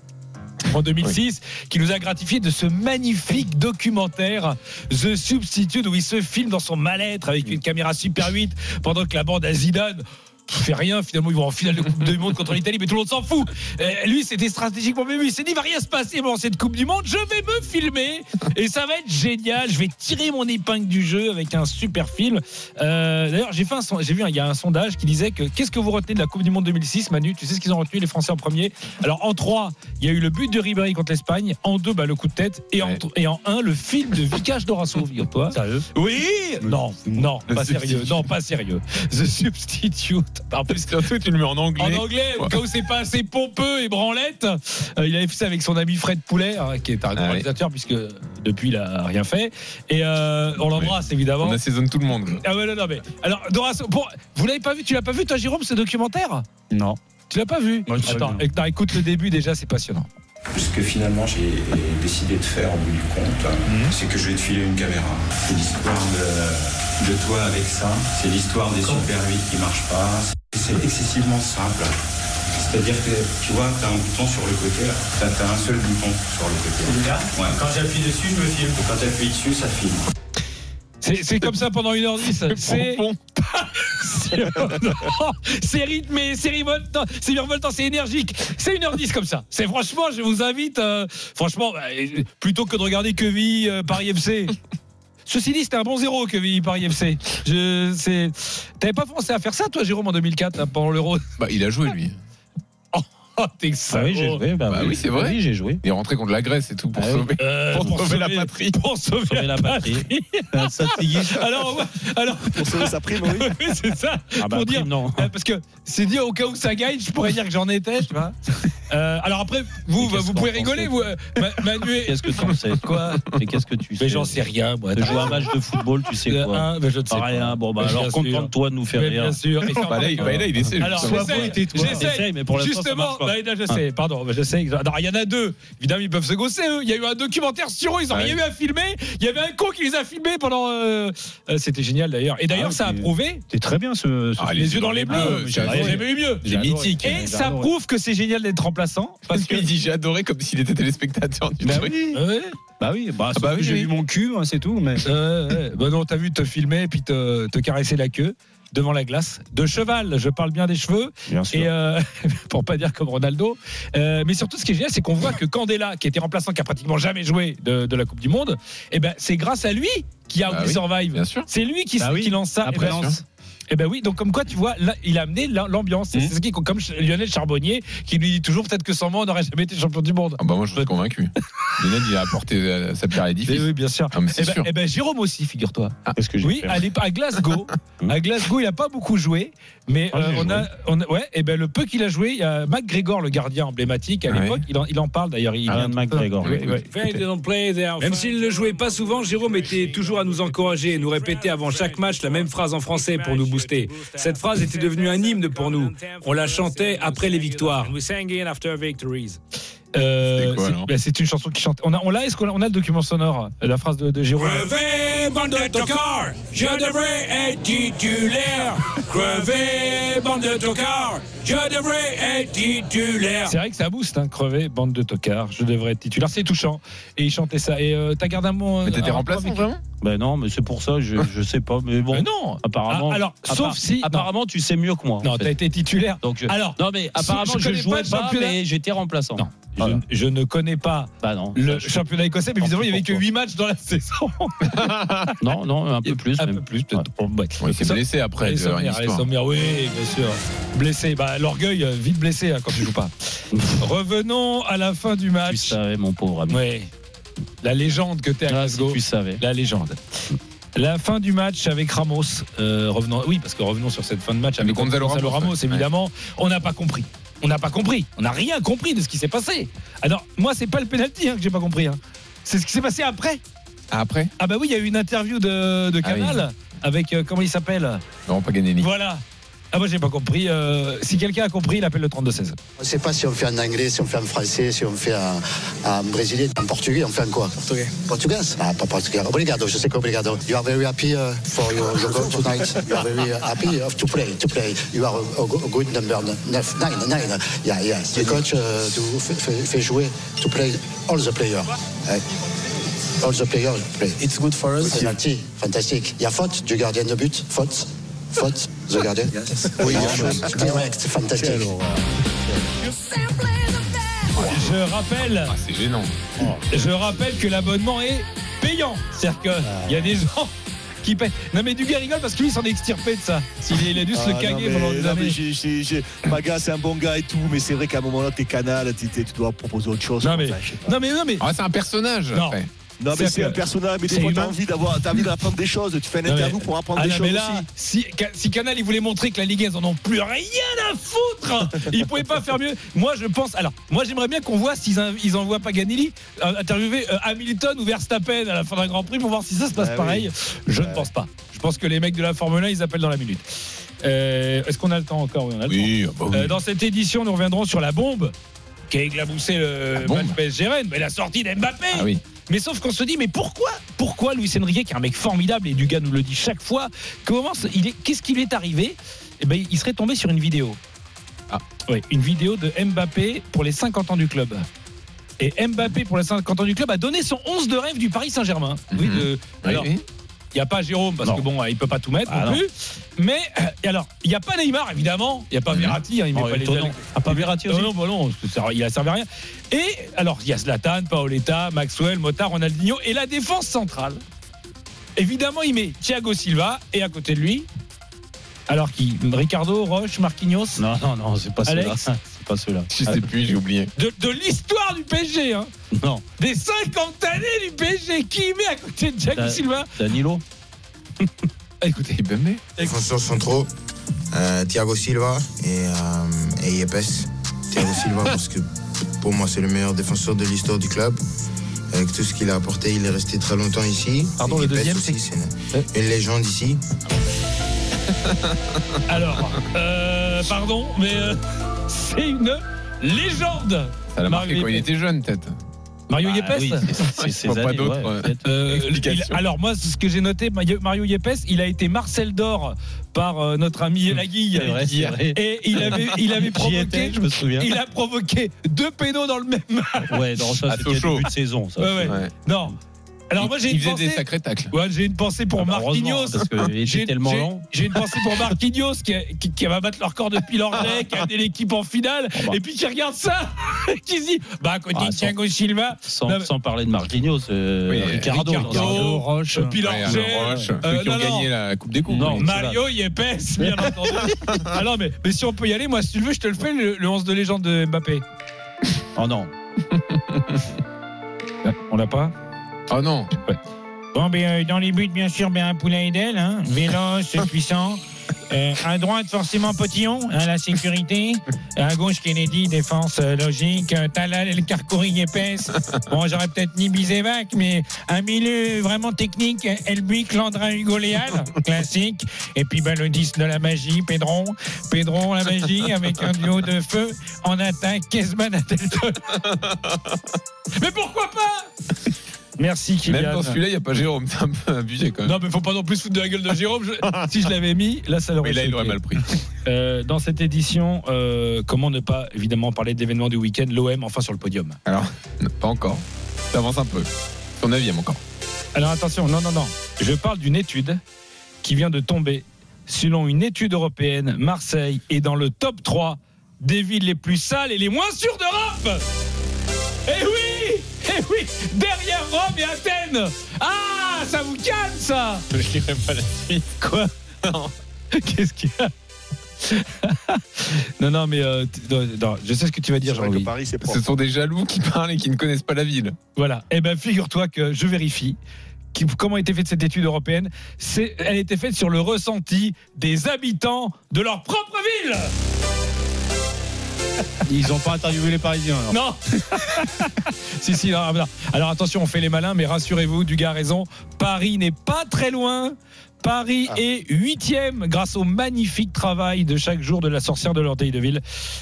En 2006, qui nous a gratifié de ce magnifique documentaire The Substitute où il se filme dans son mal-être avec une caméra Super 8 pendant que la bande à Zidane fait rien. Finalement, ils vont en finale de Coupe du Monde contre l'Italie, mais tout le monde s'en fout. Euh, lui, c'était stratégiquement même. Il s'est dit, il va rien se passer pendant cette Coupe du Monde. Je vais me filmer et ça va être génial. Je vais tirer mon épingle du jeu avec un super film. Euh, D'ailleurs, j'ai fait j'ai vu, il y a un sondage qui disait que qu'est-ce que vous retenez de la Coupe du Monde 2006, Manu? Tu sais ce qu'ils ont retenu les Français en premier? Alors en 3 il y a eu le but de Ribéry contre l'Espagne. En 2 bah, le coup de tête. Et en et en 1 le film de Vicage Dorasso. Sérieux? Oui Non, non, pas sérieux. Non, pas sérieux. The Substitute. En plus, Surtout, tu le mets en anglais. en anglais, au cas où c'est pas assez pompeux et branlette, euh, il avait fait ça avec son ami Fred Poulet, hein, qui est un grand Ah réalisateur, puisque depuis il a rien fait. Et euh, on l'embrasse évidemment. On assaisonne tout le monde. Ah ouais, non, non, mais. Alors, Dorasso, pour- vous l'avez pas vu Tu l'as pas vu, toi, Jérôme, ce documentaire? Non. Tu l'as pas vu? Moi, Attends, éc- non, écoute le début déjà, c'est passionnant. Ce que finalement j'ai décidé de faire au bout du compte, c'est que je vais te filer une caméra. C'est l'histoire de, de toi avec ça, c'est l'histoire des Super 8 qui marchent pas. C'est excessivement simple. C'est-à-dire que tu vois, tu as un bouton sur le côté, là. Tu as, un seul bouton sur le côté. Ouais. Quand j'appuie dessus, je me filme. Et quand tu appuies dessus, ça filme. C'est comme ça pendant 1h10. C'est. c'est rythmé, c'est revoltant, c'est revoltant, c'est énergique. C'est 1h10 comme ça. C'est franchement, je vous invite, euh, franchement, bah, euh, plutôt que de regarder Quevilly euh, Paris FC. Ceci dit, c'était un bon zéro Quevilly Paris FC. Je, c'est, t'avais pas pensé à faire ça, toi, Jérôme, en 2004, là, pendant l'Euro? Bah, il a joué lui. Oh, t'es Ah oui, j'ai joué. Bah, Bah oui, c'est vrai. Oui, j'ai joué. Il est rentré contre la Grèce et tout pour Ah sauver, Euh, pour sauver la patrie. Pour sauver, Sauver la patrie. Alors, ouais, alors Pour sauver sa prime, oui. oui, c'est ça. Ah bah, pour dire, prime, non. Euh, parce que c'est dit au cas où ça gagne, je pourrais dire que j'en étais, tu vois. Euh, alors après, vous, vous pouvez rigoler, vous. euh, Ma- Manu Qu'est-ce que tu sais Quoi Mais qu'est-ce que tu sais Mais j'en sais rien, moi. De jouer un match de football, tu sais quoi un, mais je ne sais. Rien. Bon, bah alors contente-toi de nous faire rire. bien sûr. Bah là, il- essaie. Alors, j'essaye, mais pour l'instant, ça marche pas. là, là, je sais, pardon, je sais. Alors, il y en a deux. Évidemment, ils peuvent se gosser, eux. Il y a eu un documentaire sur eux, ils ont Ouais. rien eu à filmer. Il y avait un con qui les a filmés pendant. euh, euh, C'était génial d'ailleurs. Et d'ailleurs, Ah, ça a prouvé. C'est très bien ce. ce Ah, film. Les yeux dans les bleus. bleus, adoré. jamais eu mieux. C'est mythique. Et ça prouve que c'est génial d'être remplaçant. Parce que. il dit j'ai adoré comme s'il était téléspectateur du Bah truc. oui. Ouais. Bah oui, bah, sauf bah que oui, j'ai oui. vu mon cul, moi, c'est tout. Mais Ouais, ouais. Bah non, t'as vu te filmer et puis te, te caresser la queue devant la glace. De cheval, je parle bien des cheveux. bien. Et euh, pour pas dire comme Ronaldo. Euh, mais surtout, ce qui est génial, c'est qu'on voit que Candela, qui était remplaçant, qui a pratiquement jamais joué de, de la Coupe du Monde, eh ben, c'est grâce à lui qui a Bah oui, Survive. Bien sûr. C'est lui qui, Bah oui. qui lance ça. Après Eh ben, eh oui, donc comme quoi tu vois, là, il a amené la- l'ambiance. C'est Mhm. ce qui, comme Lionel Charbonnier, qui lui dit toujours peut-être que sans moi on n'aurait jamais été champion du monde. Ah bah moi je suis convaincu. Lionel il a apporté euh, sa pierre à Eh l'édifice. oui, bien sûr. Ah, mais Eh c'est ben, sûr. eh ben, Jérôme aussi, figure-toi. J'ai Oui, fait à, Glasgow. à Glasgow, il a pas beaucoup joué, mais Ah, euh, on, a, on a- ouais, et ben le peu qu'il a joué, il y a McGregor, le gardien emblématique à Ouais. l'époque, il, en, il en parle d'ailleurs. Il Alan vient- McGregor. Oui, oui. Même s'il ne jouait pas souvent, Jérôme était toujours à nous encourager et nous répétait avant chaque match la même phrase en français pour nous booster. Cette phrase était devenue un hymne pour nous. On la chantait après les victoires. Euh, c'est- alors c'est une chanson qui chante. On a, on l'a, est-ce qu'on a, on a le document sonore, la phrase de, de Jérôme Crevez, bande de tocards, je devrais être titulaire. Crevez, bande de tocards, je devrais être titulaire. C'est vrai que ça booste, hein, crevé, bande de tocards. Je devrais être titulaire. C'est touchant. Et il chantait ça. Et euh, t'as gardé un mot. Mais t'étais avec- vraiment? Ben non, mais c'est pour ça, je, je sais pas. Mais bon, Euh, non. apparemment. Ah, alors, sauf si- Apparemment, tu sais mieux que moi. Non, t'as été titulaire. Donc, je- Alors, non, mais apparemment, je jouais pas pas, mais j'étais remplaçant. Non. Voilà. Je, je ne connais pas Bah non. le je- championnat écossais, mais visiblement, il n'y avait que pour toi. 8 matchs dans la saison. Non, non, un peu plus. Un même. peu plus, peut-être. Bon, ouais. Bon, il s'est Ça- blessé après histoire. Sommière, oui, bien sûr. Blessé. Bah, L'orgueil, euh, vite blessé hein, quand tu joues pas. Revenons à la fin du Tu match. savais, mon pauvre ami. Ouais. La légende que t'es à Ah, si tu savais. La légende. La fin du match avec Ramos. euh, revenons, oui, parce que revenons sur cette fin de match avec Gonzalo Ramos, ouais. évidemment. On n'a pas compris. On n'a pas compris. On n'a rien compris de ce qui s'est passé. Alors, moi, c'est pas le penalty hein, que j'ai pas compris. hein. C'est ce qui s'est passé après. Ah, après? Ah bah oui, il y a eu une interview de, de Ah oui. Canal avec euh, comment il s'appelle? Non, pas. Voilà. Ah moi j'ai pas compris. Euh, si quelqu'un a compris, il appelle le 32-16. On ne sait pas si on fait en anglais, si on fait en français, si on fait en, en brésilien, en portugais, on fait en quoi? Portugais. Portugais Ah, pas portugais. Obrigado, je sais que obrigado. You are very happy uh, for your, your goal tonight. You are very happy of to play, to play. You are a, a go- a good number neuf, nine, nine. Yeah, yes. Le coach uh, do, fait, fait- fait jouer to play all the players. Eh, All the players play. It's good for us. Penalty, fantastique. Il y a faute du gardien de but, faute. Faute, the gardien. Oui, il y a faute. Direct, fantastique. Je rappelle, Ah, c'est gênant. je rappelle que l'abonnement est payant. C'est-à-dire qu'il y a des gens qui payent. Non mais Duguay rigole parce que lui il s'en est extirpé de ça. Il, il a dû se le Ah, caguer non, mais- pendant des non, mais années. j'ai- j'ai- j'ai- Maga, c'est un bon gars et tout, mais c'est vrai qu'à un moment là, t'es canal, tu dois proposer autre chose. Non mais, Enfin, non mais, non mais. Ah, c'est un personnage Non. après. Non, mais C'est un personnage, mais des fois, t'as envie d'avoir, envie d'apprendre des choses. Tu fais un Non, mais- interview pour apprendre Ah des non, choses mais là, aussi. si, si Canal il voulait montrer que la Ligue 1 ils en ont plus rien à foutre, ils pouvaient pas faire mieux. Moi je pense, alors moi j'aimerais bien qu'on voit s'ils ils envoient Paganelli euh, interviewer euh, Hamilton ou Verstappen à la fin d'un Grand Prix pour voir si ça se passe Ah oui. pareil. Je ne pense pas. Je pense que les mecs de la Formule 1 ils appellent dans la minute. Euh, Est-ce qu'on a le temps encore? Oui, on a le temps. Oui, ah bah oui. Euh, dans cette édition, nous reviendrons sur la bombe qui a éclaboussé le match PSG mais la sortie d'Mbappé. Ah oui. Mais sauf qu'on se dit, mais pourquoi Pourquoi Luis Enrique, qui est un mec formidable, et Dugas nous le dit chaque fois, est, qu'est-ce qui lui est arrivé? Eh ben, il serait tombé sur une vidéo. Ah. Oui, une vidéo de Mbappé pour les 50 ans du club. Et Mbappé pour les 50 ans du club a donné son 11 de rêve du Paris Saint-Germain. Oui, Mhm. de- Oui, oui. Il n'y a pas Jérôme parce Non. que bon, il peut pas tout mettre Ah, non, non. plus. Mais et alors, il n'y a pas Neymar évidemment, il n'y a pas Mhm. Verratti, hein, il met Oh, pas les. Ah, pas Verratti aussi non, non, bah non, ça- il a servi à rien. Et alors, il y a Zlatan, Paoletta, Maxwell, Mota, Ronaldinho et la défense centrale. Évidemment, il met Thiago Silva et à côté de lui, alors qui Ricardo, Roche, Marquinhos? Non, non, non, c'est pas Alex? cela. Pas ceux-là. Je sais plus, j'ai oublié. De, de l'histoire du PSG, hein. Non. Des 50 années du PSG. Qui met à côté de Thiago Da- Silva Danilo. Écoutez, Ibembe. Défenseurs centraux, euh, Thiago Silva et, euh, et Yepes. Thiago Silva parce que pour moi c'est le meilleur défenseur de l'histoire du club. Avec tout ce qu'il a apporté, il est resté très longtemps ici. Pardon, le Yepes deuxième, aussi, c'est une, une légende ici. Alors, euh, pardon, mais euh, c'est une légende. Ça l'a Mario marqué quand il était jeune, peut-être. Mario Bah Yepes oui, c'est- c'est pas années, d'autres, ouais, euh, il- alors moi, ce que j'ai noté, Mario Mario Yepes, il a été Marcel d'or par euh, notre ami Laguille. Et il avait, il avait provoqué, étais, je me souviens. il a provoqué deux pénaux dans le même match. Ouais, non, ça À c'était début de saison. Ça. Ouais, ouais. Ouais. Non. Alors moi j'ai il une faisait pensée. des sacrés tacles. Ouais, j'ai une pensée pour Ah bah, Marquinhos. parce J'ai- tellement lent. J'ai une pensée pour Marquinhos qui, qui, qui va battre leur corps depuis l'anglais, qui a amené l'équipe en finale, bah. et puis qui regarde ça, qui se dit Bah, à côté Ah, de sans- Thiago Silva, Sans, Non, mais- sans parler de Marquinhos, euh, Oui, Ricardo, Ricardo, Ricardo, Roche. Pilar Ouais, alors, Roche, euh, ceux qui ont non, non. gagné la Coupe des Coupes. Non. Mario Yepes, bien entendu. ah non, mais, mais si on peut y aller, moi, si tu le veux, je te le fais, le, le 11 de légende de Mbappé. Oh non. On l'a pas? Oh non. Bon, ben, euh, dans les buts, bien sûr, ben, un poulet Edel, hein, véloce, puissant. Euh, à droite, forcément, Potillon, hein, la sécurité. À gauche, Kennedy, défense euh, logique. Euh, Talal, El Carcouri, épaisse. Bon, j'aurais peut-être mis Bizevac, mais un milieu vraiment technique. Elbuic, Landrin, Hugo Léal, classique. Et puis, ben, le 10 de la magie, Pedron. Pedron, la magie, avec un duo de feu. En attaque, Kesman, Adelton. mais pourquoi pas? Merci, Kylian. Même dans celui-là, il n'y a pas Jérôme. C'est un peu abusé quand même. Non, mais faut pas non plus foutre de la gueule de Jérôme. Je- si je l'avais mis, là, ça l'aurait Mais là, il aurait mal pris. Euh, dans cette édition, euh, comment ne pas évidemment parler d'événements du week-end? L'OM enfin sur le podium. Alors, pas encore. Ça avance un peu. Ton neuvième encore. Alors attention, non, non, non. Je parle d'une étude qui vient de tomber. Selon une étude européenne, Marseille est dans le top 3 des villes les plus sales et les moins sûres d'Europe. Eh oui Eh oui Derrière Rome et Athènes Ah Ça vous calme ça Je dirais pas la suite. Quoi Non. Qu'est-ce qu'il y a Non, non, mais euh, t- non, non, je sais ce que tu vas dire, C'est vrai que Jean-Louis. Paris, c'est Ce sont des jaloux qui parlent et qui ne connaissent pas la ville. Voilà. Eh bien, figure-toi que je vérifie. qui- comment a été faite cette étude européenne C'est, Elle a été faite sur le ressenti des habitants de leur propre ville. Ils n'ont pas interviewé les Parisiens. alors. Non Si, si, non, non. Alors attention, on fait les malins, mais rassurez-vous, Dugas a raison. Paris n'est pas très loin. Paris est huitième grâce au magnifique travail de chaque jour de la sorcière de l'orteil de ville.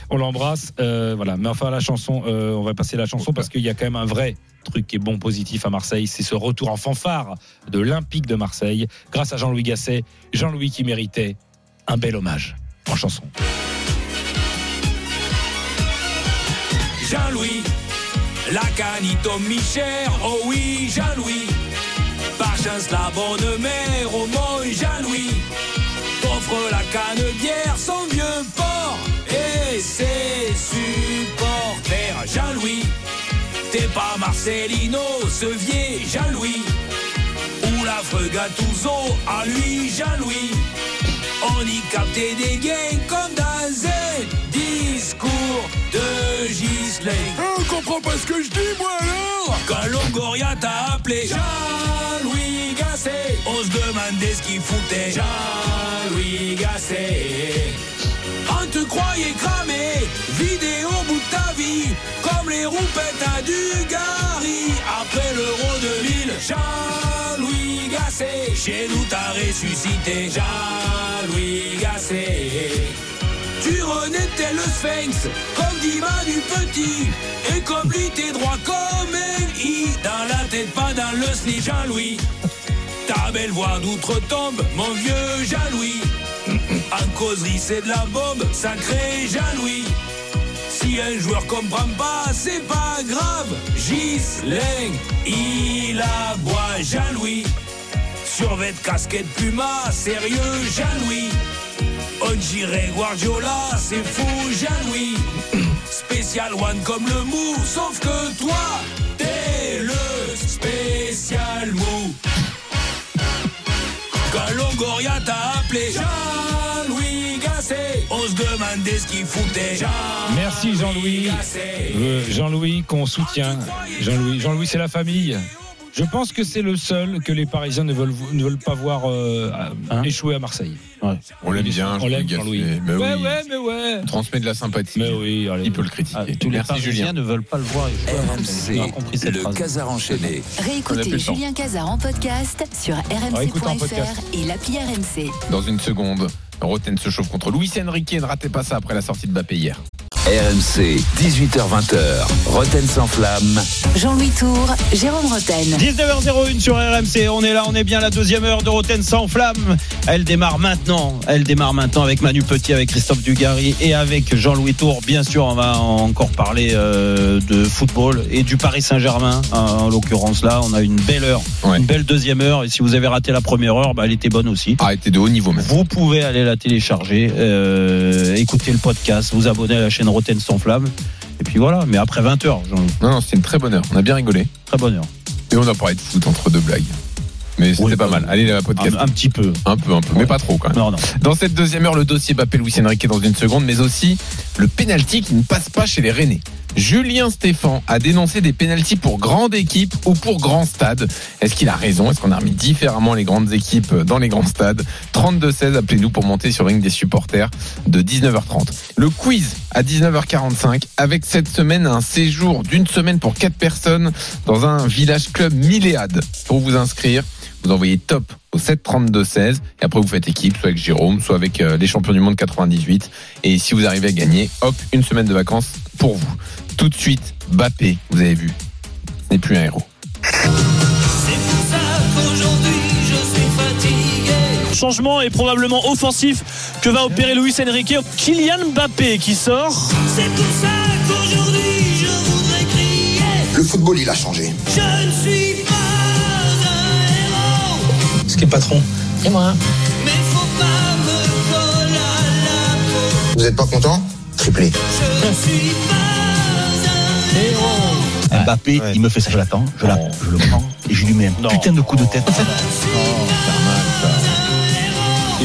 On l'embrasse. euh, voilà. Mais enfin, la chanson, euh, on va passer la chanson parce qu'il y a quand même un vrai truc qui est bon, positif à Marseille. C'est ce retour en fanfare de l'Olympique de Marseille grâce à Jean-Louis Gasset. Jean-Louis qui méritait un bel hommage en chanson. Jean-Louis, la canito mi-cher, oh oui, Jean-Louis. Par chance, la bonne mère, au moins, Jean-Louis. T'offre la canne bière, son vieux port et ses supporters. Jean-Louis, t'es pas Marcelino, ce vieil Jean-Louis. Ou l'affreux Gattuso, à lui, Jean-Louis. On y captait des gains comme dans un discours de Gislain. On comprend pas ce que je dis, moi alors Quand Longoria t'a appelé Jean-Louis Gasset, on se demandait ce qu'il foutait. Jean-Louis Gasset. On te croyait cramé, vidé au bout de ta vie, comme les roupettes à Dugarry. Après l'euro 2000, Jean-Louis Chez nous t'as ressuscité. Jean-Louis Gasset. Tu tel le sphinx, comme Dima du petit, et comme lui t'es droit comme un i. Dans la tête, pas dans le slip, Jean-Louis. Ta belle voix d'outre-tombe, mon vieux Jean-Louis. En causerie, c'est de la bombe, sacré Jean-Louis. Si un joueur comprend pas, c'est pas grave. Gislain, il aboie Jean-Louis. Survêt casquette Puma, sérieux Jean-Louis. On dirait Guardiola, c'est fou Jean-Louis. Spécial one comme le mou, sauf que toi, t'es le spécial mou. Quand Longoria t'a appelé Jean-Louis Gasset, on se demandait ce qu'il foutait. Merci Jean-Louis. Euh, Jean-Louis qu'on soutient. Jean-Louis, Jean-Louis, c'est la famille. Je pense que c'est le seul que les Parisiens ne veulent, ne veulent pas voir euh, à- échouer à Marseille. On l'aime bien, On l'aime, Jean-Louis. Gasset. Mais ouais, oui. ouais, mais ouais. Il transmet de la sympathie. Mais oui, allez. Il peut le critiquer. Tous les Merci Parisiens Julien. ne veulent pas le voir échouer à Marseille. Le casar enchaîné. Réécoutez. Julien Cazard en podcast sur rmc.fr et l'appli RMC. Dans une seconde, Roten se chauffe contre Luis Enrique. Ne ratez pas ça après la sortie de Mbappé hier. RMC, 18h20h. Roten sans flamme. Jean-Louis Tour, Jérôme Roten. 19h01 sur RMC, on est là, on est bien la deuxième heure de Roten sans flamme. Elle démarre maintenant, elle démarre maintenant avec Manu Petit, avec Christophe Dugarry et avec Jean-Louis Tour. Bien sûr, on va encore parler euh, de football et du Paris Saint-Germain. Euh, En l'occurrence là, on a une belle heure, une belle deuxième heure. Et si vous avez raté la première heure, bah, elle était bonne aussi. Ah, elle était de haut niveau même. Vous pouvez aller la télécharger, euh, écouter le podcast, vous abonner à la chaîne Roten sans flamme. Et puis voilà, mais après 20h, Jean-Louis. Non, non, c'était une très bonne heure. On a bien rigolé. Très bonne heure. Et on a parlé de foot entre deux blagues. Mais c'était pas mal. Allez, la podcast. Un, un petit peu. Un peu, un peu, mais pas trop quand même. Non, non. Dans cette deuxième heure, le dossier Mbappé Luis Enrique dans une seconde, mais aussi le penalty qui ne passe pas chez les Rennais. Julien Stéphan a dénoncé des pénalties pour grande équipe ou pour grand stade. Est-ce qu'il a raison? Est-ce qu'on a remis différemment les grandes équipes dans les grands stades? 32-16, appelez-nous pour monter sur le ring des supporters de 19h30. Le quiz à 19h45 avec cette semaine un séjour d'une semaine pour quatre personnes dans un village club Milléade. Pour vous inscrire, vous envoyez top au 7 32 16 et après vous faites équipe soit avec Jérôme soit avec euh, les champions du monde 98 et si vous arrivez à gagner hop une semaine de vacances pour vous tout de suite Bappé vous avez vu ce n'est plus un héros Changement est probablement offensif que va opérer Luis Enrique. Kylian Mbappé qui sort. C'est pour ça qu'aujourd'hui je voudrais crier. Le football, il a changé. Je ne suis pas un héros. Ce qui est patron. Et moi. Mais faut pas me coller à la peau. Vous êtes pas content? Triplé. Je ne suis pas Mbappé, il me fait ça, je l'attends, je, la- je le prends et je lui mets un putain de coup de tête. c'est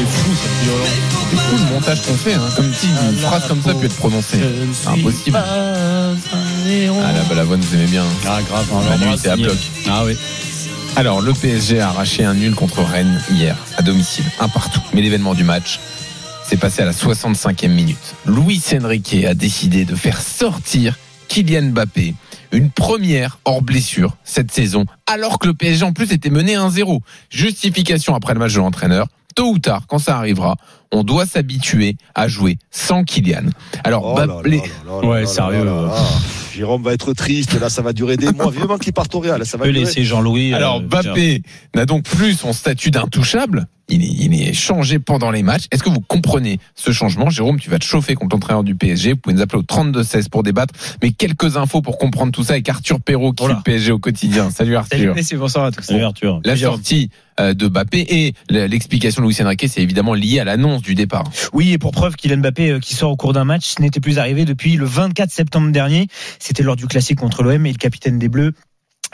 fou cette violence. C'est fou le montage qu'on fait hein. comme si une phrase comme ça peut être prononcée. C'est impossible. ah la Balavoine vous aimez bien ah grave Manu était à bloc. Ah oui. Alors le PSG a arraché un nul contre Rennes hier à domicile un partout. Mais l'événement du match s'est passé à la 65e minute. Luis Enrique a décidé de faire sortir Kylian Mbappé une première hors blessure cette saison, alors que le PSG en plus était mené 1-0. Justification après le match de l'entraîneur. Tôt ou tard, quand ça arrivera, on doit s'habituer à jouer sans Kylian. Alors, Oh là Mbappé- là là là Ouais, là sérieux. là là là. Jérôme va être triste, là ça va durer des mois. Vivement qu'il parte au Real, ça va peut durer. laisser Jean-Louis. Alors euh, Mbappé n'a donc plus son statut d'intouchable. Il est, il est changé pendant les matchs. Est-ce que vous comprenez ce changement Jérôme, tu vas te chauffer contre l'entraîneur du PSG. Vous pouvez nous appeler au 32-16 pour débattre. Mais quelques infos pour comprendre tout ça avec Arthur Perrault qui fait le PSG au quotidien. Salut Arthur. Salut, messieurs, bonsoir à tous. Salut Arthur. La sortie euh, de Mbappé et l'explication de Luis Enrique, c'est évidemment lié à l'annonce du départ. Oui, et pour preuve, Kylian Mbappé euh, qui sort au cours d'un match, ce n'était plus arrivé depuis le 24 septembre dernier. C'était lors du classique contre l'OM et le capitaine des Bleus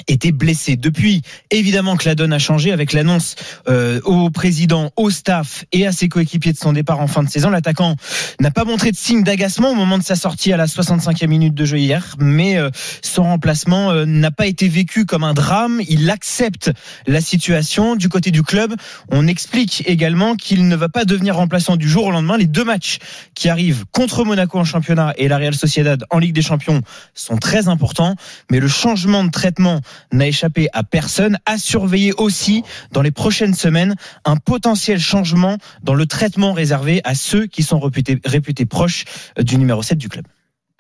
était blessé. Depuis, évidemment que la donne a changé avec l'annonce euh, au président, au staff et à ses coéquipiers de son départ en fin de saison. L'attaquant n'a pas montré de signe d'agacement au moment de sa sortie à la 65e minute de jeu hier, mais euh, son remplacement euh, n'a pas été vécu comme un drame. Il accepte la situation du côté du club. On explique également qu'il ne va pas devenir remplaçant du jour au lendemain. Les deux matchs qui arrivent contre Monaco en championnat et la Real Sociedad en Ligue des Champions sont très importants, mais le changement de traitement n'a échappé à personne. À surveiller aussi dans les prochaines semaines un potentiel changement dans le traitement réservé à ceux qui sont réputés, réputés proches euh, du numéro 7 du club.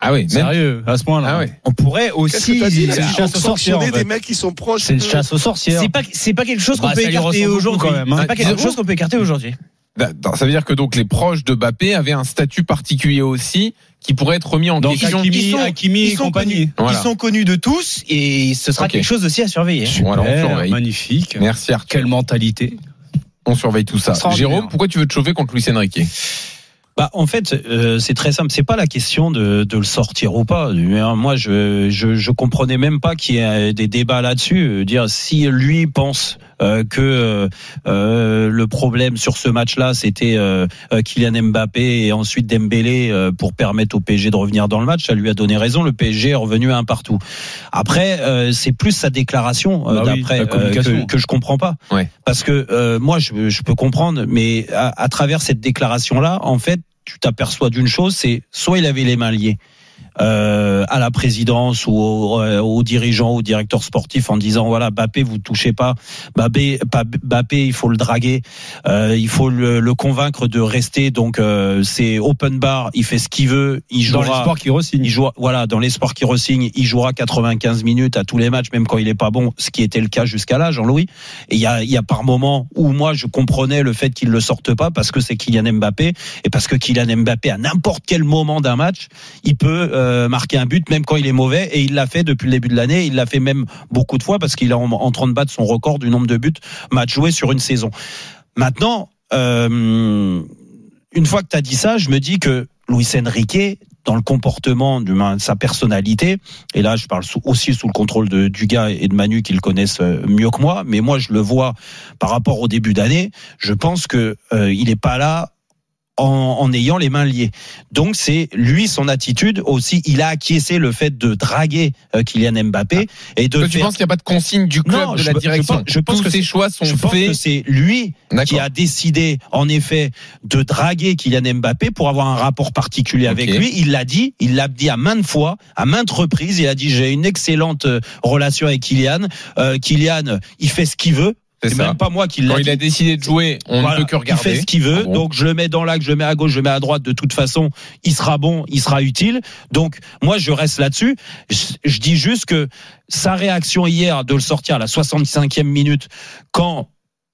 Ah oui, Sérieux, à ce point-là. Ah. On pourrait aussi. en fait. des mecs qui sont proches. C'est une de- chasse aux sorcières. C'est pas, c'est pas quelque chose qu'on Bah, peut écarter aujourd'hui. quand même, hein. C'est pas quelque chose qu'on peut écarter aujourd'hui. Attends, Ça veut dire que donc les proches de Mbappé avaient un statut particulier aussi qui pourrait être remis en Donc question. Hakimi, Ils sont- Hakimi ils et sont compagnie. connus. Voilà. Ils sont connus de tous et ce sera quelque chose aussi à surveiller. On Super, surveille. magnifique. Merci Arthur. Quelle mentalité. On surveille tout ça. Jérôme, pourquoi tu veux te chauffer contre Luis Enrique? Bah, en fait, euh, c'est très simple. C'est pas la question de, de le sortir ou pas. Hein, Moi, je, je, je comprenais même pas qu'il y ait des débats là-dessus. Euh, Dire si lui pense euh, que euh, euh, le problème sur ce match-là, c'était euh, euh, Kylian Mbappé et ensuite Dembélé euh, pour permettre au PSG de revenir dans le match. Ça lui a donné raison. Le PSG est revenu à un partout. Après, euh, c'est plus sa déclaration euh, Bah d'après euh, que, que je comprends pas. Ouais. Parce que euh, moi, je, je peux comprendre, mais à, à travers cette déclaration-là, en fait, tu t'aperçois d'une chose, c'est soit il avait les mains liées. Euh, à la présidence ou aux, euh, aux dirigeants, aux directeurs sportifs en disant voilà Bappé vous touchez pas Bappé, Bappé il faut le draguer euh, il faut le, le convaincre de rester donc euh, c'est open bar il fait ce qu'il veut il Dans jouera l'espoir qu'il re-signe. il jouera, voilà, dans l'espoir qu'il resigne, il jouera 95 minutes à tous les matchs, même quand il est pas bon, ce qui était le cas jusqu'à là, Jean-Louis. Et il y a, il y a par moments où moi je comprenais le fait qu'il le sorte pas parce que c'est Kylian Mbappé et parce que Kylian Mbappé à n'importe quel moment d'un match, il peut euh, marquer un but même quand il est mauvais et il l'a fait depuis le début de l'année. Il l'a fait même beaucoup de fois parce qu'il est en, train de battre son record du nombre de buts match joués sur une saison. Maintenant, euh, une fois que tu as dit ça, je me dis que Luis Enrique, dans le comportement de sa personnalité, et là je parle aussi sous le contrôle de Dugas et de Manu qui le connaissent euh, mieux que moi, mais moi je le vois par rapport au début d'année, je pense que euh, il n'est pas là en, en ayant les mains liées. Donc c'est lui son attitude aussi. Il a acquiescé le fait de draguer euh, Kylian Mbappé et de Toi, tu faire- penses qu'il n'y a pas de consigne du club non, de je- la je direction pense- Je pense, que ces c'est- choix sont je pense faits. que c'est lui qui a décidé, en effet, de draguer Kylian Mbappé pour avoir un rapport particulier avec lui. Il l'a dit, il l'a dit à maintes fois, à maintes reprises. Il a dit j'ai une excellente euh, relation avec Kylian. Euh, Kylian, il fait ce qu'il veut. C'est même pas moi qui Quand l'a il a décidé de jouer, on Voilà, ne peut que regarder. Il fait ce qu'il veut. Ah bon Donc je le mets dans l'axe, je le mets à gauche, je le mets à droite. De toute façon, il sera bon, il sera utile. Donc moi je reste là-dessus. Je, je dis juste que sa réaction hier de le sortir à la 65e minute, quand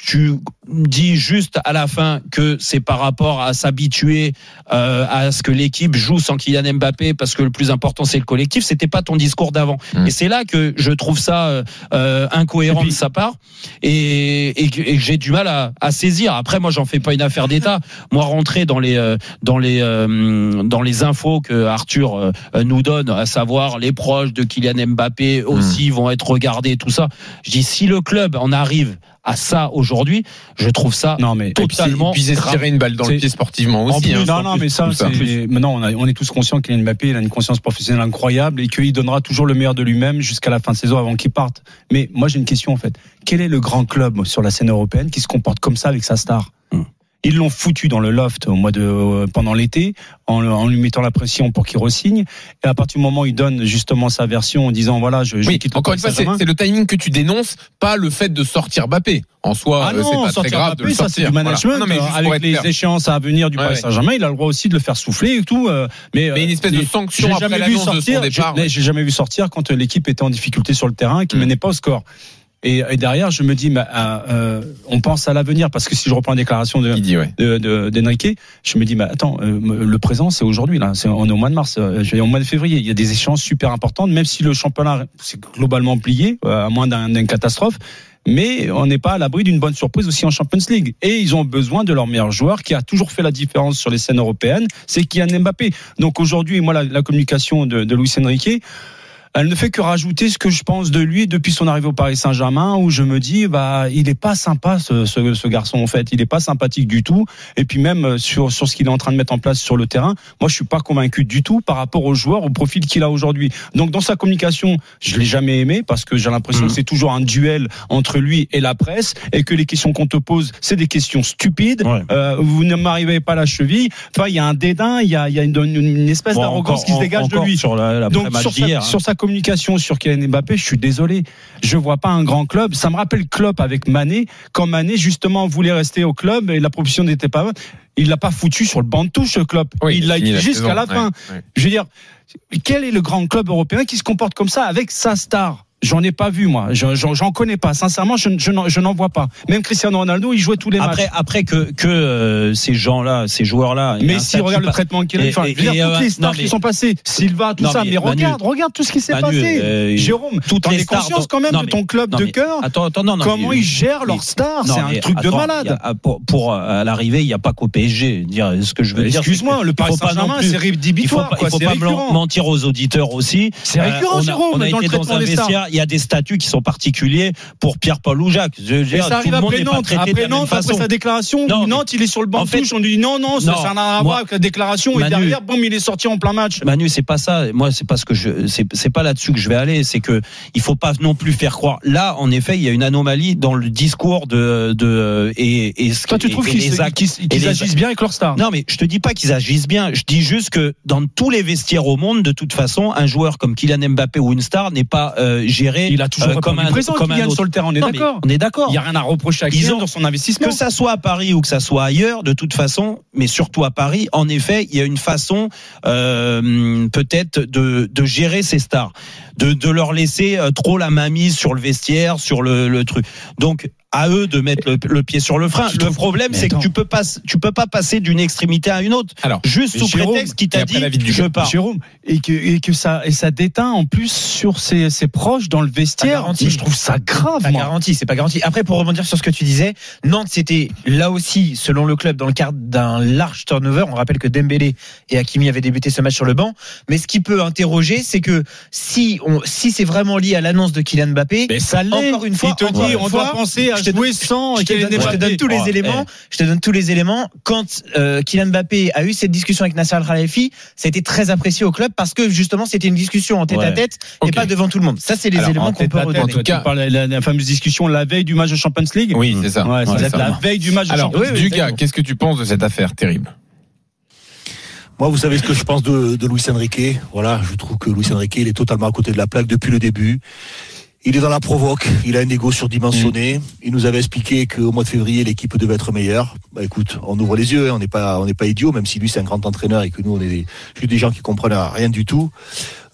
tu dis juste à la fin que c'est par rapport à s'habituer euh, à ce que l'équipe joue sans Kylian Mbappé parce que le plus important c'est le collectif c'était pas ton discours d'avant. Mm. et c'est là que je trouve ça euh, euh, incohérent de sa part. Et, et que, et j'ai du mal à, à saisir. Après moi j'en fais pas une affaire d'état. Moi rentrer dans les euh, dans les euh, dans les infos que Arthur nous donne à savoir les proches de Kylian Mbappé aussi vont être regardés tout ça. Je dis si le club en arrive à ça aujourd'hui je trouve ça Non, mais totalement et puis, tirer une balle dans le pied sportivement En aussi. plus, hein. non, non, mais ça, c'est. Maintenant, on, a- on est tous conscients qu'Kylian Mbappé, il a une conscience professionnelle incroyable et qu'il donnera toujours le meilleur de lui-même jusqu'à la fin de saison avant qu'il parte. Mais moi, j'ai une question en fait. Quel est le grand club sur la scène européenne qui se comporte comme ça avec sa star? Hmm. Ils l'ont foutu dans le loft au mois de euh, pendant l'été en, en lui mettant la pression pour qu'il resigne. Et à partir du moment où il donne justement sa version en disant voilà, je, je Oui, quitte le encore une fois, c'est le timing que tu dénonces, pas le fait de sortir Bappé. En soi, Ah euh, c'est non, pas très grave de Mbappé, le ça sortir. c'est du management. Voilà. Non, mais euh, avec les clair. échéances à venir du Ouais, Paris. Saint-Germain, il a le droit aussi de le faire souffler et tout. euh, Mais, Mais une espèce de euh, sanction après l'annonce de son départ, j'ai- ouais. Jamais vu sortir quand l'équipe était en difficulté sur le terrain, qui Mm. menait pas au score. Et, et derrière, je me dis, bah, euh, on pense à l'avenir parce que si je reprends la déclaration de Il dit, ouais. de- de- d'Enrique, je me dis, bah, attends, euh, le présent, c'est aujourd'hui, là. C'est, on est au mois de mars, euh, je vais dire, au mois de février. Il y a des échéances super importantes, même si le championnat, c'est globalement plié, euh, à moins d'un, d'une catastrophe. Mais on n'est pas à l'abri d'une bonne surprise aussi en Champions League. Et ils ont besoin de leur meilleur joueur qui a toujours fait la différence sur les scènes européennes, c'est Kylian Mbappé. Donc aujourd'hui, moi, la, la communication de, de Luis Enrique, elle ne fait que rajouter ce que je pense de lui depuis son arrivée au Paris Saint-Germain, où je me dis, bah, il est pas sympa ce, ce, ce garçon en fait, il est pas sympathique du tout. Et puis même euh, sur sur ce qu'il est en train de mettre en place sur le terrain, moi je suis pas convaincu du tout par rapport au joueur, au profil qu'il a aujourd'hui. Donc dans sa communication, je l'ai jamais aimé parce que j'ai l'impression que c'est toujours un duel entre lui et la presse et que les questions qu'on te pose, c'est des questions stupides. Euh, vous ne m'arrivez pas à la cheville. Enfin, il y a un dédain, il y a, il y a une, une espèce Bon, d'arrogance qui se dégage de lui. sur la- Donc sur sa, hein. sur sa communication sur Kylian Mbappé, je suis désolé. Je vois pas un grand club. Ça me rappelle Klopp avec Mané. Quand Mané, justement, voulait rester au club et la proposition n'était pas bonne, il l'a pas foutu sur le banc de touche, Klopp. Oui, il l'a utilisé jusqu'à la fin. ouais, ouais. Je veux dire, quel est le grand club européen qui se comporte comme ça avec sa star? J'en ai pas vu moi, Je- j'en connais pas. Sincèrement, je, je n'en- je n'en vois pas. Même Cristiano Ronaldo, il jouait tous les Après, matchs. après que, que euh, ces gens-là, ces joueurs-là. Mais si regarde le traitement qu'il a eu, enfin, dire, toutes les stars qui sont passées, Silva, tout non, ça, mais mais, Manu- regarde, regarde tout ce qui s'est passé. euh, Jérôme, toutes t'en les es stars conscience dans- quand même non, de ton club de cœur Attends, attends, non, non, Comment ils gèrent leurs stars C'est un truc de malade. il pour, euh, à l'arrivée, il n'y a pas qu'au PSG. Dire ce que je veux dire. Excuse-moi, c'est que le il y a des statuts qui sont particuliers pour Pierre-Paul ou Jacques. Ça arrive après Nantes, après, Nantes après sa déclaration. Nantes, il est sur le banc en fait. On lui dit non, non, ça n'a rien à voir avec la déclaration. Et derrière, boum, il est sorti en plein match. Manu, c'est pas ça. Moi, c'est pas ce que je, c'est pas là-dessus que je vais aller. C'est que il faut pas non plus faire croire. Là, en effet, il y a une anomalie dans le discours de, de et, et ce Toi, tu trouves qu'ils agissent bien avec leur star Non, mais je te dis pas qu'ils agissent bien. Je dis juste que dans tous les vestiaires au monde, de toute façon, un joueur comme Kylian Mbappé ou une star n'est pas euh, il a toujours euh, comme un présent comme un sur. On est d'accord. Il y a rien à reprocher à Kylian dans son investissement. Que ça soit à Paris ou que ça soit ailleurs, de toute façon, mais surtout à Paris, en effet, il y a une façon euh, peut-être de, de gérer ces stars de, de leur laisser euh, trop la main mise sur le vestiaire, sur le, le truc. Donc à eux de mettre le, le, pied sur le frein. Le problème, c'est que tu peux pas, tu peux pas passer d'une extrémité à une autre. Alors, juste sous prétexte qu'il t'a dit, la vie du je. Jérôme, et que, et que ça, et ça déteint en plus sur ses, ses proches dans le vestiaire. Garantie. Je trouve ça grave. Pas c'est pas garanti. Après, pour rebondir sur ce que tu disais, Nantes, c'était là aussi, selon le club, dans le cadre d'un large turnover. On rappelle que Dembélé et Hakimi avaient débuté ce match sur le banc. Mais ce qui peut interroger, c'est que si on si c'est vraiment lié à l'annonce de Kylian Mbappé, mais ça encore une fois, il te on fois, penser à jouer sans je te, donne, je te donne tous les ah, eh. éléments. Je te donne tous les éléments. Quand euh, Kylian Mbappé a eu cette discussion avec Nasser Al Khelaïfi, ça a été très apprécié au club parce que justement c'était une discussion en tête-à-tête et pas devant tout le monde. Ça c'est les éléments qu'on peut redonner. En tout cas, parles, la, fameuse discussion la veille du match de Champions League. Oui, c'est ça. La veille du match. Alors, Duga, qu'est-ce que tu penses de cette affaire terrible? Moi, vous savez ce que je pense de, de Luis Enrique. Voilà, je trouve que Luis Enrique, il est totalement à côté de la plaque depuis le début. Il est dans la provoque, il a un ego surdimensionné. Mm. Il nous avait expliqué qu'au mois de février, l'équipe devait être meilleure. Bah, écoute, on ouvre les yeux, on n'est pas, idiot, même si lui c'est un grand entraîneur et que nous on est des, des gens qui comprennent rien du tout.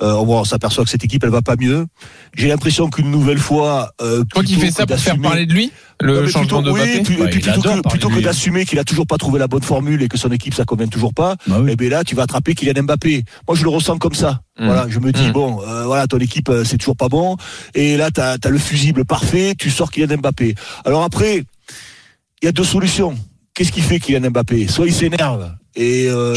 Euh, on s'aperçoit que cette équipe, elle va pas mieux. J'ai l'impression qu'une nouvelle fois, euh, toi qui ça pour faire parler de lui, le changement plutôt, de oui, plutôt que, d'assumer qu'il a toujours pas trouvé la bonne formule et que son équipe ça convient toujours pas, et eh bien là tu vas attraper Kylian Mbappé. Moi je le ressens comme ça. Mm. Voilà, je me dis mm. bon, euh, voilà ton équipe euh, c'est toujours pas bon et là tu as, le fusible parfait, tu sors Kylian Mbappé. Alors après, il y a deux solutions. Qu'est-ce qui fait Kylian Mbappé? Soit il s'énerve et euh.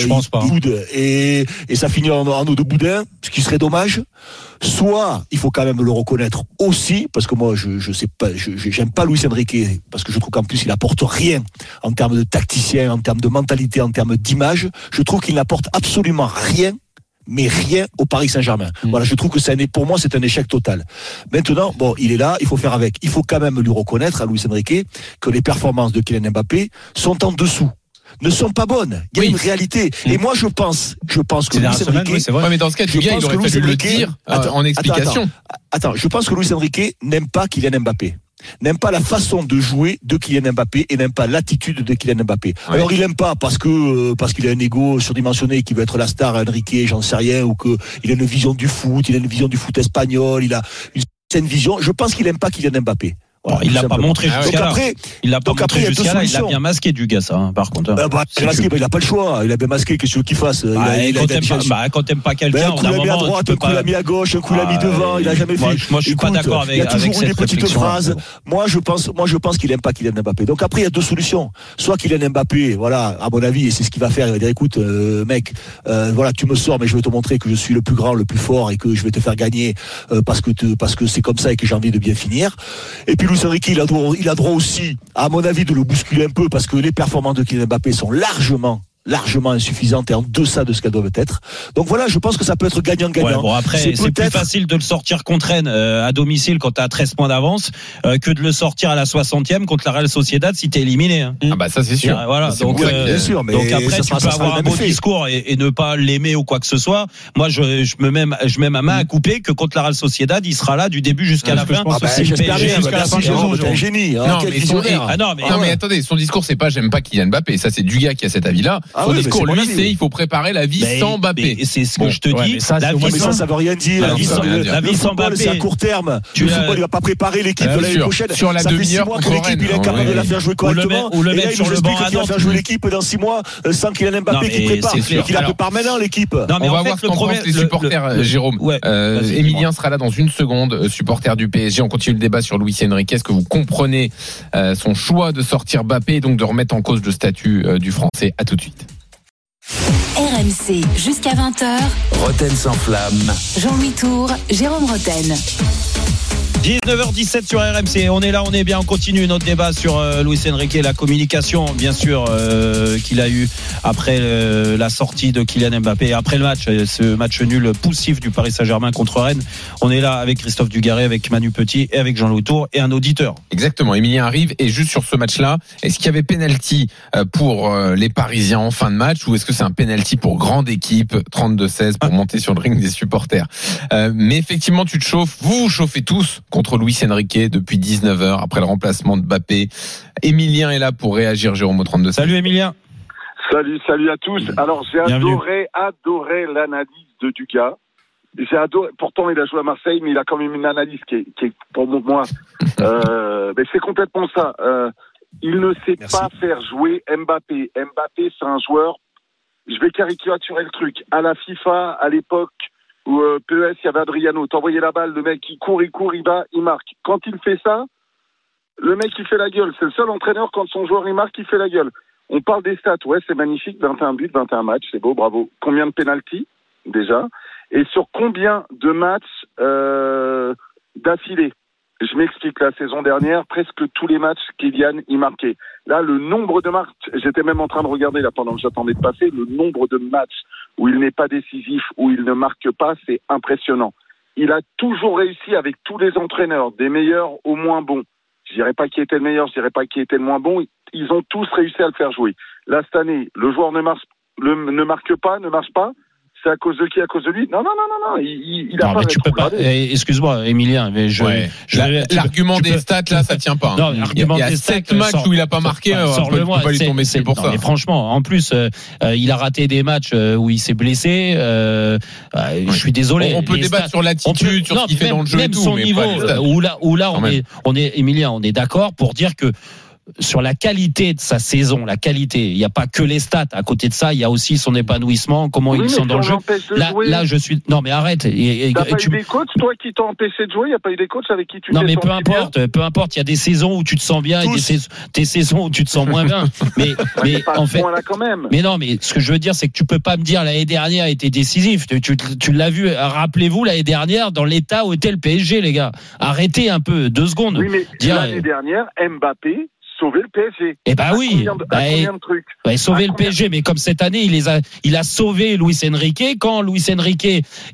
Et, et, ça finit en, eau de boudin, ce qui serait dommage. Soit il faut quand même le reconnaître aussi, parce que moi je, je sais pas, je j'aime pas Luis Enrique parce que je trouve qu'en plus il apporte rien en termes de tacticien, en termes de mentalité, en termes d'image. Je trouve qu'il n'apporte absolument rien mais rien au Paris Saint-Germain. Voilà, je trouve que ça pour moi c'est un échec total. Maintenant, bon, il est là, il faut faire avec. Il faut quand même lui reconnaître à Luis Enrique que les performances de Kylian Mbappé sont en dessous ne sont pas bonnes. Il y a une réalité. Et moi, je pense, je pense que Louis Enrique. Oui, ouais, mais dans ce cas, du gars, il aurait fallu Enrique, le dire euh, attends, en explication. Attends, je pense que Luis Enrique n'aime pas Kylian Mbappé n'aime pas la façon de jouer de Kylian Mbappé et n'aime pas l'attitude de Kylian Mbappé. Alors il n'aime pas parce que euh, parce qu'il a un ego surdimensionné qui veut être la star à Enrique, j'en sais rien ou que il a une vision du foot, il a une vision du foot espagnol, il a une saine vision. Je pense qu'il n'aime pas Kylian Mbappé. Voilà, il l'a pas montré ah jusqu'à là. Après, il l'a pas donc montré jusqu'à là. Il l'a bien masqué du gars, ça, hein, par contre. Hein. Bah, il a pas le choix. Il a bien masqué. Qu'est-ce qu'il fasse il a, bah, il bah, Quand t'aimes pas, ben, pas quelqu'un, un. Un coup l'a mis à droite, un coup l'a mis à gauche, un coup l'a ah, mis devant. Il a jamais fait. Moi, je suis pas d'accord avec. Il y a toujours des petites hein. phrases. Moi, je pense, moi, je pense qu'il aime pas Kylian Mbappé. Donc après, il y a deux solutions. Soit Kylian Mbappé, voilà, à mon avis, et c'est ce qu'il va faire. Il va dire, écoute, euh, mec, euh, voilà, tu me sors, mais je vais te montrer que je suis le plus grand, le plus fort, et que je vais te faire gagner euh, parce que parce que c'est comme ça et que j'ai envie de bien finir. Et puis Luis Enrique, il a, droit, il a droit aussi, à mon avis, de le bousculer un peu parce que les performances de Kylian Mbappé sont largement largement insuffisante et en deçà de ce qu'elles doivent être. Donc voilà, je pense que ça peut être gagnant-gagnant. Bon après, c'est, c'est plus facile de le sortir contre Rennes euh, à domicile quand tu as 13 points d'avance euh, que de le sortir à la 60e contre la Real Sociedad si tu es éliminé. Hein. Ah bah ça c'est sûr. Ah, voilà, c'est donc, euh, bien sûr, donc après ça tu peux avoir un beau discours et, ne pas l'aimer ou quoi que ce soit. Moi je, je me mets je mets ma main à couper que contre la Real Sociedad, il sera là du début jusqu'à ah, la fin. Ah bah, jusqu'à bah, la fin un génie. Hein. Non mais attendez, son discours c'est pas j'aime pas Kylian Mbappé, ça c'est du gars qui a cet avis là. Ah Tandis oui, lui, c'est il faut préparer la vie sans Mbappé. C'est ce que je te dis. Ça, la vie veut rien dire. La vie sans, Mbappé, c'est à court terme. Tu le football, il va pas préparer l'équipe de l'année prochaine. Sur la demi-heure contre Rennes, il est capable de la faire jouer correctement. Ou le mettre sur le faire jouer l'équipe dans 6 mois euh, sans qu'il y ait un Mbappé qui prépare. Qu'il la prépare maintenant l'équipe. On va voir ce qu'en pensent les supporters, euh, Jérôme. Emilien euh, sera là dans une seconde, supporter du PSG. On continue le débat sur Luis Enrique. Est-ce que vous comprenez son choix de sortir Mbappé et donc de remettre en cause le statut du Français À tout de suite. RMC jusqu'à 20h. Roten sans flamme. Jean-Louis Tour, Jérôme Roten. 19h17 sur RMC. On est là, on est bien. On continue notre débat sur euh, Luis Enrique et la communication, bien sûr, euh, qu'il a eu après euh, la sortie de Kylian Mbappé. Après le match, euh, ce match nul poussif du Paris Saint-Germain contre Rennes. On est là avec Christophe Dugaré, avec Manu Petit et avec Jean-Louis Tour et un auditeur. Exactement. Emilien arrive et juste sur ce match-là, est-ce qu'il y avait penalty euh, pour euh, les Parisiens en fin de match ou est-ce que c'est un penalty pour grande équipe 32-16 pour monter sur le ring des supporters? Euh, Mais effectivement, tu te chauffes. Vous vous chauffez tous contre Luis Enrique depuis 19 heures après le remplacement de Mbappé. Emilien est là pour réagir. Jérôme au 32. Salut Emilien. Salut, salut à tous. Alors j'ai adoré, adoré l'analyse de Dugas. J'ai adoré. Pourtant, il a joué à Marseille, mais il a quand même une analyse qui est, qui est pour moi. Euh, mais c'est complètement ça. Euh, il ne sait pas faire jouer Mbappé. Mbappé, c'est un joueur. Je vais caricaturer le truc. À la FIFA, à l'époque où euh, PES, il y avait Adriano. T'envoyais la balle, le mec, il court, il court, il va, il marque. Quand il fait ça, le mec, il fait la gueule. C'est le seul entraîneur, quand son joueur, il marque, il fait la gueule. On parle des stats. Ouais, c'est magnifique. 21 buts, 21 matchs. C'est beau, bravo. Combien de pénalties, déjà? Et sur combien de matchs euh, d'affilée? Je m'explique. La saison dernière, presque tous les matchs, Kylian y marquait. Là, le nombre de matchs, j'étais même en train de regarder là pendant que j'attendais de passer, le nombre de matchs où il n'est pas décisif, où il ne marque pas, c'est impressionnant. Il a toujours réussi avec tous les entraîneurs, des meilleurs au moins bons. Je dirais pas qui était le meilleur, je dirais pas qui était le moins bon. Ils ont tous réussi à le faire jouer. Là, cette année, le joueur ne marche, ne marque pas, ne marche pas. C'est à cause de qui? À cause de lui? Non, non, non, non, non. Il, a Non, pas mais tu peux pas. eh, Excuse-moi, Emilien, mais je. Ouais. je- La- tu peux- L'argument des peux- stats là, ça tient pas. hein. Non, il y a, l'argument il y a des sept stats, matchs sort- où il a pas marqué. Enfin, euh, on peut- sors-le-moi, on peut pas lui c'est- tomber c'est- pour non, ça. Mais franchement, en plus, euh, euh, il a raté des matchs où il s'est blessé. euh, euh, Je suis désolé. On- on peut débattre stats- sur l'attitude, sur ce qu'il fait dans le jeu et même tout, son niveau, stats. où là, où là, on est, on est, Emilien, on est d'accord pour dire que sur la qualité de sa saison, la qualité, il n'y a pas que les stats. À côté de ça, il y a aussi son épanouissement, comment Oui, il sent dans le on jeu. Là, là, je suis. Non, mais arrête. Et- T'as pas tu- eu des coachs, toi, qui t'ont empêché de jouer? Il n'y a pas eu des coachs avec qui tu non mais peu senti bien? importe, peu importe. Il y a des saisons où tu te sens bien et des, saisons où tu te sens moins bien. Mais, en fait, point-là quand même. mais non, mais ce que je veux dire, c'est que tu peux pas me dire l'année dernière était décisif. Tu, tu, tu l'as vu. Rappelez-vous l'année dernière dans l'état où était le PSG, les gars. Arrêtez un peu deux secondes. Oui, mais Dire, l'année dernière, Mbappé sauvait le PSG. Eh ben À oui. de- Bah, combien de trucs bah, sauver le PSG, mais comme cette année, il les a, il a sauvé Luis Enrique. Quand Luis Enrique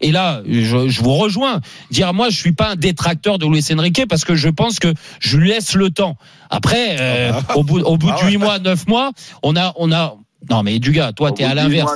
et là, je, je vous rejoins. Dire moi, je suis pas un détracteur de Luis Enrique parce que je pense que je lui laisse le temps. Après, euh, au bout, au bout de huit mois, neuf mois, on a, on a. Non mais du gars, toi Au t'es à l'inverse.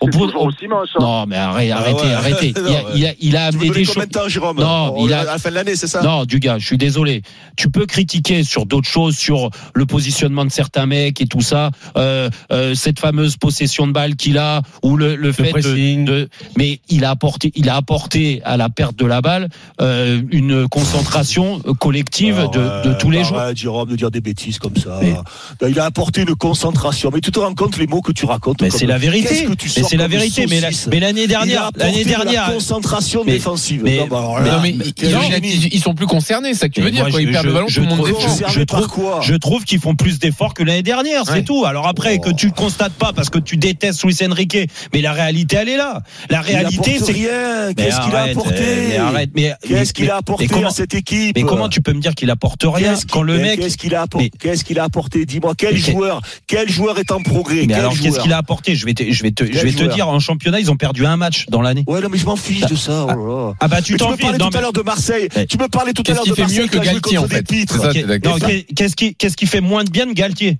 Au bout- aussi moche, hein. Non mais arrête, Ah arrêtez, ouais. arrêtez. Il a, il a, il a Tu amené des choses. combien de temps, Jérôme Non, On- il À a. la fin de l'année, c'est ça Non, du gars, je suis désolé. Tu peux critiquer sur d'autres choses, sur le positionnement de certains mecs et tout ça, euh, euh, cette fameuse possession de balle qu'il a, ou le, le fait de, de- mais il a apporté, il a apporté à la perte de la balle euh, une concentration collective de, de tous les joueurs. Jérôme, de dire des bêtises comme ça. Il a apporté une concentration. Mais tu te rends compte les mots que tu racontes Mais c'est la vérité. Mais c'est la vérité. Mais l'année dernière- l'année de la dernière- concentration Mais- défensive. mais- Non, bah, alors mais là, non, mais quel ils ont- sont plus concernés, ça que tu veux dire moi, je- ils perdent le ballon, je tout le monde trouve- défend. je trouve, je trouve qu'ils font plus d'efforts que l'année dernière, c'est Ouais. tout. Alors après, que tu constates pas parce que tu détestes Luis Enrique, mais la réalité, elle est là. La réalité, c'est rien. Qu'est-ce qu'il a apporté? mais arrête, mais- Qu'est-ce qu'il a apporté à cette équipe? Mais comment tu peux me dire qu'il apporte rien quand le mec Qu'est-ce qu'il a apporté Qu'est-ce qu'il a apporté? Dis-moi, quel joueur Quel joueur est en progrès? Mais alors qu'est-ce qu'il a apporté Je vais te, je vais te, je vais te dire en championnat, ils ont perdu un match dans l'année. Ouais, non, mais je m'en fiche de ça. oh là là. Ah bah tu t'en me parlais fiches. Non, tout à l'heure de Marseille. Tu me parlais tout à Qu'est-ce l'heure qui de fait Marseille qui qu'est-ce qui, qu'est-ce qui fait moins de bien que Galtier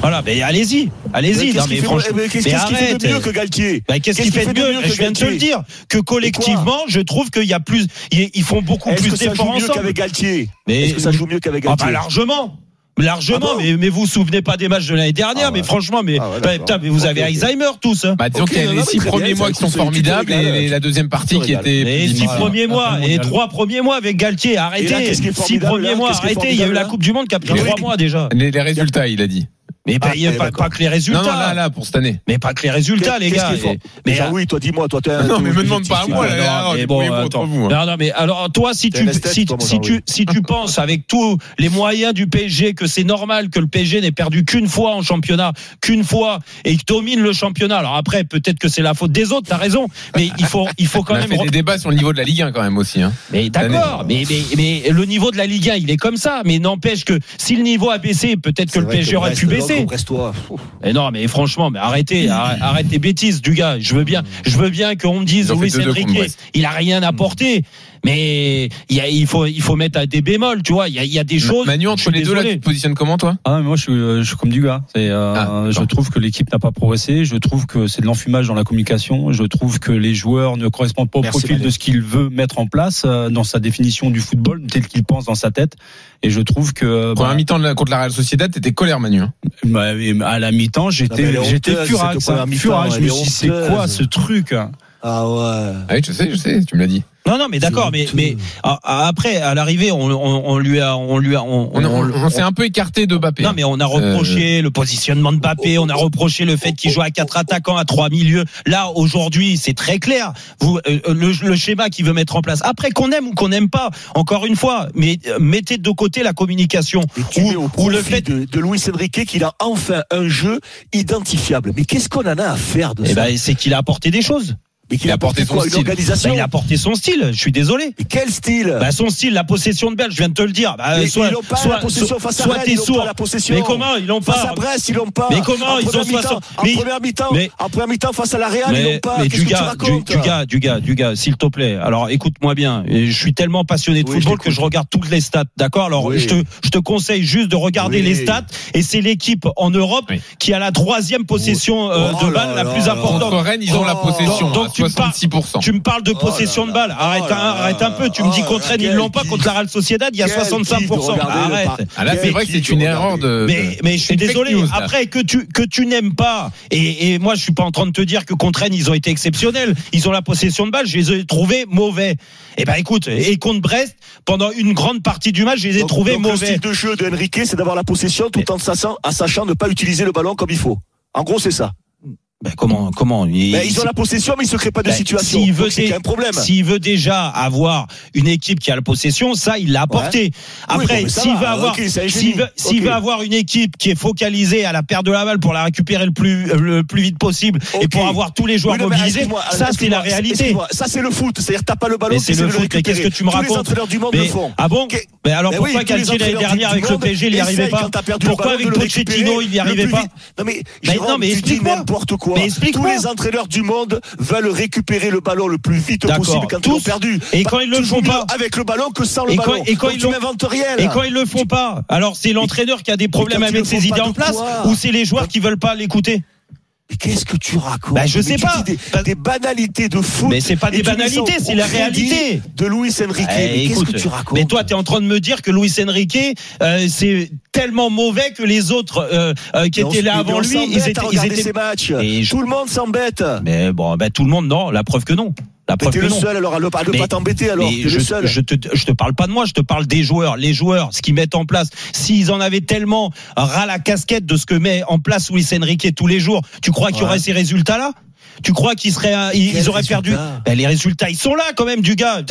Voilà, mais allez-y, allez-y. Qu'est-ce mais qu'il fait- mais mais fait de mieux que Galtier Bah, qu'est-ce qu'il fait de mieux que Je viens de te le dire. Que collectivement, je trouve qu'il y a plus, ils font beaucoup Est-ce plus que ça joue d'efforts mieux ensemble. qu'avec Galtier Mais- Est-ce que ça joue mieux qu'avec Ah Galtier bah largement. Largement, Ah bon mais, mais vous vous souvenez pas des matchs de l'année dernière, Ah ouais. mais franchement, mais, Ah ouais, bah, putain, mais vous avez. Alzheimer tous. Hein. Bah, disons Ok, qu'il y a non, les non, six premiers mois qui sont formidables et tu- la deuxième partie qui était Les six premiers mois et trois premiers mois avec Galtier, arrêtez. Six premiers mois, arrêtez. Il y a eu la Coupe du Monde qui a pris trois mois déjà. Les, les résultats, il a dit. Mais pas, Ah, il y a eh, pas, que les résultats. Non, non, là, là, pour cette année. Mais pas que les résultats, les gars. Et- Mais mais Jean-Louis, toi, dis-moi, toi, t'es un. Non, mais me demande pas à moi, là. là, là, non, on mais bon, attends. vous, hein. Non, non, mais alors toi, si tu, si, toi, si tu, si tu penses avec tous les moyens du PSG que c'est normal que le PSG n'ait perdu qu'une fois en championnat, qu'une fois et qu'il domine le championnat. Alors après, peut-être que c'est la faute des autres. T'as raison, mais il faut, il faut quand On a même. fait des débats sur le niveau de la Ligue 1 quand même aussi. Hein. Mais d'accord, mais, mais, mais le niveau de la Ligue 1, il est comme ça. Mais n'empêche que si le niveau a baissé, peut-être que le PSG que aurait pu Logre, baisser. Brestois. Mais non, mais franchement, mais arrêtez, arrête, arrête tes bêtises, du gars. Je veux bien, je veux bien qu'on me dise Ils ont fait Luis 2-2 contre Enrique, il a rien apporté. Mais il, y a, il faut, il faut mettre à des bémols, tu vois. Il y a, il y a des choses. Manu, entre les deux, là, tu désolé. te positionnes comment, toi? Ah, mais moi, je suis, euh, je suis comme du gars. C'est, euh, Ah, je trouve que l'équipe n'a pas progressé. Je trouve que c'est de l'enfumage dans la communication. Je trouve que les joueurs ne correspondent pas au Merci, profil Manu. de ce qu'il veut mettre en place euh, dans sa définition du football, tel qu'il pense dans sa tête. Et je trouve que Première bah, mi-temps contre la Real Sociedad, t'étais colère, Manu. hein. bah, à la mi-temps, j'étais, j'étais furax. Je me est suis dit, c'est quoi ce truc hein? Ah ouais. Ah oui, je sais, je sais, tu me l'as dit. Non, non, mais d'accord, mais, mais ah, ah, après, à l'arrivée, on, on, on lui a, on lui a, on, On, on- on- on s'est un peu écarté de Mbappé. Non, mais on a reproché le positionnement de Mbappé, on a reproché le fait qu'il joue à quatre attaquants, à trois milieux. Là, aujourd'hui, c'est très clair. Vous, euh, le, le schéma qu'il veut mettre en place. Après, qu'on aime ou qu'on n'aime pas, encore une fois, mais euh, mettez de côté la communication Et tu mets au ou, ou le fait. de, de Luis Enrique qu'il a enfin un jeu identifiable. Mais qu'est-ce qu'on en a à faire de Eh ça ben, c'est qu'il a apporté des choses. Mais qu'il il a apporté son style. organisation Bah, il a apporté son style. Je suis désolé. Mais quel style Bah, son style, la possession de balle, je viens de te le dire. Bah, Mais soit, ils n'ont pas soit, la possession face à soit Rennes, t'es ils n'ont sourd. pas la possession. Mais comment ils l'ont Face pas à Brest, ils l'ont pas. Mais comment En ils ont première 60 mi-temps- En première mi-temps, mais- en première mi-temps face à la Real, ils l'ont mais, pas. mais du que tu gars, du, gars, du gars, du gars, s'il te plaît. Alors écoute-moi bien. Je suis tellement passionné de Oui, je football que je regarde toutes les stats. D'accord? Alors Oui. je te, je te conseille juste de regarder les stats. Et c'est l'équipe en Europe qui a la troisième possession euh, Oh de là balle la plus importante. Rennes, ils ont la Oh. possession tu me parles- 66%. Tu me parles de possession là de balle. Arrête, Oh là un, arrête un peu. Tu me dis Oh contre Rennes, ils l'ont pas contre la Real Sociedad. Il y a Quel 65%. kiff de regarder le Arrête. Ah là, c'est vrai que c'est une erreur de. Mais, mais je suis désolé. news. Après que tu que tu n'aimes pas et, et moi je suis pas en train de te dire que contre Rennes ils ont été exceptionnels. Ils ont la possession de balle. Je les ai trouvés mauvais. Eh ben écoute et contre Brest pendant une grande partie du match je les ai trouvés donc Le mauvais. style de jeu de Enrique, c'est d'avoir la possession tout en sachant, en sachant ne pas utiliser le ballon comme il faut. En gros, c'est ça. Ben, comment comment il- Ben, ils ont la possession, mais ils se créent pas de Ben, situation. S'il veut, un problème. s'il veut déjà avoir une équipe qui a la possession, ça, il l'a apporté. Après, s'il veut avoir, s'il veut, veut une équipe qui est focalisée à la perte de la balle pour la récupérer le plus, euh, le plus vite possible et pour avoir tous les joueurs Oui, non, mais mobilisés, ça, c'est la réalité. Ça, c'est le foot. C'est-à-dire, t'as pas le ballon, c'est le foot. Qu'est-ce que tu me Tous les racontes entraîneurs du monde mais, le font. Ah bon. Mais alors pourquoi Galtier l'année dernière avec le PSG, il n'y arrivait pas Pourquoi avec Pochettino, il n'y arrivait pas. Non mais, non, mais explique-moi. n'importe quoi. Mais explique-moi. Tous les entraîneurs du monde veulent récupérer le ballon le plus vite possible quand ils l'ont perdu. Et quand ils le font pas avec le ballon que sans le Et quand- ballon. et quand Donc ils rien. Et quand ils le font pas, alors c'est l'entraîneur qui a des problèmes font ses idées en place ou c'est les joueurs qui veulent pas l'écouter qu'est-ce que tu racontes Bah, je sais pas. Des, des banalités de foot. Mais c'est pas des banalités, c'est la réalité. De Luis Enrique. Eh, Mais qu'est-ce que tu racontes mais toi, tu es en train de me dire que Luis Enrique, euh, c'est tellement mauvais que les autres euh, euh, qui étaient là avant lui, ils étaient, ils étaient. ces matchs. Et je- Tout le monde s'embête. Mais bon, ben, tout le monde, non. La preuve que non. La preuve que le non. seul alors à ne pas, t'embêter alors. Je, le seul. je te, je te parle pas de moi, je te parle des joueurs. Les joueurs, ce qu'ils mettent en place, s'ils en avaient tellement ras la casquette de ce que met en place Luis Enrique tous les jours, tu crois qu'il y aurait ces résultats-là? Tu crois qu'ils seraient, euh, ils, Quel ils auraient perdu Ben, Les résultats, ils sont là quand même, du gars.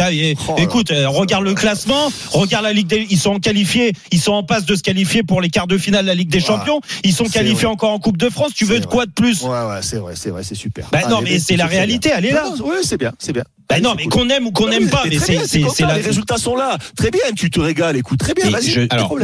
Oh écoute, euh, regarde le classement, regarde la Ligue des, ils sont qualifiés, ils sont en passe de se qualifier pour les quarts de finale de la Ligue des. Champions. Ils sont qualifiés vrai. encore en Coupe de France. Tu veux de quoi de plus? Ouais, ouais, c'est vrai, c'est vrai, c'est super. Ben non, Allez, mais c'est la réalité, bien. elle est là. Non, non, Oui, c'est bien, c'est bien. Ben Allez, non, mais qu'on aime ou qu'on n'aime pas, mais c'est, la. Les résultats sont là. Très bien, tu te régales. Écoute, très bien, vas-y. alors,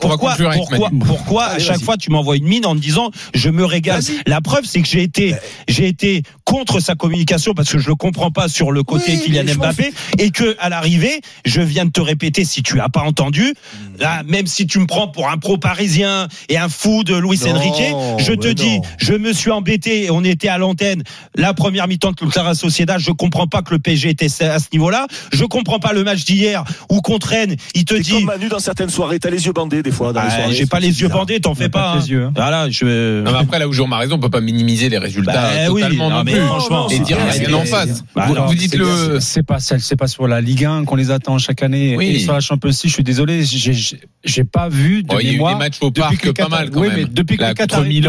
pourquoi, conclure avec pourquoi, pourquoi à chaque vas-y. fois tu m'envoies une mine en me disant je me régale Vas-y. La preuve c'est que j'ai été j'ai été contre sa communication parce que je le comprends pas sur le côté Oui, Kylian Mbappé et que à l'arrivée je viens de te répéter si tu as pas entendu Hmm. là même si tu me prends pour un pro parisien et un fou de Luis Non, Enrique je te dis non. je me suis embêté et on était à l'antenne la première mi-temps de Clara Sociedad je comprends pas que le le PSG était à ce niveau-là. Je comprends pas le match d'hier où contre Rennes, il te dit. comme Manu dans certaines soirées, t'as les yeux bandés des fois. Dans les Ah, soirées, J'ai pas les yeux bizarre. bandés, t'en fais pas. pas hein. les yeux, hein. Voilà, je. Non, mais après, là où Jérôme a raison, on peut pas minimiser les résultats Bah oui, totalement non, plus. franchement, et c'est dire bien, rien en face. Bah, vous, dites C'est- le. c'est pas celle- c'est pas sur la Ligue 1 qu'on les attend chaque année Oui. et sur la Champions League je suis désolé j'ai- pas vu de Oh, il y a eu mémoire des matchs au depuis parc pas mal quand oui, même. mais depuis que les Qataris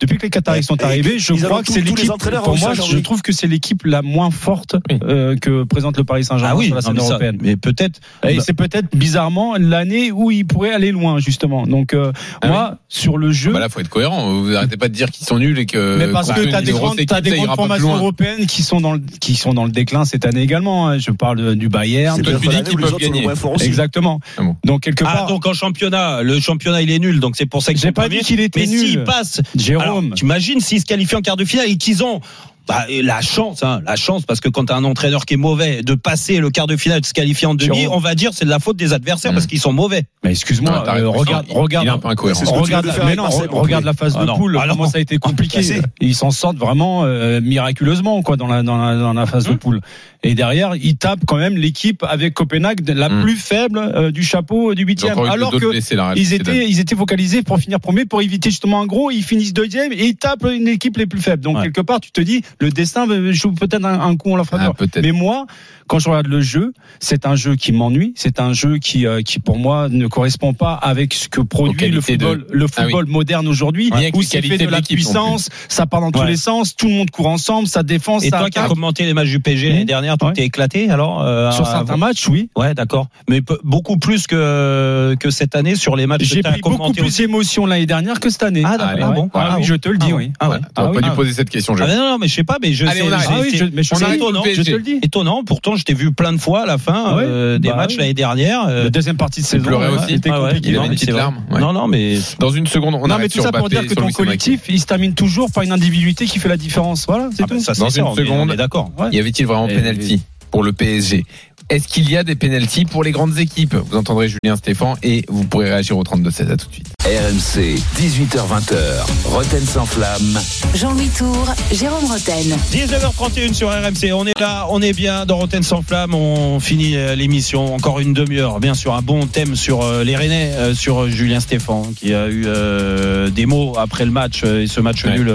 depuis que les Qataris sont arrivés je crois que c'est l'équipe entraîneurs pour moi je trouve que c'est l'équipe la moins forte. Euh, que présente le Paris Saint-Germain Ah oui, sur la non, scène mais ça- européenne mais peut-être. et c'est peut-être bizarrement l'année où il pourrait aller loin justement donc euh, Ah moi sur le jeu Bah là, faut être cohérent. Vous arrêtez pas de dire qu'ils sont nuls et que. mais parce que t'as des grandes, t'as des grandes formations européennes qui sont dans le, qui sont dans le déclin cette année également. hein. Je parle du Bayern. C'est Toi, peut-être tu dis qu'ils peuvent gagner. Exactement. Ah bon. Donc quelque Ah, part. donc en championnat, le championnat il est nul, donc c'est pour ça qu'ils J'ai pas dit qu'il était Mais nul. s'ils passent, Jérôme. t'imagines s'ils se qualifient en quart de finale et qu'ils ont bah, la chance, hein, la chance, parce que quand t'as un entraîneur qui est mauvais, de passer le quart de finale, de se qualifier en demi, on va dire c'est de la faute des adversaires Mm. parce qu'ils sont mauvais. Mais excuse-moi, euh, regarde, regarde, un peu incohérent. Regarde, la, mais non, regarde phase Ah de non. poule, Ah non. comment ça a été compliqué. Ils s'en sortent vraiment euh, miraculeusement quoi dans la dans la, dans la phase de poule. Et derrière, ils tapent quand même l'équipe avec Copenhague la Mm. plus faible euh, du chapeau du huitième. Alors que ils étaient, ils étaient focalisés pour finir premier, pour éviter justement un gros. Ils finissent deuxième et ils tapent une équipe les plus faibles. Donc quelque part, tu te dis, le destin joue peut-être un, un coup en leur faveur. Ah, peut-être. Mais moi, quand je regarde le jeu, c'est un jeu qui m'ennuie. C'est un jeu qui, euh, qui pour moi, ne correspond pas avec ce que produit le qualités de- football, le Ah oui. football moderne aujourd'hui, où c'est fait de de la puissance, ça part dans tous Ouais. les sens, tout le monde court ensemble, ça défend, Et ça toi qui as commenté les matchs du PSG l'année Mmh. dernière, tu Ouais. t'es éclaté alors euh, Sur à- certains matchs, oui. Ouais, d'accord. Mais beaucoup plus que que cette année sur les matchs J'ai tu as pris beaucoup plus aussi. d'émotion l'année dernière que cette année. Ah, d'accord. Ah ouais. bon. Ah Ah oui, je te le dis, Ah oui. Ah ouais. T'aurais Ah pas dû poser cette question, Ah, non, non, mais je sais pas, mais je Allez, sais. on arrête. Ah oui, c'est- je- mais je c'est te le dis, étonnant, je te le dis. Étonnant, pourtant je t'ai vu plein de fois à la fin Ouais, euh, des bah matchs oui. l'année dernière. euh, La deuxième partie de saison, pleurais ouais, aussi c'était ah ouais, compliqué. Il non, avait une mais petite c'est vrai. larme. ouais. Non, non, mais Dans une seconde, on non, mais arrête tout sur ça pour Mbappé dire que sur ton Luis Enrique. collectif, il se termine toujours par une individualité qui fait la différence. Voilà, c'est Ah bah, tout. ça, c'est Dans sûr, une on est- seconde. on est d'accord. Ouais. Y avait-il vraiment Et- penalty pour le PSG Est-ce qu'il y a des penalties pour les grandes équipes? Vous entendrez Julien Stéphan et vous pourrez réagir au 32-16 à tout de suite. RMC, 18h20h, Roten sans flamme. Jean-Louis Tour, Jérôme Roten. 19h31 sur RMC. On est là, on est bien dans Rotten sans flamme. On finit euh, l'émission. Encore une demi-heure. Bien sûr, un bon thème sur euh, les Rennais, euh, sur Julien Stéphan, qui a eu euh, des mots après le match et ce match Ouais. nul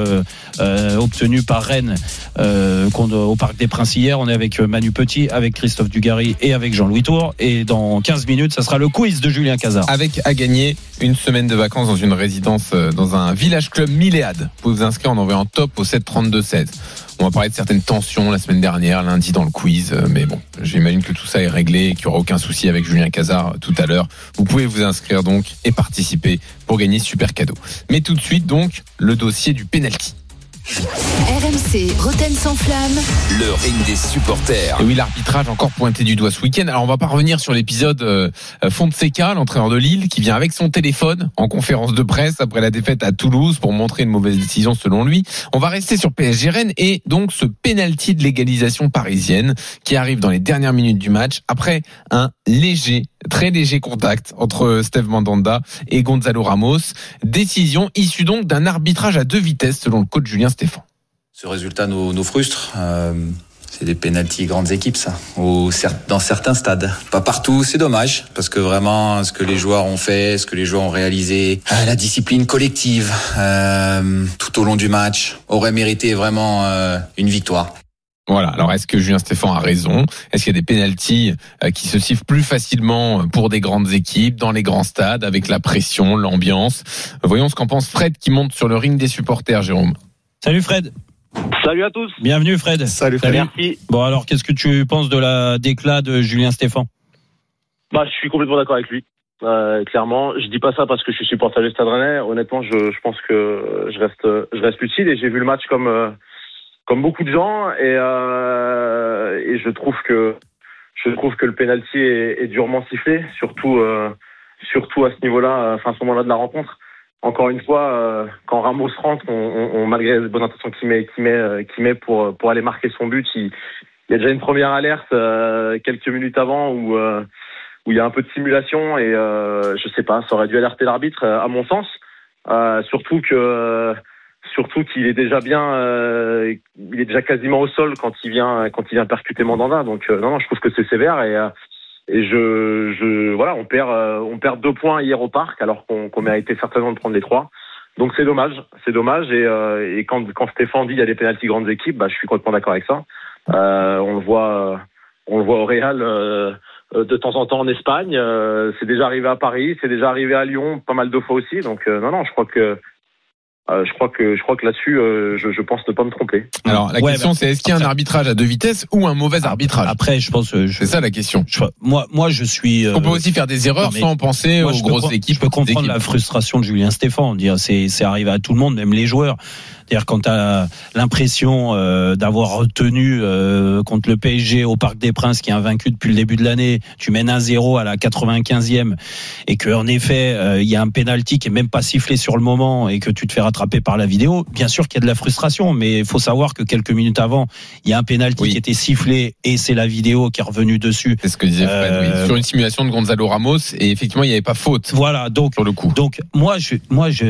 euh, obtenu par Rennes euh, au Parc des Princes hier. On est avec Manu Petit, avec Christophe Dugarry et avec Jean-Louis Tour. Et dans 15 minutes, ça sera le quiz de Julien Cazard. Avec à gagner une semaine de vacances dans une résidence euh, dans un village club Milléade. Vous pouvez vous inscrire en envoyant top au 7 32 16. On va parler de certaines tensions la semaine dernière, lundi dans le quiz, euh, mais bon, j'imagine que tout ça est réglé et qu'il n'y aura aucun souci avec Julien Cazard euh, tout à l'heure. Vous pouvez vous inscrire donc et participer pour gagner super cadeau. Mais tout de suite donc le dossier du penalty. RMC, Roten sans flamme. Le ring des supporters. Et oui, l'arbitrage encore pointé du doigt ce week-end. Alors on va pas revenir sur l'épisode euh, Fonseca, l'entraîneur de Lille, qui vient avec son téléphone en conférence de presse après la défaite à Toulouse pour montrer une mauvaise décision selon lui. On va rester sur PSG Rennes et donc ce penalty de l'égalisation parisienne qui arrive dans les dernières minutes du match après un léger, très léger contact entre Steve Mandanda et Gonzalo Ramos. Décision issue donc d'un arbitrage à deux vitesses selon le coach Julien Stéphan. Ce résultat nous, frustre. Euh, c'est des pénalties grandes équipes, ça, dans certains stades. Pas partout, c'est dommage, parce que vraiment, ce que les joueurs ont fait, ce que les joueurs ont réalisé, euh, la discipline collective euh, tout au long du match aurait mérité vraiment une victoire. Voilà. Alors, est-ce que Julien Stéphan a raison? Est-ce qu'il y a des pénalties euh, qui se sifflent plus facilement pour des grandes équipes, dans les grands stades, avec la pression, l'ambiance? Voyons ce qu'en pense Fred qui monte sur le ring des supporters, Jérôme. Salut Fred. Salut à tous. Bienvenue Fred. Salut Fred. Merci. Bon alors, qu'est-ce que tu penses de la déclat de Julien Stéphan Bah, je suis complètement d'accord avec lui. Euh, clairement, je dis pas ça parce que je suis supporter du Stade Rennais. Honnêtement, je, je pense que je reste, je reste lucide et j'ai vu le match comme, euh, comme beaucoup de gens et, euh, et je trouve que, je trouve que le penalty est, est durement sifflé, surtout, euh, surtout à ce niveau-là, enfin à ce moment-là de la rencontre. Encore une fois, euh, quand Ramos rentre, on, on, on- malgré les bonnes intentions qu'il met, qu'il met, euh, qu'il met pour, pour aller marquer son but, il, il y a déjà une première alerte euh, quelques minutes avant où euh, où il y a un peu de simulation et euh, je sais pas, ça aurait dû alerter l'arbitre euh, à mon sens. Euh, surtout que surtout qu'il est déjà bien, euh, il est déjà quasiment au sol quand il vient quand il vient percuter Mandanda. Donc euh, non, non, je trouve que c'est sévère et euh, et je, je voilà, on perd euh, on perd deux points hier au parc alors qu'on qu'on méritait certainement de prendre les trois. Donc c'est dommage, c'est dommage et, euh, et quand quand Stéphane dit il y a des pénalties grandes équipes, bah je suis complètement d'accord avec ça. On le voit on le voit au Real. de temps en temps en Espagne, c'est déjà arrivé à Paris, c'est déjà arrivé à Lyon, pas mal de fois aussi. Donc non, non, je crois que euh, je crois que je crois que là-dessus, euh, je, je pense ne pas me tromper. Alors la Ouais, question bah, c'est est-ce qu'il y a un arbitrage à deux vitesses ou un mauvais arbitrage Après, je pense. euh, je- C'est ça la question. je- moi, moi, je suis. euh, On peut aussi faire des erreurs non, sans penser moi, aux grosses équipes. Je peux comprendre la frustration de Julien Stéphane. Dire c'est c'est arrivé à tout le monde, même les joueurs. C'est-à-dire quand tu as l'impression euh, d'avoir retenu euh, contre le PSG au Parc des Princes, qui est invaincu depuis le début de l'année, tu mènes 1-0 à la 95e et que en effet euh, il y a un penalty qui est même pas sifflé sur le moment et que tu te fais rattraper par la vidéo. Bien sûr qu'il y a de la frustration, mais il faut savoir que quelques minutes avant, il y a un penalty qui était sifflé et c'est la vidéo qui est revenue dessus. C'est ce que disait Fred, oui. Sur une simulation de Gonzalo Ramos et effectivement il n'y avait pas faute. Voilà, donc sur le coup. Donc moi, je, moi, je,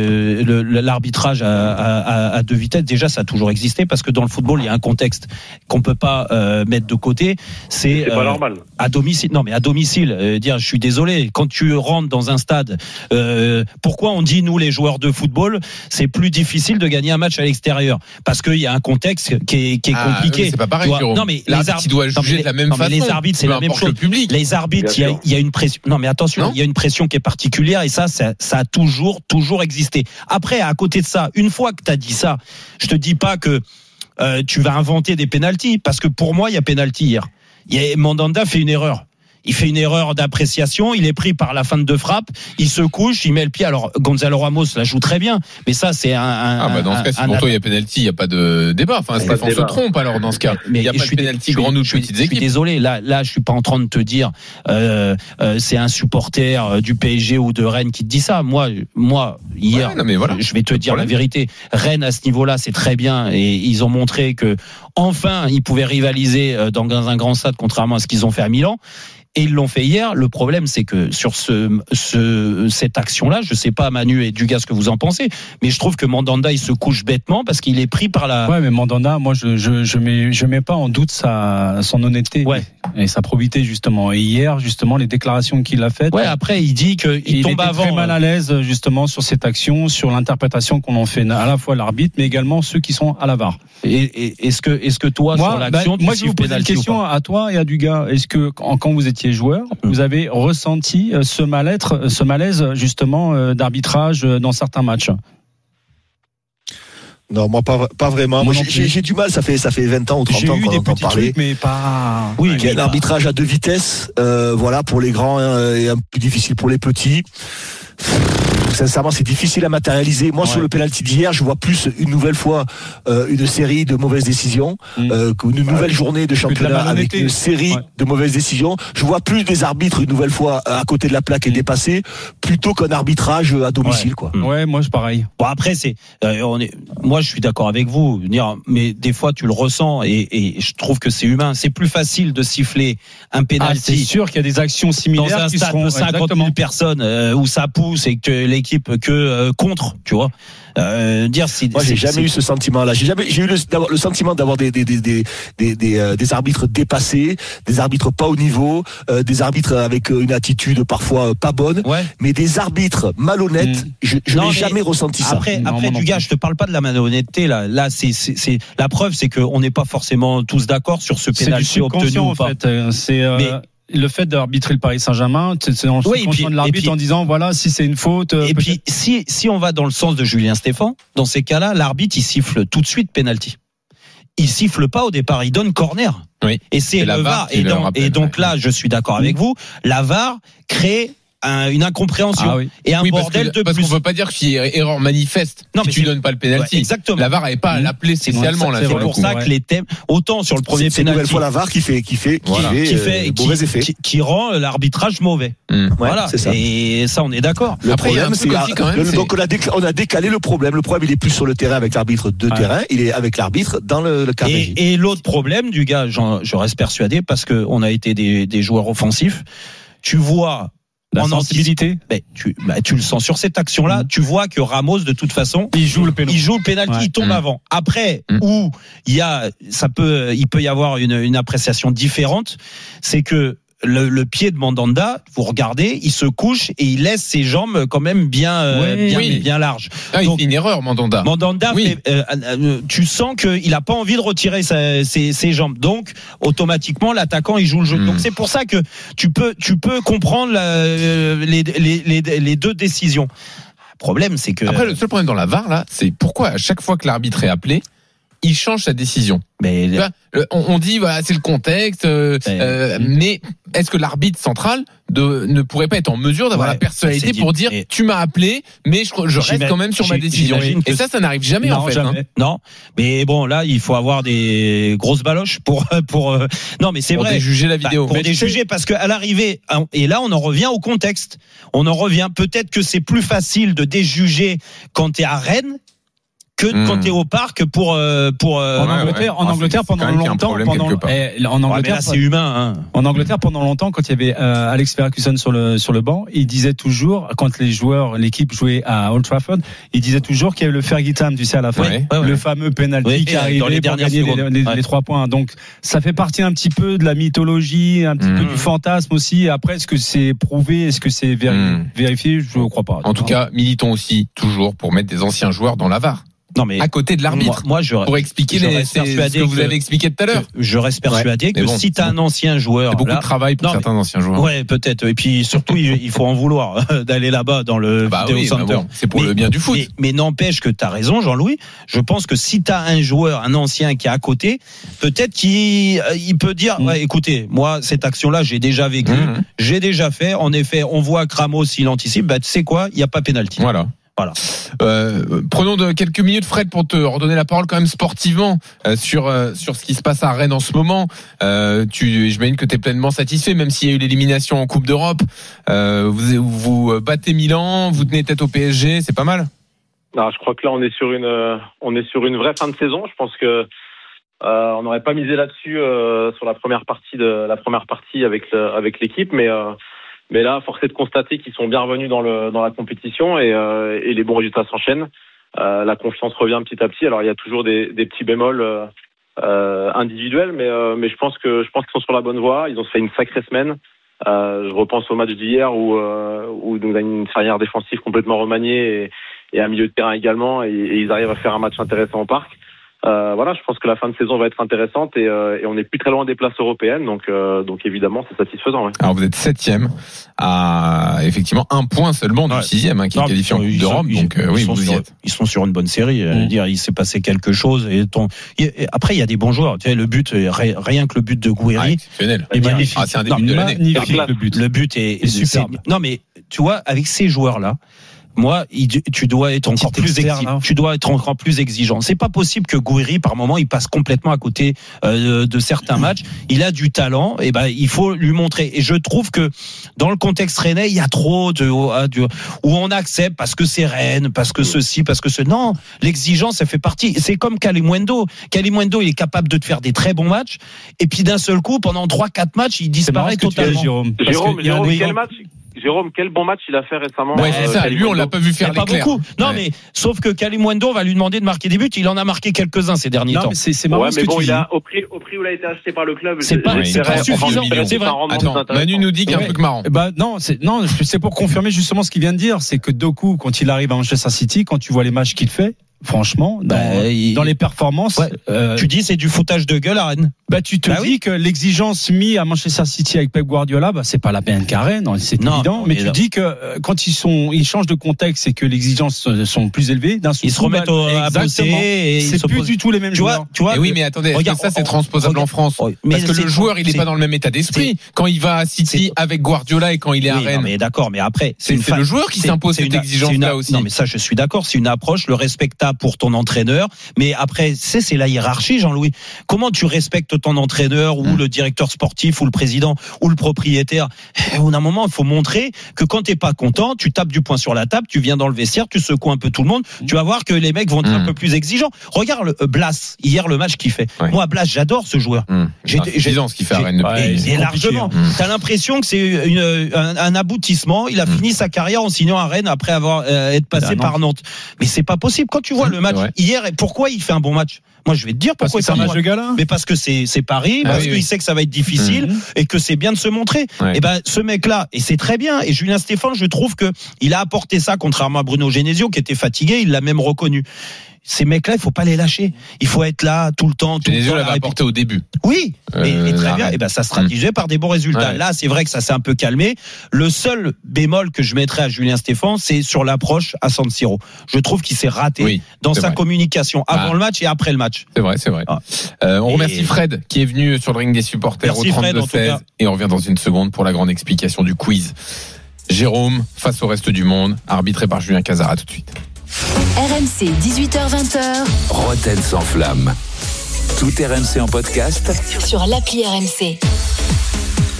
l'arbitrage à, à, à- à deux vitesses, déjà, ça a toujours existé parce que dans le football, il y a un contexte qu'on peut pas euh, mettre de côté. C'est pas normal. à domicile. Non, mais à domicile, euh, dire, je suis désolé. Quand tu rentres dans un stade, euh, pourquoi on dit nous les joueurs de football, c'est plus difficile de gagner un match à l'extérieur? Parce qu'il y a un contexte qui est, qui est Ah, compliqué. c'est pas pareil, Tu vois, Jérôme. Non, mais les arbitres, non, mais juger de la même non, mais Les façon, arbitres, c'est la même chose. le public. Les arbitres, il y, a, y une pression. Non, mais attention, il y a une pression qui est particulière et ça, ça, ça a toujours, toujours existé. Après, à côté de ça, une fois que tu as dit ça, je te dis pas que euh, tu vas inventer des pénalties parce que pour moi, il y a pénalty hier. Y a, Mandanda fait une erreur. Il fait une erreur d'appréciation, il est pris par la fin de frappe, il se couche, il met le pied. Alors Gonzalo Ramos la joue très bien, mais ça c'est un, un- Ah bah dans ce cas, si pour toi il y a penalty, il n'y a pas de débat. Enfin, Stéphane se trompe alors dans ce cas. Mais il n'y a je pas de suis- penalty grande ou Je suis équipes. désolé, là, là, je suis pas en train de te dire, euh, euh, c'est un supporter euh, du PSG ou de Rennes qui te dit ça. Moi, moi, hier, Ouais, non, mais voilà. je vais te dire la vérité. Rennes à ce niveau-là, c'est très bien et ils ont montré que enfin ils pouvaient rivaliser euh, dans un grand stade, contrairement à ce qu'ils ont fait à Milan. Et ils l'ont fait hier. Le problème, c'est que sur ce, ce, cette action-là, je sais pas Manu et Dugas ce que vous en pensez, mais je trouve que Mandanda il se couche bêtement parce qu'il est pris par la. Ouais, mais Mandanda, moi, je je je mets je mets pas en doute sa son honnêteté Ouais. et sa probité justement. Et hier, justement, les déclarations qu'il a faites. Ouais, après il dit qu'il il tombe était avant. très mal euh, à l'aise justement sur cette action, sur l'interprétation qu'on en fait à la fois l'arbitre, mais également ceux qui sont à la VAR. Et, et- est-ce que, est-ce que toi, sur Moi, l'action, bah, tu moi je vous poser une question à toi et à Dugas. Est-ce que quand quand vous étiez joueur, vous avez ressenti euh, ce mal-être, ce malaise justement euh, d'arbitrage euh, dans certains matchs Non, moi pas, pas vraiment. Moi Moi, non j'ai- du mal, ça fait, ça fait 20 ans ou 30 J'ai ans qu'on des entend petits parler. trucs, mais pas. Oui, Il y a mais un arbitrage à deux vitesses, euh, voilà, pour les grands euh, et un peu plus difficile pour les petits. Sincèrement, c'est difficile à matérialiser. Moi, sur le penalty d'hier, je vois plus une nouvelle fois euh, une série de mauvaises décisions, euh, qu'une nouvelle journée de Mm. championnat avec une série Ouais. de mauvaises décisions. Je vois plus des arbitres une nouvelle fois euh, à côté de la plaque Mm. et dépassés, plutôt qu'un arbitrage à domicile, quoi. Ouais, moi c'est pareil. Bon après c'est, euh, on est, moi je suis d'accord avec vous, mais des fois tu le ressens et, et je trouve que c'est humain. C'est plus facile de siffler un Ah, c'est penalty sûr qu'il y a des actions dans similaires un qui stade seront de 50 exactement. 000 personnes euh, où ça pousse et que l'équipe que euh, contre, tu vois. Euh, dire si Moi, j'ai jamais eu ce sentiment-là. J'ai jamais, j'ai eu le, sentiment d'avoir des des des des des, des, euh, des arbitres dépassés, des arbitres pas au niveau, euh, des arbitres avec euh, une attitude parfois euh, pas bonne, Ouais. mais des arbitres malhonnêtes. Je, je Non, n'ai mais jamais ressenti ça. Après, Non, après du gars, je te parle pas de la malhonnêteté là. Là, c'est, c'est, c'est- la preuve, c'est qu'on n'est pas forcément tous d'accord sur ce pénalty obtenu ou en pas. fait. C'est euh, Mais- le fait d'arbitrer le Paris Saint-Germain, c'est en Oui, subconscient puis- de l'arbitre puis- en disant voilà si c'est une faute. euh, Et puis, si, si on va dans le sens de Julien Stéphan, dans ces cas-là, l'arbitre, il siffle tout de suite penalty. Il siffle pas au départ, il donne corner. Oui. Et c'est le VAR Et, et donc ouais. là, je suis d'accord avec vous, la VAR crée un- une incompréhension Ah oui. et un Oui, parce bordel que- de parce plus. qu'on peut pas dire qu'il y ait erreur manifeste Non, si mais tu donnes pas le penalty. Ouais, exactement. La VAR n'avait pas à Mmh. l'appeler C'est spécialement c'est pour coup. ça que les thèmes, autant sur le premier C'est c'est une nouvelle penalty, fois la VAR qui fait qui fait qui Voilà. fait, qui euh, fait, qui, mauvais effet. qui, qui rend l'arbitrage mauvais. Mmh. voilà. c'est ça. Et ça, on est d'accord. Le Après, problème, c'est donc on a, décalé, on a décalé le problème. Le problème, il est plus sur le terrain avec l'arbitre de terrain, il est avec l'arbitre dans le, le carré. Et, et l'autre problème du gars, j'en- je reste persuadé, parce que on a été des, des joueurs offensifs. Tu vois La en sensibilité Mais tu, bah, tu le sens sur cette action-là. Tu vois que Ramos, de toute façon, il joue le pénalty. Il joue le pénalty, Ouais. il tombe Mm. avant. Après, où il y a, ça peut, il peut y avoir une, une appréciation différente, c'est que le, le pied de Mandanda, vous regardez, il se couche et il laisse ses jambes quand même bien, euh, bien, Oui. bien larges. Ah, il fait une erreur, Mandanda. Mandanda, Oui. fait, euh, euh, tu sens qu'il n'a pas envie de retirer sa- ses, ses jambes. Donc, automatiquement, l'attaquant, il joue le jeu. Hmm. Donc, c'est pour ça que tu peux, tu peux comprendre la- les, les, les, les deux décisions. Le problème, c'est que. Après, le seul problème dans la VAR, là, c'est pourquoi à chaque fois que l'arbitre est appelé, il change sa décision. Mais Tu on, on dit voilà c'est le contexte, euh, euh, mais est-ce que l'arbitre central de, ne pourrait pas être en mesure d'avoir Ouais, la personnalité pour dire tu m'as appelé, mais je, je reste quand même sur ma décision. Et ça, ça n'arrive jamais non, en fait. jamais. hein. Non, mais bon, là, il faut avoir des grosses baloches pour pour. euh, Non, mais c'est Pour vrai. déjuger la Bah, vidéo. pour Mais tu sais- déjuger, parce qu'à l'arrivée, et là, on en revient au contexte. On en revient. Peut-être que c'est plus facile de déjuger quand t'es à Rennes que Hmm. quand t'es au parc pour pour. En Angleterre, en Angleterre pendant longtemps, pendant, eh, en Angleterre, c'est humain. Hein. En Angleterre, pendant longtemps, quand il y avait euh, Alex Ferguson sur le sur le banc, il disait toujours, quand les joueurs, l'équipe jouait à Old Trafford, il disait toujours qu'il y avait le Fergie time, tu sais, à la fin, Ouais, ouais, ouais. le fameux penalty qui dans les arrivait pour dernières gagner les, secondes. les- Ouais. les trois points. Donc, ça fait partie un petit peu de la mythologie, un petit peu du fantasme aussi. Après, est-ce que c'est prouvé, est-ce que c'est véri- vérifié Je ne crois pas. En tout cas, militons aussi toujours pour mettre des anciens joueurs dans la VAR. Non mais à côté de l'arbitre. Moi, moi, je pour expliquer je les, ce que vous avez expliqué tout à l'heure. Je reste persuadé Ouais, que mais bon, si t'as un ancien joueur, beaucoup là- de travail pour Non, mais- certains anciens joueurs. Ouais, peut-être. Et puis surtout, il faut en vouloir d'aller là-bas dans le Bah Vidéo oui, bah bon, c'est pour le bien du foot. Mais, mais n'empêche que tu as raison, Jean-Louis. Je pense que si tu as un joueur, un ancien qui est à côté, peut-être qu'il euh, il peut dire ouais, écoutez, moi, cette action-là, j'ai déjà vécu, Mhm. j'ai déjà fait. En effet, on voit que Ramos, il anticipe. Bah, tu sais quoi? Il n'y a pas pénalty. Voilà. Voilà. Euh, prenons de quelques minutes, Fred, pour te redonner la parole quand même sportivement euh, sur euh, sur ce qui se passe à Rennes en ce moment. Euh, tu, j'imagine que tu es pleinement satisfait, même s'il y a eu l'élimination en Coupe d'Europe. Euh, vous vous battez Milan, vous tenez tête au PSG, c'est pas mal. Non, je crois que là on est sur une euh, on est sur une vraie fin de saison. Je pense que on n'aurait pas misé là-dessus sur la première partie de la première partie avec le- avec l'équipe, mais mais là force est de constater qu'ils sont bien revenus dans le dans la compétition et, euh, et les bons résultats s'enchaînent. Euh, la confiance revient petit à petit. Alors il y a toujours des, des petits bémols euh, individuels, mais mais je pense qu'ils sont sur la bonne voie. Ils ont fait une sacrée semaine. Euh, je repense au match d'hier où euh, où nous avons une charnière défensive complètement remaniée et, et un milieu de terrain également, et ils arrivent à faire un match intéressant au parc. Euh, voilà, je pense que la fin de saison va être intéressante et, euh, et on n'est plus très loin des places européennes, donc euh, donc évidemment c'est satisfaisant. ouais. Alors vous êtes septième à effectivement un point seulement du sixième hein, qui est Non, qualifié en ils Coupe sont- d'Europe. Donc euh, ils oui, sont vous y sur- êtes. Ils sont sur une bonne série. euh, dire, il s'est passé quelque chose. Et ton... Après, il y a des bons joueurs. Tu sais, le but, euh, ri- rien que le but de Gouiri. est magnifique. Ah, c'est un Non, buts de l'année. le but. Le but est, c'est- Non, mais tu vois, avec ces joueurs-là. Moi, il- tu dois être encore plus externe, exi- là. tu dois être encore plus exigeant. C'est pas possible que Gouiri, par moment, il passe complètement à côté euh, de certains matchs. Il a du talent, et ben il faut lui montrer. Et je trouve que dans le contexte rennais, il y a trop de, ah, de- où on accepte parce que c'est Rennes, parce que ceci, parce que ce. Non, l'exigence, ça fait partie. C'est comme Kalimundo. Kalimundo, il est capable de te faire des très bons matchs, et puis d'un seul coup, pendant 3-4 matchs, il disparaît totalement. Jérôme. Jérôme, Jérôme, quel match Jérôme, quel bon match il a fait récemment Ouais, c'est euh, ça. Lui, on l'a pas vu faire pas beaucoup. Non, Ouais. mais sauf que Kalimundo, va lui demander de marquer des buts. Il en a marqué quelques-uns ces derniers Non, temps. mais c'est marrant Ouais, ce mais que bon, tu il dis. a, au prix, au prix où il a été acheté par le club. C'est pas- pas suffisant, c'est vrai. Attends. Manu nous dit qu'il y a un truc marrant. Ben, non, c'est non, c'est pour confirmer justement ce qu'il vient de dire, c'est que Doku, quand il arrive à Manchester City, quand tu vois les matchs qu'il fait, franchement, dans, Bah, il- dans les performances, Ouais. euh, Tu dis c'est du foutage de gueule à Rennes. bah, tu te Bah dis oui. que l'exigence mise à Manchester City avec Pep Guardiola, bah, c'est pas la peine carré, non, c'est évident. Mais mais tu dis que euh, quand ils sont, ils changent de contexte et que les exigences euh, sont plus élevées, d'un Ils se remettent bah, au- à bosser c'est plus du tout les mêmes Tu joueurs. vois, tu vois. Eh oui, mais attendez, Regarde, que ça c'est transposable regarde- en France mais Parce que le joueur, il est c'est- pas dans le même état d'esprit. Quand il va à City avec Guardiola et quand il est à Oui, non, Rennes. mais d'accord, mais après, C'est- le joueur qui s'impose c'est cette une- exigence-là aussi. Non, mais ça, je suis d'accord. C'est une approche, le respectable pour ton entraîneur. Mais après, c'est c'est la hiérarchie, Jean-Louis. Comment tu respectes ton entraîneur ou le directeur sportif ou le président ou le propriétaire? Eh, Au d'un moment, il faut montrer que quand t'es pas content, tu tapes du poing sur la table, tu viens dans le vestiaire, tu secoues un peu tout le monde. Tu vas voir que les mecs vont être un peu plus exigeants. Regarde euh, Blas hier le match qu'il fait. Moi, Blas, j'adore ce joueur. J'ai Ah, ce qu'il fait à Rennes depuis. et- et largement. hein. Mm. T'as l'impression que c'est un, un aboutissement. Il a fini sa carrière en signant à Rennes après avoir euh, être passé par Nantes. Mais c'est pas possible. Quand tu vois le match hier, et pourquoi il fait un bon match Moi, je vais te dire pourquoi c'est un match de gala. Mais parce que c'est c'est Paris, Ah parce oui, qu'il oui. sait que ça va être difficile Mhm. et que c'est bien de se montrer. Ouais. Et ben ce mec-là, et c'est très bien. Et Julien Stéphane, je trouve que il a apporté ça, contrairement à Bruno Genesio qui était fatigué, il l'a même reconnu. Ces mecs-là, il faut pas les lâcher. Il faut être là tout le temps. Tout Genesio l'avait la apporté au début. oui, Euh, très bien. Et ben ça se traduisait par des bons résultats. Ouais. Là, c'est vrai que ça s'est un peu calmé. Le seul bémol que je mettrais à Julien Stéphane, c'est sur l'approche à San Siro. Je trouve qu'il s'est raté Oui, dans sa vrai. communication avant Bah. le match et après le match. C'est vrai, c'est vrai. Euh, on Et- remercie Fred qui est venu sur le ring des supporters Merci au Fred, en tout 32-16 cas. et on revient dans une seconde pour la grande explication du quiz. Jérôme face au reste du monde, arbitré par Julien Cazara tout de suite. RMC 18h20h Roten sans flamme. Tout RMC en podcast sur l'appli RMC.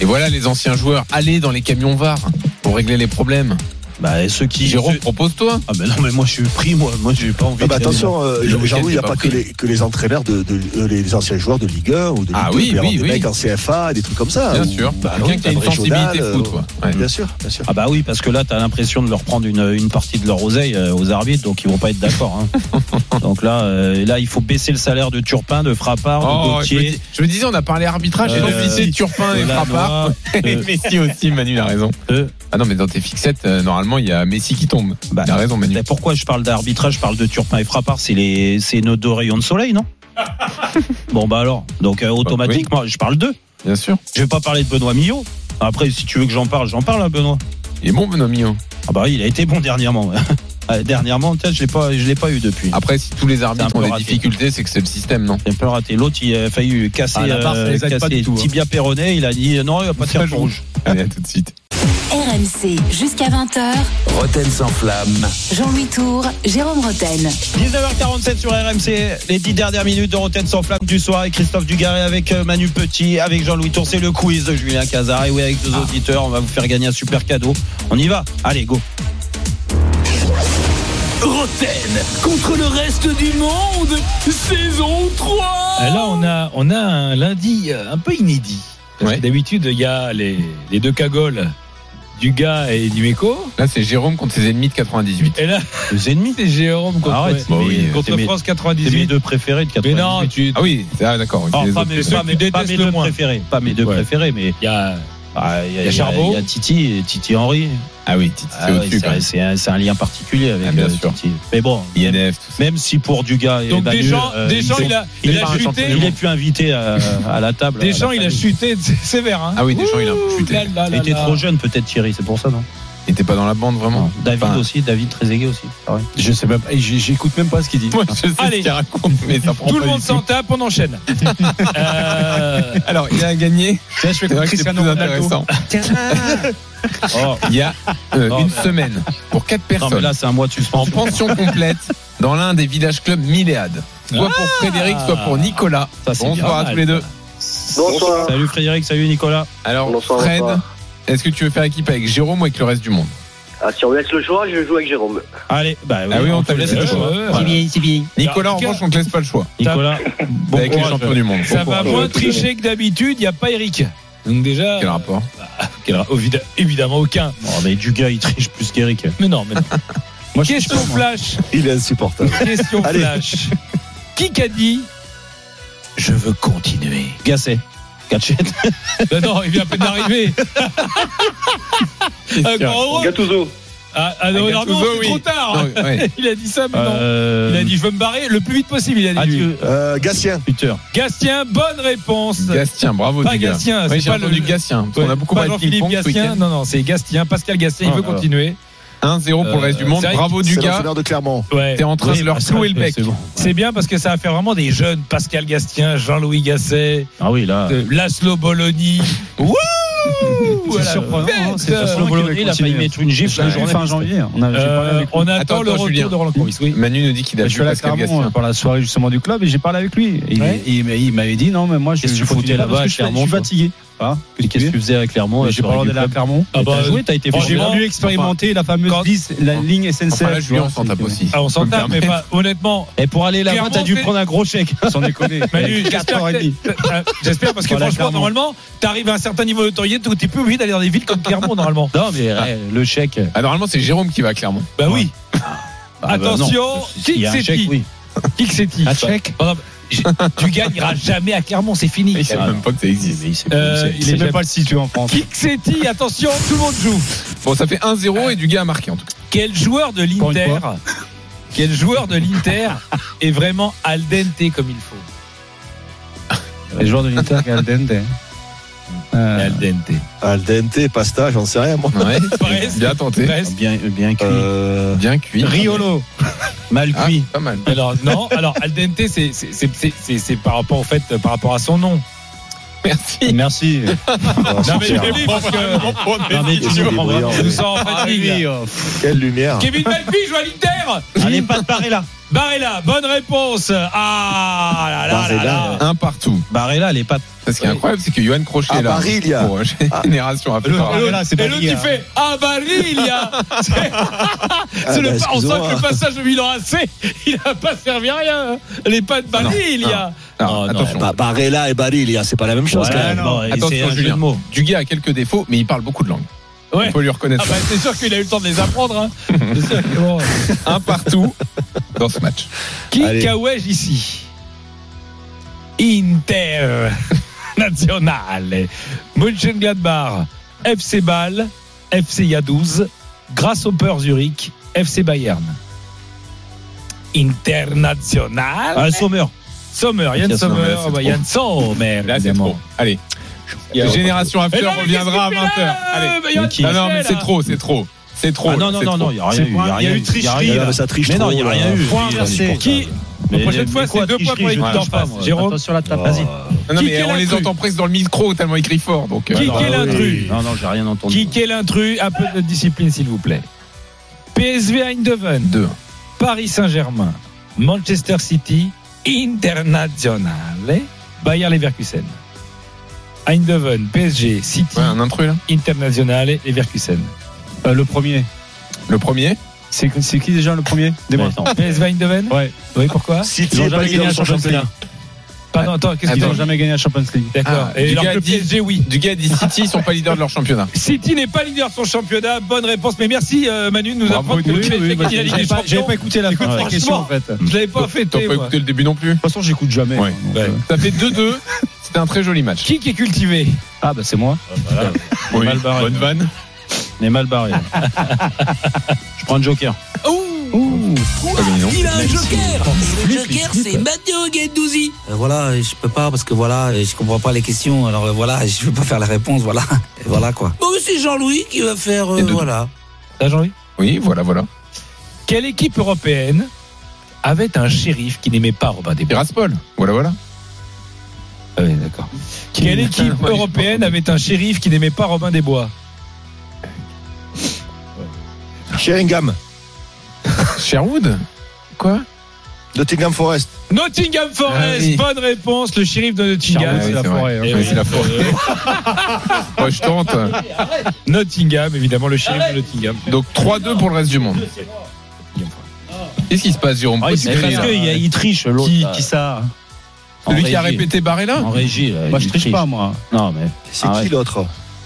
Et voilà les anciens joueurs, allez dans les camions VAR pour régler les problèmes. Bah, ceux qui. Jérôme, propose-toi. Ah ben non, mais moi je suis pris, moi. Moi j'ai pas envie Ah bah de attention, euh, Jean-Louis, il n'y a pas pas que les, que les entraîneurs de, de- euh, les anciens joueurs de Ligue 1 ou de Ligue Ah 2, oui, oui, des oui. mecs en CFA, des trucs comme ça. Bien ou- sûr. Bah Quelqu'un oui, qui a une sensibilité Chaudal, foot, euh, quoi. Ouais. Bien sûr, bien sûr. Ah bah oui, parce que là, t'as l'impression de leur prendre une, une partie de leur oseille euh, aux arbitres, donc ils vont pas être d'accord. hein. donc là, euh, là, il faut baisser le salaire de Turpin, de Frappard, de Oh, je, me Gauthier. je me disais, on a parlé arbitrage, j'ai Euh, félicité Turpin et Frappard. Et euh, Messi aussi, Manu il a raison. Ah non, mais dans tes fixettes, euh, normalement, il y a Messi qui tombe. Bah, a raison, Manu. Mais pourquoi je parle d'arbitrage, je parle de Turpin et Frappard, c'est les, c'est nos deux rayons de soleil, non? Bon bah alors, donc euh, automatiquement, je parle d'eux. Bien sûr. Je vais pas parler de Benoît Millot. Après, si tu veux que j'en parle, j'en parle à Benoît. Il est bon, Benoît Millot. Ah bah oui, il a été bon dernièrement. Ah, dernièrement, peut-être, je l'ai pas, je l'ai pas eu depuis. Après, si tous les arbitres ont des raté. difficultés, c'est que c'est le système, non C'est un peu raté. L'autre, il a failli casser, Ah, ça euh, casser tout, hein. tibia péroné. Il a dit euh, non, il va pas tirer rouge. Allez, à tout de suite. RMC jusqu'à 20h. Roten sans flamme. Jean-Louis Tour, Jérôme Roten. 19h47 sur RMC, les 10 dernières minutes de Rotten sans flamme du soir avec Christophe Dugarry, avec euh, Manu Petit, avec Jean-Louis Tour. C'est le quiz de Julien Cazard. Et oui, avec deux auditeurs, on va vous faire gagner un super cadeau. On y va Allez, go Roten contre le reste du monde, saison 3 Euh, Là, on a, on a un lundi euh, un peu inédit. Parce Ouais. que d'habitude, il y a les, les deux cagoles du gars et du Meco. Là, c'est Jérôme contre ses ennemis de 98. Et là, Les ennemis c'est Jérôme contre, Arrête, Bah oui, contre France C'est mes 98. deux préférés de Mais 98. non, tu. Ah oui, c'est- ah, d'accord. Oh, pas, mes, pas mes- pas mes le deux moins. préférés. Pas mes deux Ouais. préférés, mais Il y a. ah, il y, a- y a il y a- Charbot. il y a Titi, et Titi Henry. Ah oui, Titi, Ah c'est ouais, au-dessus, c'est un, lien particulier avec Ah, bien euh, sûr. Titi. Mais bon, même, INF, tout ça. même si pour Dugas et Donc Manu, Deschamps, euh, Deschamps, il a, il est a chuté. Il est plus invité à, à la table. à Deschamps, la il a chuté sévère. Hein. Ah oui, Deschamps, il a chuté. Là, là, Il était là. trop jeune, peut-être Thierry, c'est pour ça, non? Il était pas dans la bande, vraiment David Enfin, aussi, David Trezeguet aussi. Ah ouais. Je sais même j'écoute même pas ce qu'il dit. Moi, je sais Allez. ce qu'il raconte, mais ça prend Tout le monde s'en tape, on enchaîne. Euh, Alors, il a gagné. Tiens, je fais comme vrai que c'est Cristiano plus Ronaldo. intéressant. Oh, Il y a euh, une mais- semaine pour quatre non, mais personnes là, c'est un mois de en suspension. pension complète dans l'un des villages clubs Milléade. Soit pour Frédéric, soit pour Nicolas. Ça, Bonsoir bien. à tous les deux. Bonsoir. Salut Frédéric, salut Nicolas. Alors, Bonsoir, Fred, bonsoir. Est-ce que tu veux faire équipe avec Jérôme ou avec le reste du monde Ah, si on me laisse le choix, je joue avec Jérôme. Allez, bah Ah oui, on te t'a laisse laissé le choix. Voilà. bien, c'est bien. Nicolas, en revanche, on te laisse pas le choix. Nicolas, bon avec les champions du monde. ça va courage. moins tricher que d'habitude, il n'y a pas Eric. Donc déjà. Quel rapport quel ra- évida- Évidemment aucun. Oh, mais Dugas, il triche plus qu'Eric. Mais non, mais non. Moi, je Question flash. Il est insupportable. Question Allez. flash. Qui qu'a dit Je veux continuer? Gasset. Non, il vient à peine d'arriver. Gattuso. Ah, ah non, non, non, trop tard. Ouais. Il a dit ça, mais non. Il a dit Je veux me barrer le plus vite possible. Il a dit. Gatien. Peter. Gastien, bonne réponse. Gastien, bravo Pas. Gastien, c'est pas le- Gastien. parce qu'on a beaucoup pas parlé de Gastien. Non, non, c'est Gastien. Pascal Gastien, il veut continuer. 1-0 pour le reste du Euh, monde. Bravo C'est du gars. l'entraîneur de Clermont. Ouais. T'es en train Oui, de leur clouer le bec. C'est bien parce que ça va faire vraiment des jeunes. Pascal Gastien, Jean-Louis Gasset, Ah oui, là. euh, Laszlo Bologna. Wouh C'est surprenant. hein, C'est euh, qu'il il a failli mettre une gifle La à journée fin janvier. On Euh, attend le retour de Roland Courbis. Manu nous dit qu'il a Je vu suis à la Pascal Clermont Gastien. pour la soirée justement du club et j'ai parlé avec lui. Il- Ouais. il, il- il m'avait dit non mais moi je, je là-bas suis- Clermont, Je suis toi fatigué. Hein Qu'est-ce que tu faisais à Clermont Mais J'ai pas d'aller à Clermont. Ah bah, T'as joué, t'as été J'ai voulu expérimenter la fameuse 10, la ligne SNCF. Enfin là, tu Julien, vois, on s'en tape c'est- aussi. Ah, on s'en tape, mais pas- honnêtement. Et pour aller là-bas, t'as dû c'est- prendre un gros chèque. Sans déconner. Manu, j'espère 4h30. que- euh, j'espère parce que Voilà, franchement, normalement, t'arrives à un certain niveau d'autorité où t'es plus obligé d'aller dans des villes comme Clermont, normalement. Non, mais euh, le chèque. Ah, normalement, c'est Jérôme qui va à Clermont. Bah oui. Ah, bah, Attention, non. S'il y a un chèque, Dugan n'ira jamais à Clermont, c'est fini. Il sait même pas que ça existe. Euh, Il sait même pas le situer en France. Kixetti, attention, tout le monde joue. Bon, ça fait 1-0 et Dugas a marqué en tout cas. Quel joueur de l'Inter Quel joueur de l'Inter est vraiment al dente comme il faut? Les joueurs de l'Inter qui al dente. Euh, Al dente. Al dente, pasta, j'en sais rien, moi. Ouais, Presque. bien tenté. Presque. bien, bien cuit. Euh, Bien cuit. Riolo. Mal Ah, cuit. pas mal. Alors non, alors al dente c'est par rapport au fait par rapport à son nom. Merci. Merci. oh, Non mais super. je parce que Non, mais tu nous sommes en fatigue. Quelle lumière. Kevin Malpi joue à l'Inter. Allez, pas de Barella. Barella, bonne réponse. Ah là là là là. Un partout. Barella, les pattes. Ce qui est incroyable, c'est que Johan Crochet Ah, est là. Barilla. Pour euh, Génération Le- After. le- là, c'est Et l'autre il fait Ah Barilla C'est c'est le- bah, On sent que le passage de Milan AC Il n'a pas servi à rien Les pas de Barilla Alors, Oh, non. attention. Bah, Barella et Barilla, c'est pas la même chose. Ouais, quand même. non, c'est Attention, Julien. Dugas a quelques défauts, mais il parle beaucoup de langues. Ouais. On peut lui Ah reconnaître. bah c'est sûr qu'il a eu le temps de les apprendre hein. C'est sûr que bon. Un partout dans ce match. Qui. Kawaj ici? Inter Nationale Mönchengladbach FC Bâle FC Yaduz Grasshopper Zurich FC Bayern International Ah, Sommer. Sommer, Yann Yann Sommer, Sommer, c'est bah. Yann Sommer Là, c'est évidemment. trop. Allez. Génération After mais reviendra à qu'est-ce qu'il fait 20h. là Allez. Non, non, mais c'est trop, c'est trop. C'est trop. Ah non, non, non, non, il n'y a rien eu. il y a eu tricherie. Ah, ça triche Mais non, il n'y a rien eu. Point Qui- inversé. Qui Mais- La prochaine fois, c'est deux points pour l'équipe je d'en face. Jérôme Attention la tape, Oh. vas-y. Non, mais on les entend presque dans le micro tellement il crie fort. Donc, euh, Qui est l'intrus Non, non, j'ai rien entendu. Qui est l'intrus Un peu de discipline, s'il vous plaît. PSV Eindhoven. Deux. Paris Saint-Germain. Manchester City. Internazionale. Bayer Leverkusen. Eindhoven, PSG, City. Ouais, un intrus là. Internazionale, Leverkusen. Euh, le premier. Le premier. C'est c'est qui déjà le premier? Dis-moi. PSV Eindhoven Ouais. Oui, pourquoi? City Ils pas jamais gagné la Champions League. championnat. Pardon, attends, qu'est-ce Ils qu'ils n'ont ont jamais gagné la Champions League. D'accord. Ah, Et du alors gars le dit- PSG, oui. Du gars dit City, ils sont pas leaders de leur championnat. City n'est pas leader de son championnat. Bonne réponse. Mais merci euh, Manu de nous apprendre que le oui, PSG oui, bah, Ligue des pas, j'avais pas écouté la fin de Écoute, la question en fait. Je l'avais pas T'as fêté. pas moi. écouté le début non plus De toute façon, j'écoute jamais. Euh, Ça fait 2-2. C'était un très joli match. Qui qui est cultivé? Ah, bah c'est moi. Oui, mal barré. bonne vanne. On est mal barré. Je prends un joker. Pas gagné, non Il a un joker le joker, c'est Matteo Guendouzi Euh, voilà, je peux pas parce que voilà, je comprends pas les questions. Alors euh, voilà, je peux pas faire la réponse. Voilà, Et voilà quoi. Bon, c'est Jean-Louis qui va faire... euh, Et. Voilà. T'as Jean-Louis? Oui, voilà, voilà. Quelle équipe européenne avait un shérif qui n'aimait pas Robin des Bois Tiraspol. Voilà, voilà. Ah oui, d'accord. Quelle équipe européenne avait un shérif qui n'aimait pas Robin des Bois Sheringham. Sherwood Quoi Nottingham Forest. Nottingham Forest, Ah oui. bonne réponse. Le shérif de Nottingham, Sherwood, c'est la c'est vrai. forêt. hein. Eh oui, c'est la forêt. Moi, je tente. Nottingham, évidemment, le shérif de Nottingham. Donc 3-2 pour le reste du monde. Qu'est-ce qui se passe, Jérôme? Ah, parce cries, qu'il triche l'autre. Qui ça Celui qui a répété Barrella En régie. là, Moi, je triche pas, moi. Non, mais. C'est qui l'autre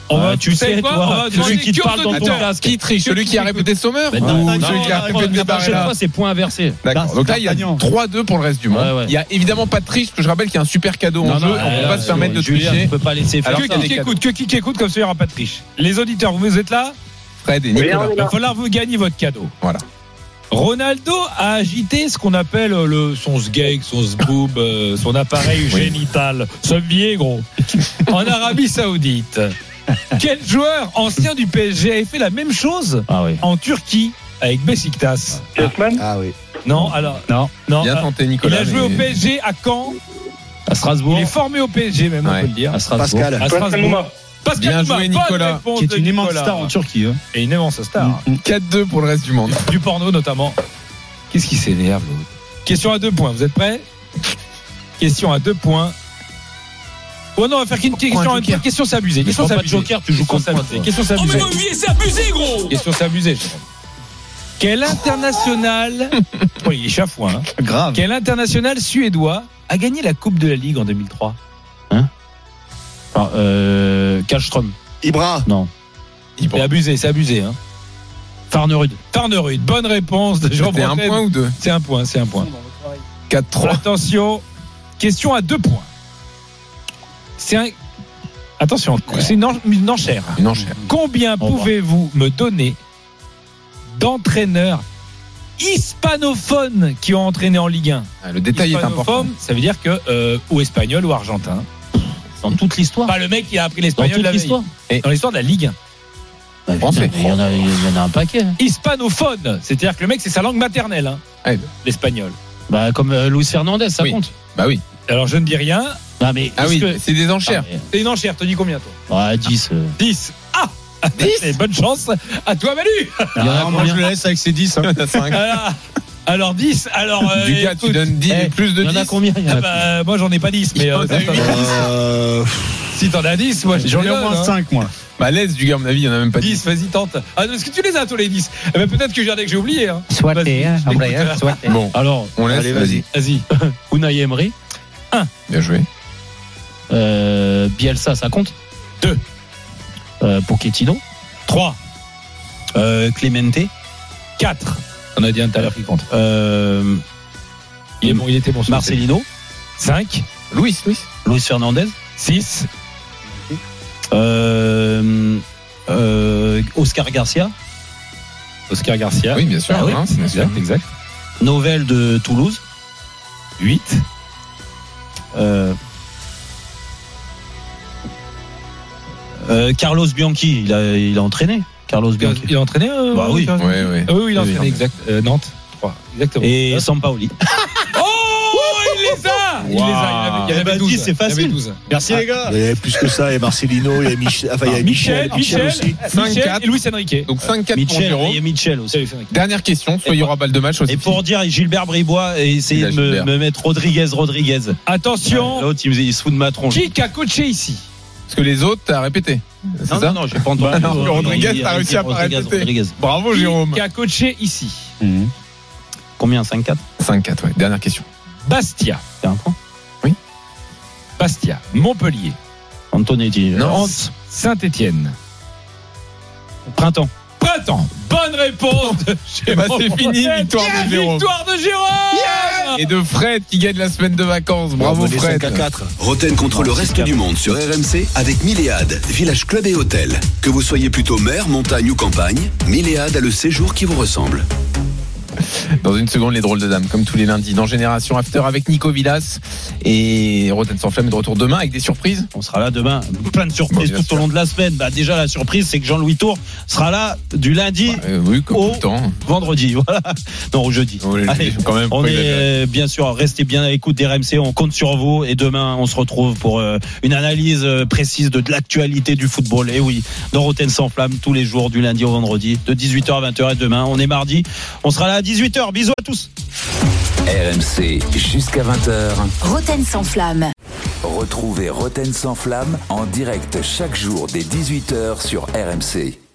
On va, Ah, tu sais, quoi toi, On celui qui te parle dans ton casque. Qui triche Celui qui a répété Sommer Ou non, celui qui a répété la prochaine Barrella fois, c'est point inversé. D'accord. Donc là, il y a D'Artagnan. 3-2 pour le reste du monde. Ouais, ouais. Il y a évidemment pas de triche, parce que je rappelle qu'il y a un super cadeau en Non, jeu. non, on euh, peut pas se permettre de tricher. tu peux pas laisser faire Que qui écoute, que qui écoute, comme ça il n'y aura pas de triche. Les auditeurs, vous êtes là Fred et Nicolas. on Il va falloir vous gagner votre cadeau. Voilà. Ronaldo a agité ce qu'on appelle le, son sgeg, son sboob, euh, son appareil génital. Ce vieil gros. En Arabie Saoudite. Quel joueur ancien du PSG avait fait la même chose Ah oui. en Turquie avec Besiktas? Kessman Ah oui. Non, alors. Non. Non. Bien euh, tenté, il Nicolas. a joué mais- au PSG à Caen. À Strasbourg. Il est formé au PSG même, on peut le dire. À Strasbourg. Pascal. À Strasbourg. Pascal Bien joué, Nicolas. Qui est une immense star en Turquie. hein. Et une immense star. 4-2 pour le reste du monde. Du porno notamment. Qu'est-ce qui s'énerve l'autre Question à deux points. Vous êtes prêts? Question à deux points. Oh non, on va faire qu'une question à deux. Question c'est abusé. Question c'est joker, tu joues contre toi. Question c'est Oh, mais c'est abusé, gros Question c'est abusé. Quel international Oui, il est chafouin. hein. Grave. Quel international suédois a gagné la Coupe de la Ligue en 2003 Enfin, euh, Kallström. Ibra. Non. C'est abusé, c'est abusé. Hein. Farnerud. Farnerud, bonne réponse de Jean C'était un point ou deux C'est un point, c'est un point. 4-3. Attention, question à deux points. C'est un. Attention, c'est une, en- une enchère. Une enchère. Combien pouvez-vous me donner d'entraîneurs hispanophones qui ont entraîné en Ligue 1 Ah, Le détail est important. Hispanophone, ça veut dire que euh, ou espagnol ou argentin. Dans toute l'histoire. Pas le mec qui a appris Dans l'espagnol toute la veille. l'histoire. Et Dans l'histoire de la Ligue 1. Bah, putain, Il y, en a, il y en a un paquet. hein. Hispanophone, c'est-à-dire que le mec c'est sa langue maternelle, hein, Ouais. l'espagnol. Bah, comme euh, Luis Fernandez, ça Oui. compte. Bah oui. Alors je ne dis rien. Ah, mais Ah oui, que- c'est des enchères. Ah, mais- C'est une enchère, te dis combien toi? Ouais, 10. euh. 10. Ah 10 Bonne chance à toi Manu Il y en a Ah, moi, combien je le laisse avec ses 10. hein. alors, alors 10, alors euh, Du gars, tu écoute, donnes 10, eh, plus de Il y en 10. a combien Il y en ah bah, moi j'en ai pas 10, mais euh, Il Euh, si t'en as 10, moi je J'en ai au moins donne, hein. 5, moi. Bah, laisse du gars, à mon avis, il y en a même pas 10. 10, vas-y, tente. Ah, est-ce que tu les as tous les 10 eh ben, Peut-être que j'en ai que j'ai oublié. Hein. Soit Vas-y, hein, hein, soit. Bon, Alors, on laisse, Allez, vas-y. Vas-y. Unai Emery. Bien joué. Euh, Bielsa, ça compte? Deux. Euh, Pochettino? 3, Euh, Clemente? 4. On a dit un tout à l'heure qui compte. Euh, Il, est bon, il était bon. ce Marcelino. 5, Louis, Louis. Luis Fernandez. 6, Euh, euh, Oscar Garcia. Oscar Garcia. Oui, bien sûr. Ah oui, hein, c'est bien sûr. Exact, exact. Novell de Toulouse. 8, Euh, euh, Carlos Bianchi, il a, il a entraîné. Carlos Bianchi. il a entraîné euh, Bah oui. Carlos Ouais, ouais. Ah oui, oui, il a Oui, entraîné, oui. exact. Euh, Nantes, 3. Exactement. Et Sampaoli. Oh, il les a Il les a, il y en avait- il y en Eh avait ben, 12. dis, c'est Il y en avait facile. 12. Merci les gars. Il y avait plus que ça, il y a Marcelino, il y a Michel, enfin, il y a Michel, Michel, aussi. Michel 5-4. et Luis Enrique. Donc 5-4 pour Michel, Jérôme. Michel aussi. Dernière question, soit il y aura balle de match, soit Et pour dire Gilbert Bribois et essayer Il a de me, Gilbert. me mettre Rodriguez, Rodriguez. Attention, L'autre, il, me- il se fout de ma tronche. qui a coaché ici? Parce que les autres, t'as répété. C'est Non, ça non, non, j'ai pas entendu. Bah non, Rodriguez, t'as réussi à pas Rodriguez, répéter. Rodriguez. Bravo, Jérôme. Qui a coaché ici Combien 5-4 5-4, ouais. Dernière question. Bastia. C'est un point. Bastia. Montpellier. Antonetti. Non. Nantes. Saint-Étienne. Printemps. Printemps. Bonne réponse Eh ben, c'est fini, victoire de Jérôme. Victoire de Jérôme Et de Fred qui gagne la semaine de vacances. Bravo, Fred. 5 à 4. Roten contre le reste du monde sur RMC avec Milléade, village club et hôtel. Que vous soyez plutôt mer, montagne ou campagne, Milléade a le séjour qui vous ressemble. Dans une seconde, les drôles de dames, comme tous les lundis, dans Génération After avec Nico Villas. Et Rotten sans flamme est de retour demain avec des surprises. On sera là demain. Plein de surprises Bon, tout au long de la semaine. Bah, déjà, la surprise, c'est que Jean-Louis Tour sera là du lundi Euh, oui, comme au tout le temps. vendredi. Voilà. Non, au jeudi. Allez, quand même, on est euh, bien sûr, restez bien à l'écoute des RMC. On compte sur vous. Et demain, on se retrouve pour euh, une analyse euh, précise de, de l'actualité du football. Et oui, dans Roten sans flamme, tous les jours, du lundi au vendredi, de 18h à 20h. Et demain, on est mardi. On sera là à 18h. Bisous à tous. RMC jusqu'à 20h. Roten sans flamme. Retrouvez Roten sans flamme en direct chaque jour dès 18h sur RMC.